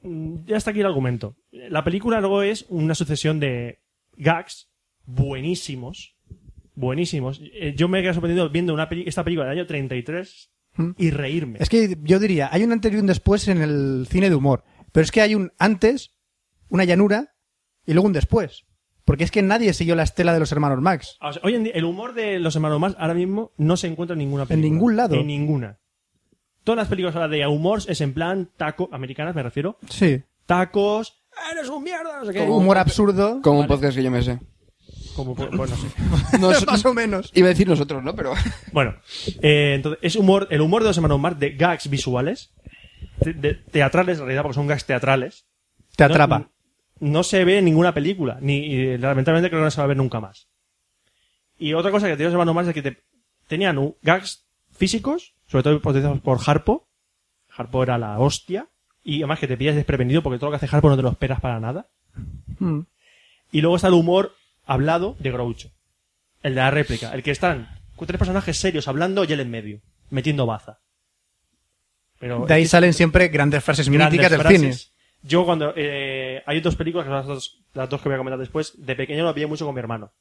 Mm, Ya está aquí el argumento. La película luego es una sucesión de gags buenísimos. Buenísimos. Eh, Yo me he quedado sorprendido viendo una peli- esta película del año 33 ¿Mm? y reírme. Es que yo diría, hay un antes y un después en el cine de humor. Pero es que hay un antes, una llanura y luego un después. Porque es que nadie siguió la estela de los hermanos Max. O sea, hoy en día, el humor de los hermanos más ahora mismo no se encuentra en ninguna película. ningún lado. En ninguna. Todas las películas ahora de humor es en plan taco, americanas me refiero. Sí. Tacos, eres un mierda, no sé qué. Humor absurdo. Como un podcast que yo me sé. Como, pues no sé. Nos- Más o menos. iba a decir nosotros, ¿no? Pero... Bueno, eh, entonces es humor, el humor de los hermanos Marx de gags visuales, de, de- teatrales en realidad, porque son gags teatrales. Te No- atrapa. No, se ve en ninguna película, ni y lamentablemente creo que no se va a ver nunca más. Y otra cosa que tenían los hermanos Marx es que te- tenían un- gags físicos, sobre todo potenciados por Harpo. Harpo era la hostia. Y además que te pillas desprevenido porque todo lo que hace Harpo no te lo esperas para nada. Mm. Y luego está el humor hablado de Groucho. El de la réplica. El que están tres personajes serios hablando y él en medio, metiendo baza. Pero De ahí es salen siempre grandes frases grandes míticas del frases. cine. Yo cuando... eh, hay dos películas, las dos, las dos que voy a comentar después. De pequeño lo vi mucho con mi hermano.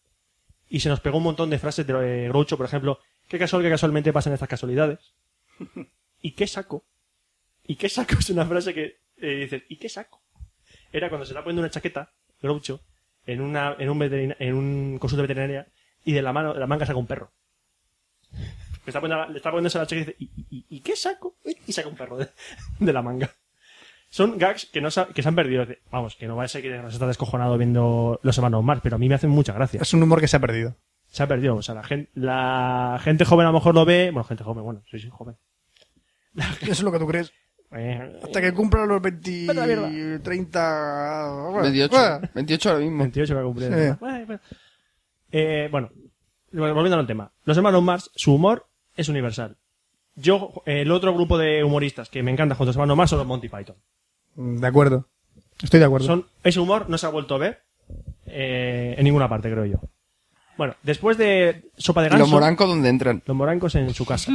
y se nos pegó un montón de frases de eh, Groucho, por ejemplo, qué casual que casualmente pasan estas casualidades. ¿Y qué saco? ¿Y qué saco? Es una frase que eh, dices, ¿y qué saco? Era cuando se está poniendo una chaqueta, Groucho, en una, en un en un consulta veterinaria, y de la mano, de la manga saca un perro. Le está poniendo, le está poniéndose la chaqueta y dice, ¿y, y, y qué saco? Y saca un perro de, de la manga. Son gags que, no, sa- que se han perdido. Vamos, que no va a ser que nos está descojonado viendo los hermanos Mars, pero a mí me hacen mucha gracia. Es un humor que se ha perdido. Se ha perdido. O sea, la gente, la gente joven a lo mejor lo ve. Bueno, gente joven, bueno, soy, soy joven. Eso es lo que tú crees. Eh, Hasta que cumpla los 20, Vete a la mierda. 30... bueno, 28. bueno. 28 ahora mismo. 28 que ha cumplido. Sí. Bueno, bueno. Eh, bueno, volviendo al tema. Los hermanos Mars, su humor es universal. Yo, eh, el otro grupo de humoristas que me encanta junto a los hermanos Mars son los Monty Python. De acuerdo. Estoy de acuerdo. Son, ese humor no se ha vuelto a ver eh, en ninguna parte, creo yo. Bueno, después de Sopa de ¿Y Ganso... los morancos dónde entran? Los morancos en su casa.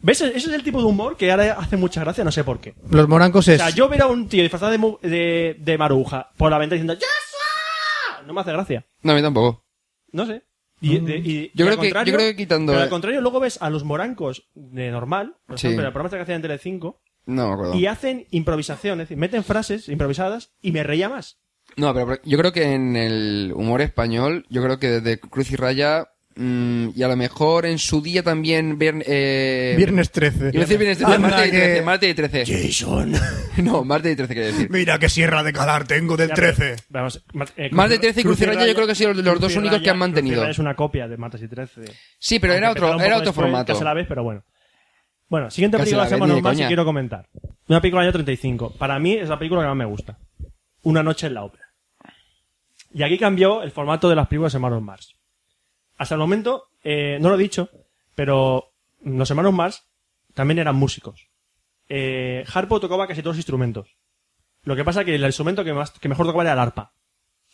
¿Ves? Ese es el tipo de humor que ahora hace mucha gracia, no sé por qué. Los morancos O es... sea, yo ver a un tío disfrazado de, mu- de, de maruja por la ventana diciendo ¡Ya No me hace gracia. No, a mí tampoco. No sé. Y, de- y- Yo y creo que- contrario- yo creo que quitando- Pero al contrario, luego ves a los morancos de normal, por Sí. ejemplo, el programa que hacían en Telecinco, No me acuerdo. y hacen improvisación, es decir, meten frases improvisadas y me reía más. No, pero yo creo que en el humor español, yo creo que desde Cruz y Raya, mm, y a lo mejor en su día también ver, eh... Viernes 13. Iba a decir viernes 13, Anda martes y que- 13, martes y 13. Jason. No, martes y 13 quiere decir. Mira qué sierra de calar tengo del Ya, pero- 13. Vamos, eh, Más de 13 y Cruz y Raya yo creo que han sido los Cruz dos y únicos que han mantenido. Y es una copia de Martes y 13. Sí, pero era Aunque otro, pegará un era otro formato. casi a la vez, pero bueno. Bueno, siguiente Casi película la Normal si coña. quiero comentar. Una película del año 35. Para mí es la película que más me gusta. Una noche en la ópera. Y aquí cambió el formato de las películas de Hermanos Mars. Hasta el momento, eh, no lo he dicho, pero los Hermanos Mars también eran músicos. Eh, Harpo tocaba casi todos los instrumentos. Lo que pasa que el instrumento que, más, que mejor tocaba era el arpa.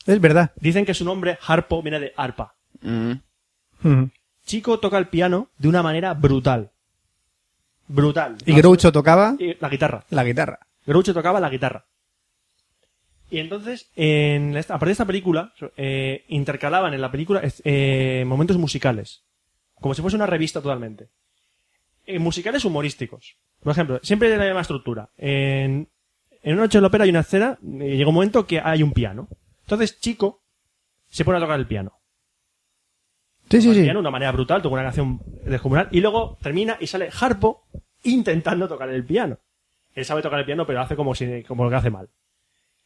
Es verdad. Dicen que su nombre, Harpo, viene de arpa. Mm. Chico toca el piano de una manera brutal. Brutal. Y Groucho tocaba Y la guitarra. la guitarra. Groucho tocaba la guitarra. Y entonces, en esta, a partir de esta película, eh, intercalaban en la película eh, momentos musicales. Como si fuese una revista totalmente. Eh, musicales humorísticos. Por ejemplo, siempre de la misma estructura. En, en una noche de la ópera hay una escena, llega un momento que hay un piano. Entonces, Chico se pone a tocar el piano. Sí, sí, el sí. piano de una manera brutal, toca una canción descomunal, y luego termina y sale Harpo intentando tocar el piano. Él sabe tocar el piano, pero hace como, si, como lo que hace mal.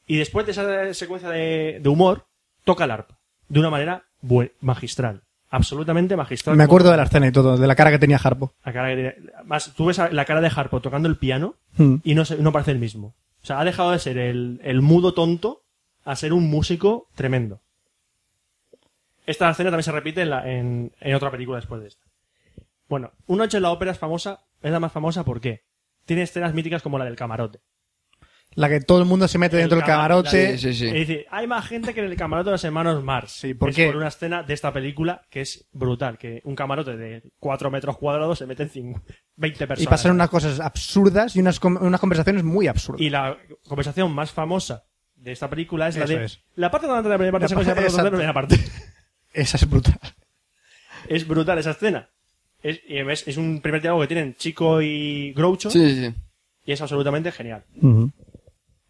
Y después de esa secuencia de, de humor, toca el arpa. De una manera magistral. Absolutamente magistral. Me Como- acuerdo de la escena y todo, de la cara que tenía Harpo. la cara que tiene- Más, tú ves la cara de Harpo tocando el piano Mm. y no, se- no parece el mismo. O sea, ha dejado de ser el, el mudo tonto a ser un músico tremendo. Esta escena también se repite en, la- en, en otra película después de esta. Bueno, Una noche en la ópera es famosa, es la más famosa ¿por qué? Tiene escenas míticas como la del camarote. La que todo el mundo se mete dentro El del cama- camarote. Sí, sí, sí. Es decir, hay más gente que en el camarote de los hermanos Mars. Sí, ¿por es qué? por una escena de esta película que es brutal, que un camarote de 4 metros cuadrados se meten cin- 20 personas. Y pasaron unas cosas absurdas y unas, com- unas conversaciones muy absurdas. Y la conversación más famosa de esta película es la Eso de... es. La parte donde la primera parte La se parte- de la primera parte. Esa es brutal. Es brutal esa escena. Es, y es, es un primer diálogo que tienen Chico y Groucho Sí, sí, sí. y es absolutamente genial.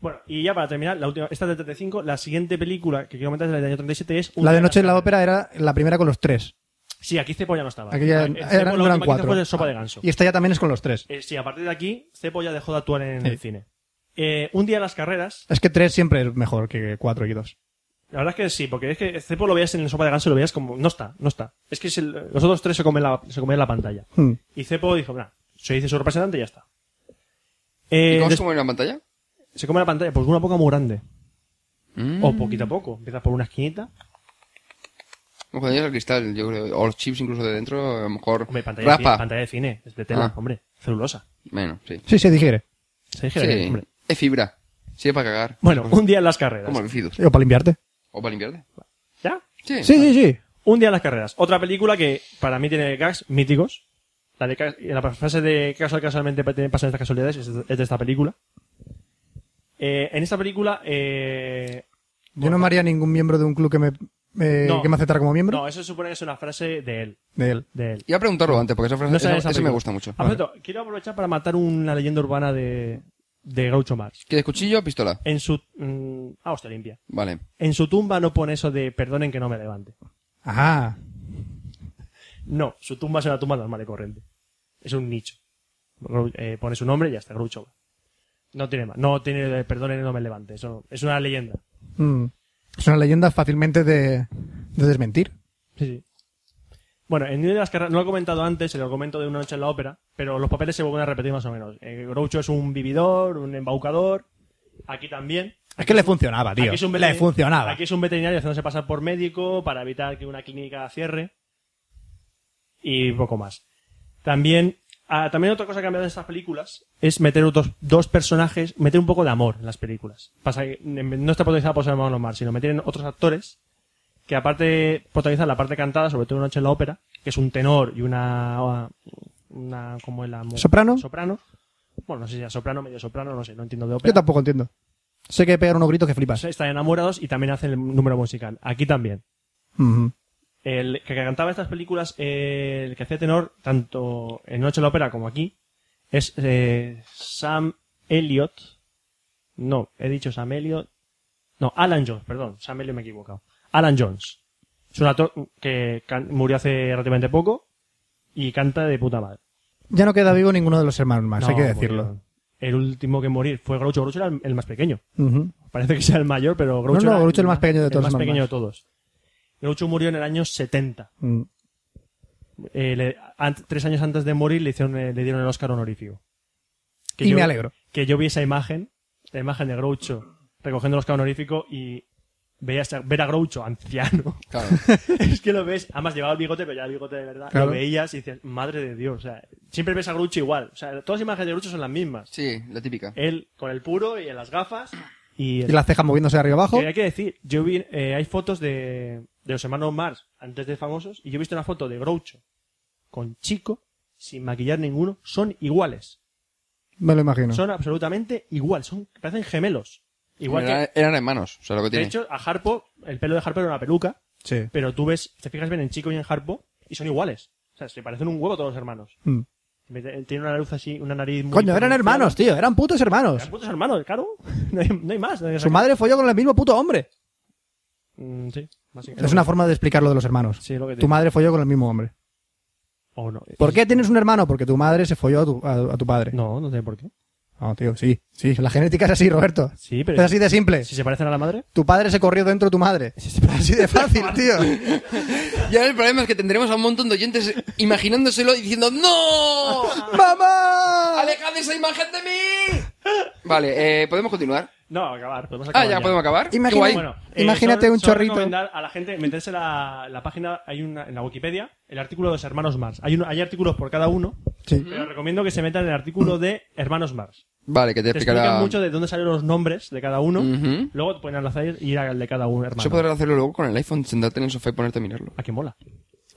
Bueno, y ya para terminar, la última, esta es del 35, la siguiente película que quiero comentar es la del año 37 es... Un La de Noche en la ópera era la primera con los tres. Sí, aquí Cepo ya no estaba. Eh, Cepo eran, la eran que cuatro. fue de Sopa de Ganso. Y esta ya también es con los tres. Eh, sí, a partir de aquí, Cepo ya dejó de actuar en Sí. el cine. Eh, un día en las carreras, Es que tres siempre es mejor que cuatro y dos. la verdad es que sí, porque es que Cepo lo veías en el Sopa de Ganso y lo veías como... No está, no está. Es que es el- los otros tres se comen la, se comen la pantalla. Hmm. Y Cepo dijo, nah, se dice su representante y ya está. ¿Y Eh, cómo se des- mueve la pantalla? Se come la pantalla, pues una poca muy grande. Mm. O poquito a poco. Empiezas por una esquinita. Cuando llegas al cristal, yo creo. O los chips incluso de dentro, a lo mejor. Hombre, pantalla, de cine, Raspa. pantalla de cine. Es de tela, Ah. hombre. Celulosa. Bueno, sí. Sí, se digiere. Se Sí. hombre. Es fibra. Sí, es para cagar. Bueno, un día en las carreras. Como el Fidus. O para limpiarte. O para limpiarte. ¿Ya? Sí. Sí, sí, sí. Un día en las carreras. Otra película que para mí tiene gags míticos. La de la frase de casual casualmente pasan estas casualidades es de, es de esta película. Eh, en esta película, eh, Yo no me haría ningún miembro de un club que me eh, No. que me aceptara como miembro. No, eso se supone que es una frase de él. De él. De él. Iba a preguntarlo antes, porque esa frase No esa me gusta mucho. Cierto, quiero aprovechar para matar una leyenda urbana de, de Groucho Marx. ¿Quieres cuchillo o pistola? En su... mm, ah, hostia, limpia. Vale. En su tumba no pone eso de perdonen que no me levante. Ajá. No, su tumba es una tumba normal y corriente. Es un nicho. Eh, pone su nombre y ya está, Groucho. No tiene más. No tiene de perdonen que no me levante. Eso es una leyenda. Mm. Es una leyenda fácilmente de, de desmentir. Sí, sí. Bueno, en Nido de las Carreras, no lo he comentado antes, se lo comento de una noche en la ópera, pero los papeles se vuelven a repetir más o menos. Eh, Groucho es un vividor, un embaucador. Aquí también. Es que le funcionaba, tío. Aquí es un Le funcionaba. Aquí es un veterinario haciéndose pasar por médico para evitar que una clínica cierre. Y poco más. También, ah, también otra cosa que ha cambiado en estas películas es meter otros dos personajes, meter un poco de amor en las películas. Pasa que no está protagonizada por Samuel Omar, sino meter en otros actores que aparte de protagonizar la parte cantada, sobre todo en Noche en la Ópera, que es un tenor y una, una, como es la ¿Soprano? Soprano. Bueno, no sé si es soprano, medio soprano, no sé, no entiendo de Yo ópera. tampoco entiendo. Sé que pegan unos gritos que flipas. Están enamorados y también hacen el número musical. Aquí también. El que cantaba estas películas, eh, el que hacía tenor, tanto en Noche en la Ópera como aquí, es eh, Sam Elliott. No, he dicho Sam Elliott. No, Alan Jones, perdón. Sam Elliott me he equivocado. Alan Jones. Es un actor que murió hace relativamente poco y canta de puta madre. Ya no queda vivo ninguno de los hermanos más, hay que decirlo. murió. El último que morir fue Groucho. Groucho era el, más pequeño. Parece que sea el mayor, pero Groucho No, no, era Groucho el más pequeño de todos El más pequeño de todos. Groucho murió en el año 70. Mm. Eh, le- tres años antes de morir le, hicieron, eh, le dieron el Oscar honorífico. Que Y yo- me alegro. Que yo vi esa imagen, la imagen de Groucho recogiendo el Oscar honorífico y veías a- ver a Groucho anciano. Claro. es que lo ves, además llevaba el bigote, pero ya el bigote de verdad. Claro. Lo veías y decías, madre de Dios. O sea, siempre ves a Groucho igual. O sea, todas las imágenes de Groucho son las mismas. Sí, la típica. Él con el puro y en las gafas. Y, Y las cejas moviéndose de arriba abajo. que hay que decir, yo vi, eh, hay fotos de, de los hermanos Mars antes de famosos y yo he visto una foto de Groucho con Chico sin maquillar ninguno, son iguales. Me lo imagino. Son absolutamente igual, son parecen gemelos. Igual eran, que eran hermanos, o sea, lo que de tiene. hecho a Harpo, el pelo de Harpo era una peluca, Sí. pero tú ves, te fijas bien en Chico y en Harpo y son iguales. O sea, se parecen un huevo todos los hermanos. Mm. Tiene una luz así, una nariz muy Coño, eran hermanos, tío. Eran putos hermanos. Eran putos hermanos, claro. No hay, no hay más. no hay- Su madre folló con el mismo puto hombre. Mm, sí, básicamente. Es una forma de explicar lo de los hermanos. Sí, lo que Tu madre folló con el mismo hombre. O no. ¿Por qué tienes un hermano? Porque tu madre se folló a tu, a- a tu padre. No, no sé por qué. No, tío, sí. Sí, la genética es así, Roberto. Sí, pero Es así de simple. si se parecen a la madre. Tu padre se corrió dentro de tu madre. Así de fácil, tío. Y ahora el problema es que tendremos a un montón de oyentes imaginándoselo y diciendo ¡No! ¡Mamá! ¡Alejad esa imagen de mí! Vale, eh, ¿podemos continuar? No, acabar. Podemos Ah, acabar ya, podemos acabar. Imagina- Qué guay. Bueno, eh, Imagínate solo- un solo chorrito. recomendar a la gente meterse la, la página, hay una, en la Wikipedia, el artículo de los hermanos Mars. Hay, uno- hay artículos por cada uno, Sí. pero recomiendo que se metan en el artículo de hermanos Mars. Vale, que te Te explicará... explican mucho de dónde salen los nombres de cada uno. Ujú. Luego te pueden enlazar y ir al de cada uno, hermano. Eso podrás hacerlo luego con el iPhone, sentarte en el sofá y ponerte a mirarlo. ¿A qué mola?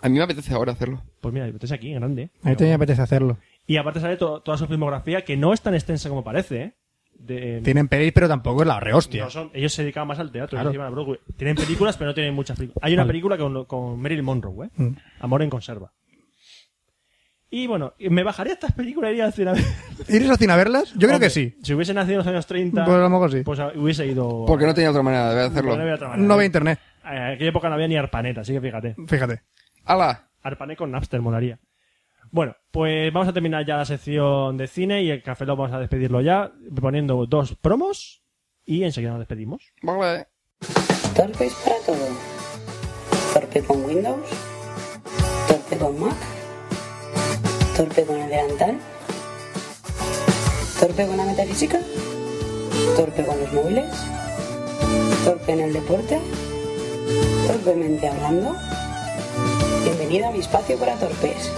A mí me apetece ahora hacerlo. Pues mira, metes aquí, grande. ¿eh? A mí también me apetece hacerlo. Y aparte sale to- toda su filmografía, que no es tan extensa como parece, ¿eh? De- Tienen pelis, pero tampoco es la rehostia. No son- ellos se dedicaban más al teatro. Claro. ellos iban a Broadway. Tienen películas, pero no tienen muchas películas. Hay una Vale. película con, con Marilyn Monroe, ¿eh? Mm. Amor en conserva. Y bueno, me bajaría estas películas y iría al cine a ver. ¿Irías al cine a verlas? Yo creo Hombre, que sí. Si hubiese nacido en los años 30, Pues a lo mejor sí. pues hubiese ido. Porque no tenía otra manera de hacerlo. No había otra manera. No ve internet. Eh, En aquella época no había ni Arpanet, así que fíjate. Fíjate. ¡Hala! Arpanet con Napster molaría. Bueno, pues vamos a terminar ya la sección de cine y el café lo vamos a despedirlo ya, poniendo dos promos y enseguida nos despedimos. Vale. Torpes para todo. Torpe con Windows. Torpe con Mac. Torpe con el delantal. Torpe con la metafísica. Torpe con los móviles. Torpe en el deporte. Torpemente hablando. Bienvenido a mi espacio para torpes.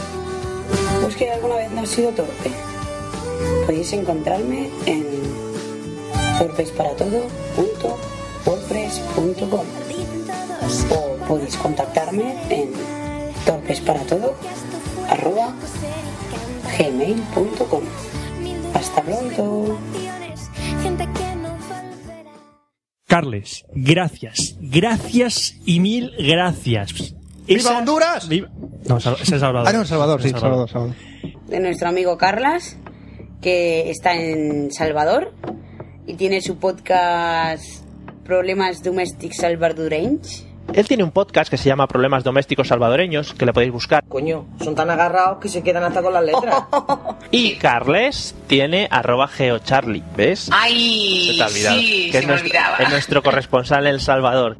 ¿Vos que alguna vez no has sido torpe? Podéis encontrarme en torpesparatodo.wordpress.com o podéis contactarme en torpesparatodo.gmail.com Hasta pronto. Carles, gracias, gracias y mil gracias. ¡Viva Honduras! viva- No, es El Salvador. Ah, no, El Salvador, sí, El Salvador, Salvador. de nuestro amigo Carlas, que está en Salvador y tiene su podcast Problemas Domestic Salvadoreños. Él tiene un podcast que se llama Problemas Domésticos Salvadoreños, que le podéis buscar. Coño, son tan agarrados que se quedan hasta con las letras. Y Carles tiene arroba geocharlie, ¿ves? ¡Ay! Se te ha olvidado. sí, que se es, me nuestro, olvidaba. es nuestro corresponsal en El Salvador.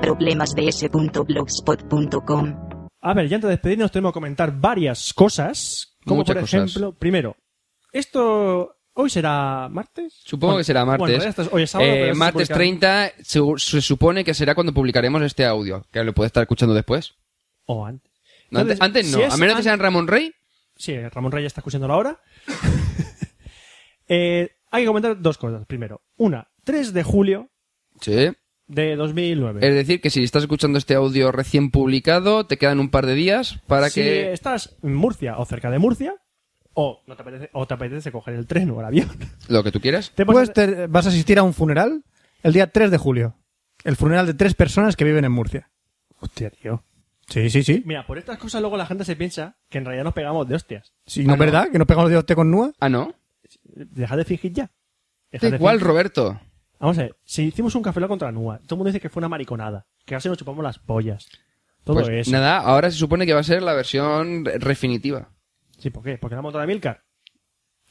problemasds.blogspot.com problemasds.blogspot.com A ver, ya antes de despedirnos tenemos que comentar varias cosas. Como Muchas por cosas. ejemplo, primero, esto hoy será martes. Supongo Bueno, que será martes. Bueno, esto es- hoy es sábado, Eh, martes publica- 30 se, se supone que será cuando publicaremos este audio, que lo puede estar escuchando después. O antes. No, antes, Entonces, antes no, si a menos que an- sean Ramón Rey. Sí, Ramón Rey ya está escuchando ahora. eh, hay que comentar dos cosas. Primero, una, 3 de julio Sí. De 2009. Es decir, que si estás escuchando este audio recién publicado, te quedan un par de días para si que... estás en Murcia o cerca de Murcia, o, no te apetece, o te apetece coger el tren o el avión, Lo que tú quieras. te Pues te- vas a asistir a un funeral el día 3 de julio. El funeral de tres personas que viven en Murcia. Hostia, tío. Sí, sí, sí. Mira, por estas cosas luego la gente se piensa que en realidad nos pegamos de hostias. Sí, ¿no es verdad? Que nos pegamos de hostia con Nua. Ah, ¿no? Deja de fingir ya. Deja Da de igual, fingir. Roberto. Vamos a ver, si hicimos un café contra Nua, todo el mundo dice que fue una mariconada, que casi nos chupamos las pollas. Todo Pues eso. nada, ahora se supone que va a ser la versión definitiva. Sí, ¿por qué? Porque la moto de Milcar.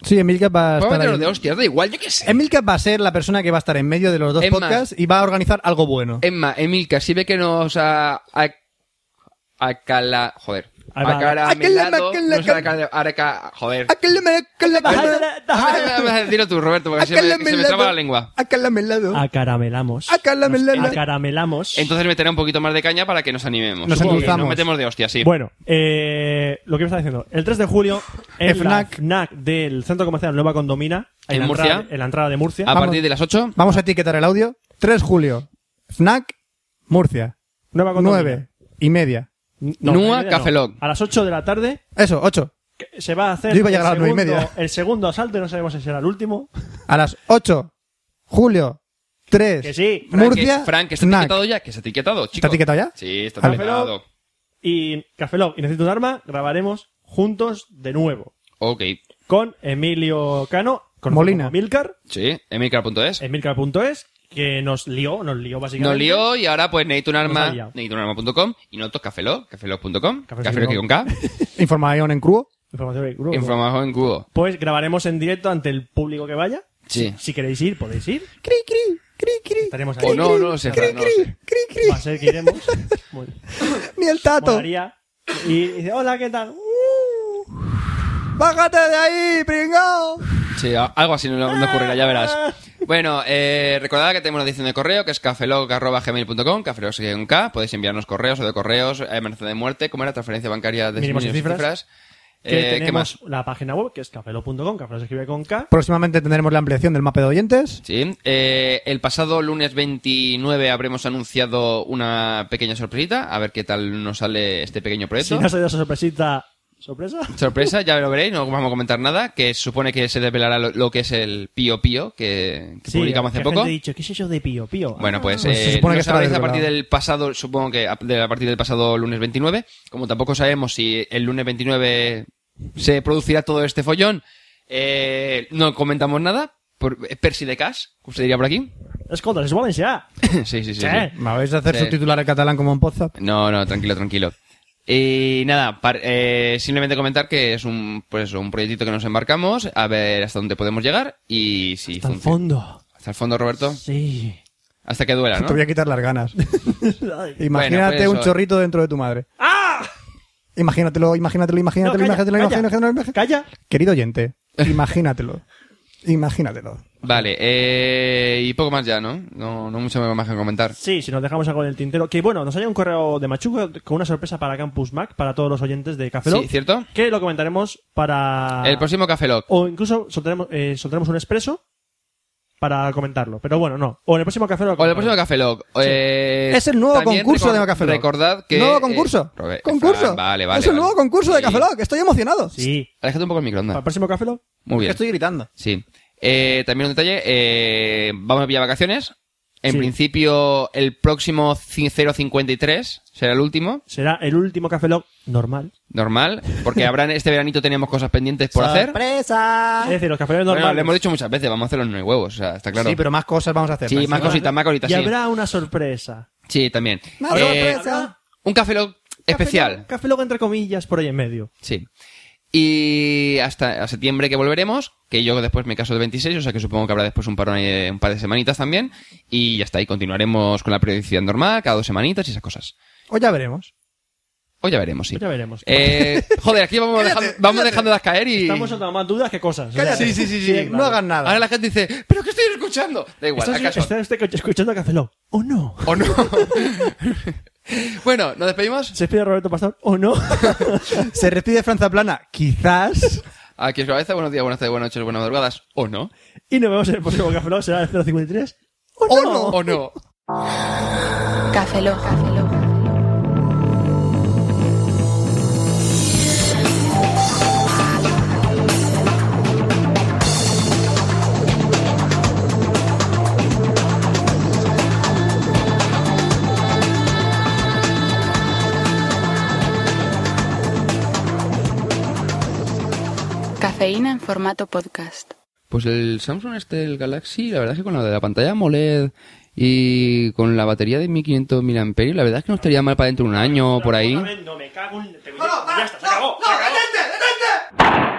Sí, Emilcar va a Vamos a estar meternos ahí. de hostias, da igual, yo qué sé. Emilcar va a ser la persona que va a estar en medio de los dos Es más- podcasts y va a organizar algo bueno. Emma, Emilka, si ve que nos ha... a- acala... Joder. Ahí va. Acaramelado... Nos ha acala- araca- Joder. Dilo tú, Roberto, porque se me, se me traba la lengua. Acalamelado. Acaramelamos. Acaramelado. Nos Acaramelamos. Entonces meteré un poquito más de caña para que nos animemos. Nos endulzamos. Nos metemos de hostia, sí. Bueno, eh, lo que me está diciendo. El 3 de julio, FNAC. del Centro Comercial Nueva Condomina, ¿En Murcia? entrada- en la entrada de Murcia. a vamos. partir de las 8... Vamos a etiquetar el audio. 3 julio. FNAC, Murcia. Nueva Condomina. 9 y media. No, Nua, Lock. A las 8 de la tarde Eso, 8. que se va a hacer Yo iba a llegar a el, las nueve y segundo, media. el segundo asalto y no sabemos si será el último. A las 8. Julio. 3. Que sí. Frank, Murcia. que, Frank, que está etiquetado ya, que está etiquetado, chico. ¿Está etiquetado ya? Sí, está Vale. etiquetado. Y Café Lock y Necesito un Arma grabaremos juntos de nuevo. Ok. Con Emilio Cano, con Molina. Milcar, Sí, emilcar.es. emilcar.es, que nos lió, nos lió básicamente. Nos lió y ahora pues necesito un arma, necesito un arma.com y nosotros cafelog, cafelog.com, Café cafelog sin con K, Información en crudo. Información de grupo. información en cubo. Pues grabaremos en directo ante el público que vaya. Sí. Si queréis ir, podéis ir. Cri, cri, cri, cri. Estaremos ahí. O no, no lo sé, Fran, no lo sé. Cri, cri. Va a ser que iremos. Muy- Ni el tato. molaría. Y dice, hola, ¿qué tal? Bájate de ahí, pringao. Sí, algo así no, no ocurrirá, ya verás. Bueno, eh, recordad que tenemos una edición de correo que es cafelog.gmail.com, cafelog con K, podéis enviarnos correos o de correos, eh, amenaza de muerte, como era transferencia bancaria de Mínimos y mínimos cifras. Eh, ¿Qué tenemos más? la página web, que es cafelo.com, cafelo se escribe con K. Próximamente tendremos la ampliación del mapa de oyentes. Sí, eh, el pasado lunes 29 habremos anunciado una pequeña sorpresita, a ver qué tal nos sale este pequeño Si proyecto. no ha salido esa sorpresita, ¿sorpresa? Sorpresa, ya lo veréis, no vamos a comentar nada, que se supone que se desvelará lo, lo que es el Pío Pío, que, que Sí, publicamos hace que poco. gente dicho, ¿qué es eso de pío pío? Bueno, pues, Pues se eh, supone no que sabréis a partir del pasado, supongo que a, de- a partir del pasado lunes 29, como tampoco sabemos si el lunes 29 se producirá todo este follón, eh, no comentamos nada, por eh, Percy de Cash, como se diría por aquí. Escolta, es Valencia. sí, sí, sí. Sí. sí. ¿Me vais a hacer Sí. subtitular el catalán como en WhatsApp? No, no, tranquilo, tranquilo. Y nada, par- eh, simplemente comentar que es un, pues, un proyectito que nos embarcamos, a ver hasta dónde podemos llegar y si Hasta el fondo. Hasta el fondo, Roberto. Sí. Hasta que duela, ¿no? Te voy a quitar las ganas. Imagínate pues un chorrito dentro de tu madre. ¡Ah! Imagínatelo, imagínatelo, imagínatelo, No, calla, imagínatelo, calla. imagínatelo, imagínatelo. Calla. Querido oyente, imagínatelo. Imagínatelo. Vale, eh, y poco más ya, ¿no? No, no mucho más que comentar. Sí, si nos dejamos algo en el tintero. Que bueno, nos haya un correo de Machuco con una sorpresa para Campus Mac, para todos los oyentes de Café Lock, Sí, ¿cierto? Que lo comentaremos para. El próximo Café Lock. O incluso soltaremos, eh, soltaremos un expreso para comentarlo. Pero bueno, no. O en el próximo Café Lock. O el próximo Café Lock. Eh, Es el nuevo también concurso de Café Lock. Recordad que... Nuevo eh, concurso. Robert- concurso. Fran, vale, vale. es el vale. nuevo concurso de Sí. Café Lock. Estoy emocionado. Sí. Aléjate un poco el microondas. ¿Para el próximo Café Lock? Muy bien. Estoy gritando. Sí. Eh, también un detalle, eh, vamos a pillar vacaciones. En Sí. principio, el próximo ci- 053 será el último, Será el último Café Lock normal. normal, porque habrá este veranito teníamos cosas pendientes por hacer. ¡Sorpresa! Es decir, los Café Lock Bueno, normales. le hemos dicho muchas veces, vamos a hacer los nueve huevos, o sea, está claro. Sí, pero más cosas vamos a hacer. Sí, más cositas, más cositas, y sí. habrá una sorpresa. Sí, también. Más Eh, sorpresa. un café Lock especial. Café Lock entre comillas por ahí en medio. Sí. Y hasta a septiembre que volveremos, que yo después me caso de 26, o sea que supongo que habrá después un, parón ahí de un par de semanitas también. Y ya está, y continuaremos con la periodicidad normal, cada dos semanitas y esas cosas. O ya veremos. O ya veremos, sí. Ya veremos. Eh, joder, aquí vamos, Cállate, dejando, vamos cállate. dejándolas caer y... Estamos soltando más dudas que cosas. o Cállate. Sí, sí, sí, sí. claro. No hagan nada. Ahora la gente dice, ¿pero qué estoy escuchando? Da igual, ¿Estás, ¿acaso? está usted escuchando Café? ¿O no? ¿O no? bueno, ¿nos despedimos? ¿Se despide Roberto Pastor? ¿O no? Se despide Franza Plana. Quizás. Aquí es cabeza, buenos días, buenas tardes, buenas noches, buenas madrugadas. ¿O no? y nos vemos en el próximo Café Lock. Será el 053. ¿O ¿O no? no? ¿O no? Café Lock. Cafeína en formato podcast. Pues el Samsung este, el Galaxy, la verdad es que con la de la pantalla AMOLED y con la batería de 1500 mAh, la verdad es que no estaría mal para dentro de un año o por ahí. No, me cago en... Ya está, se acabó. se acabó.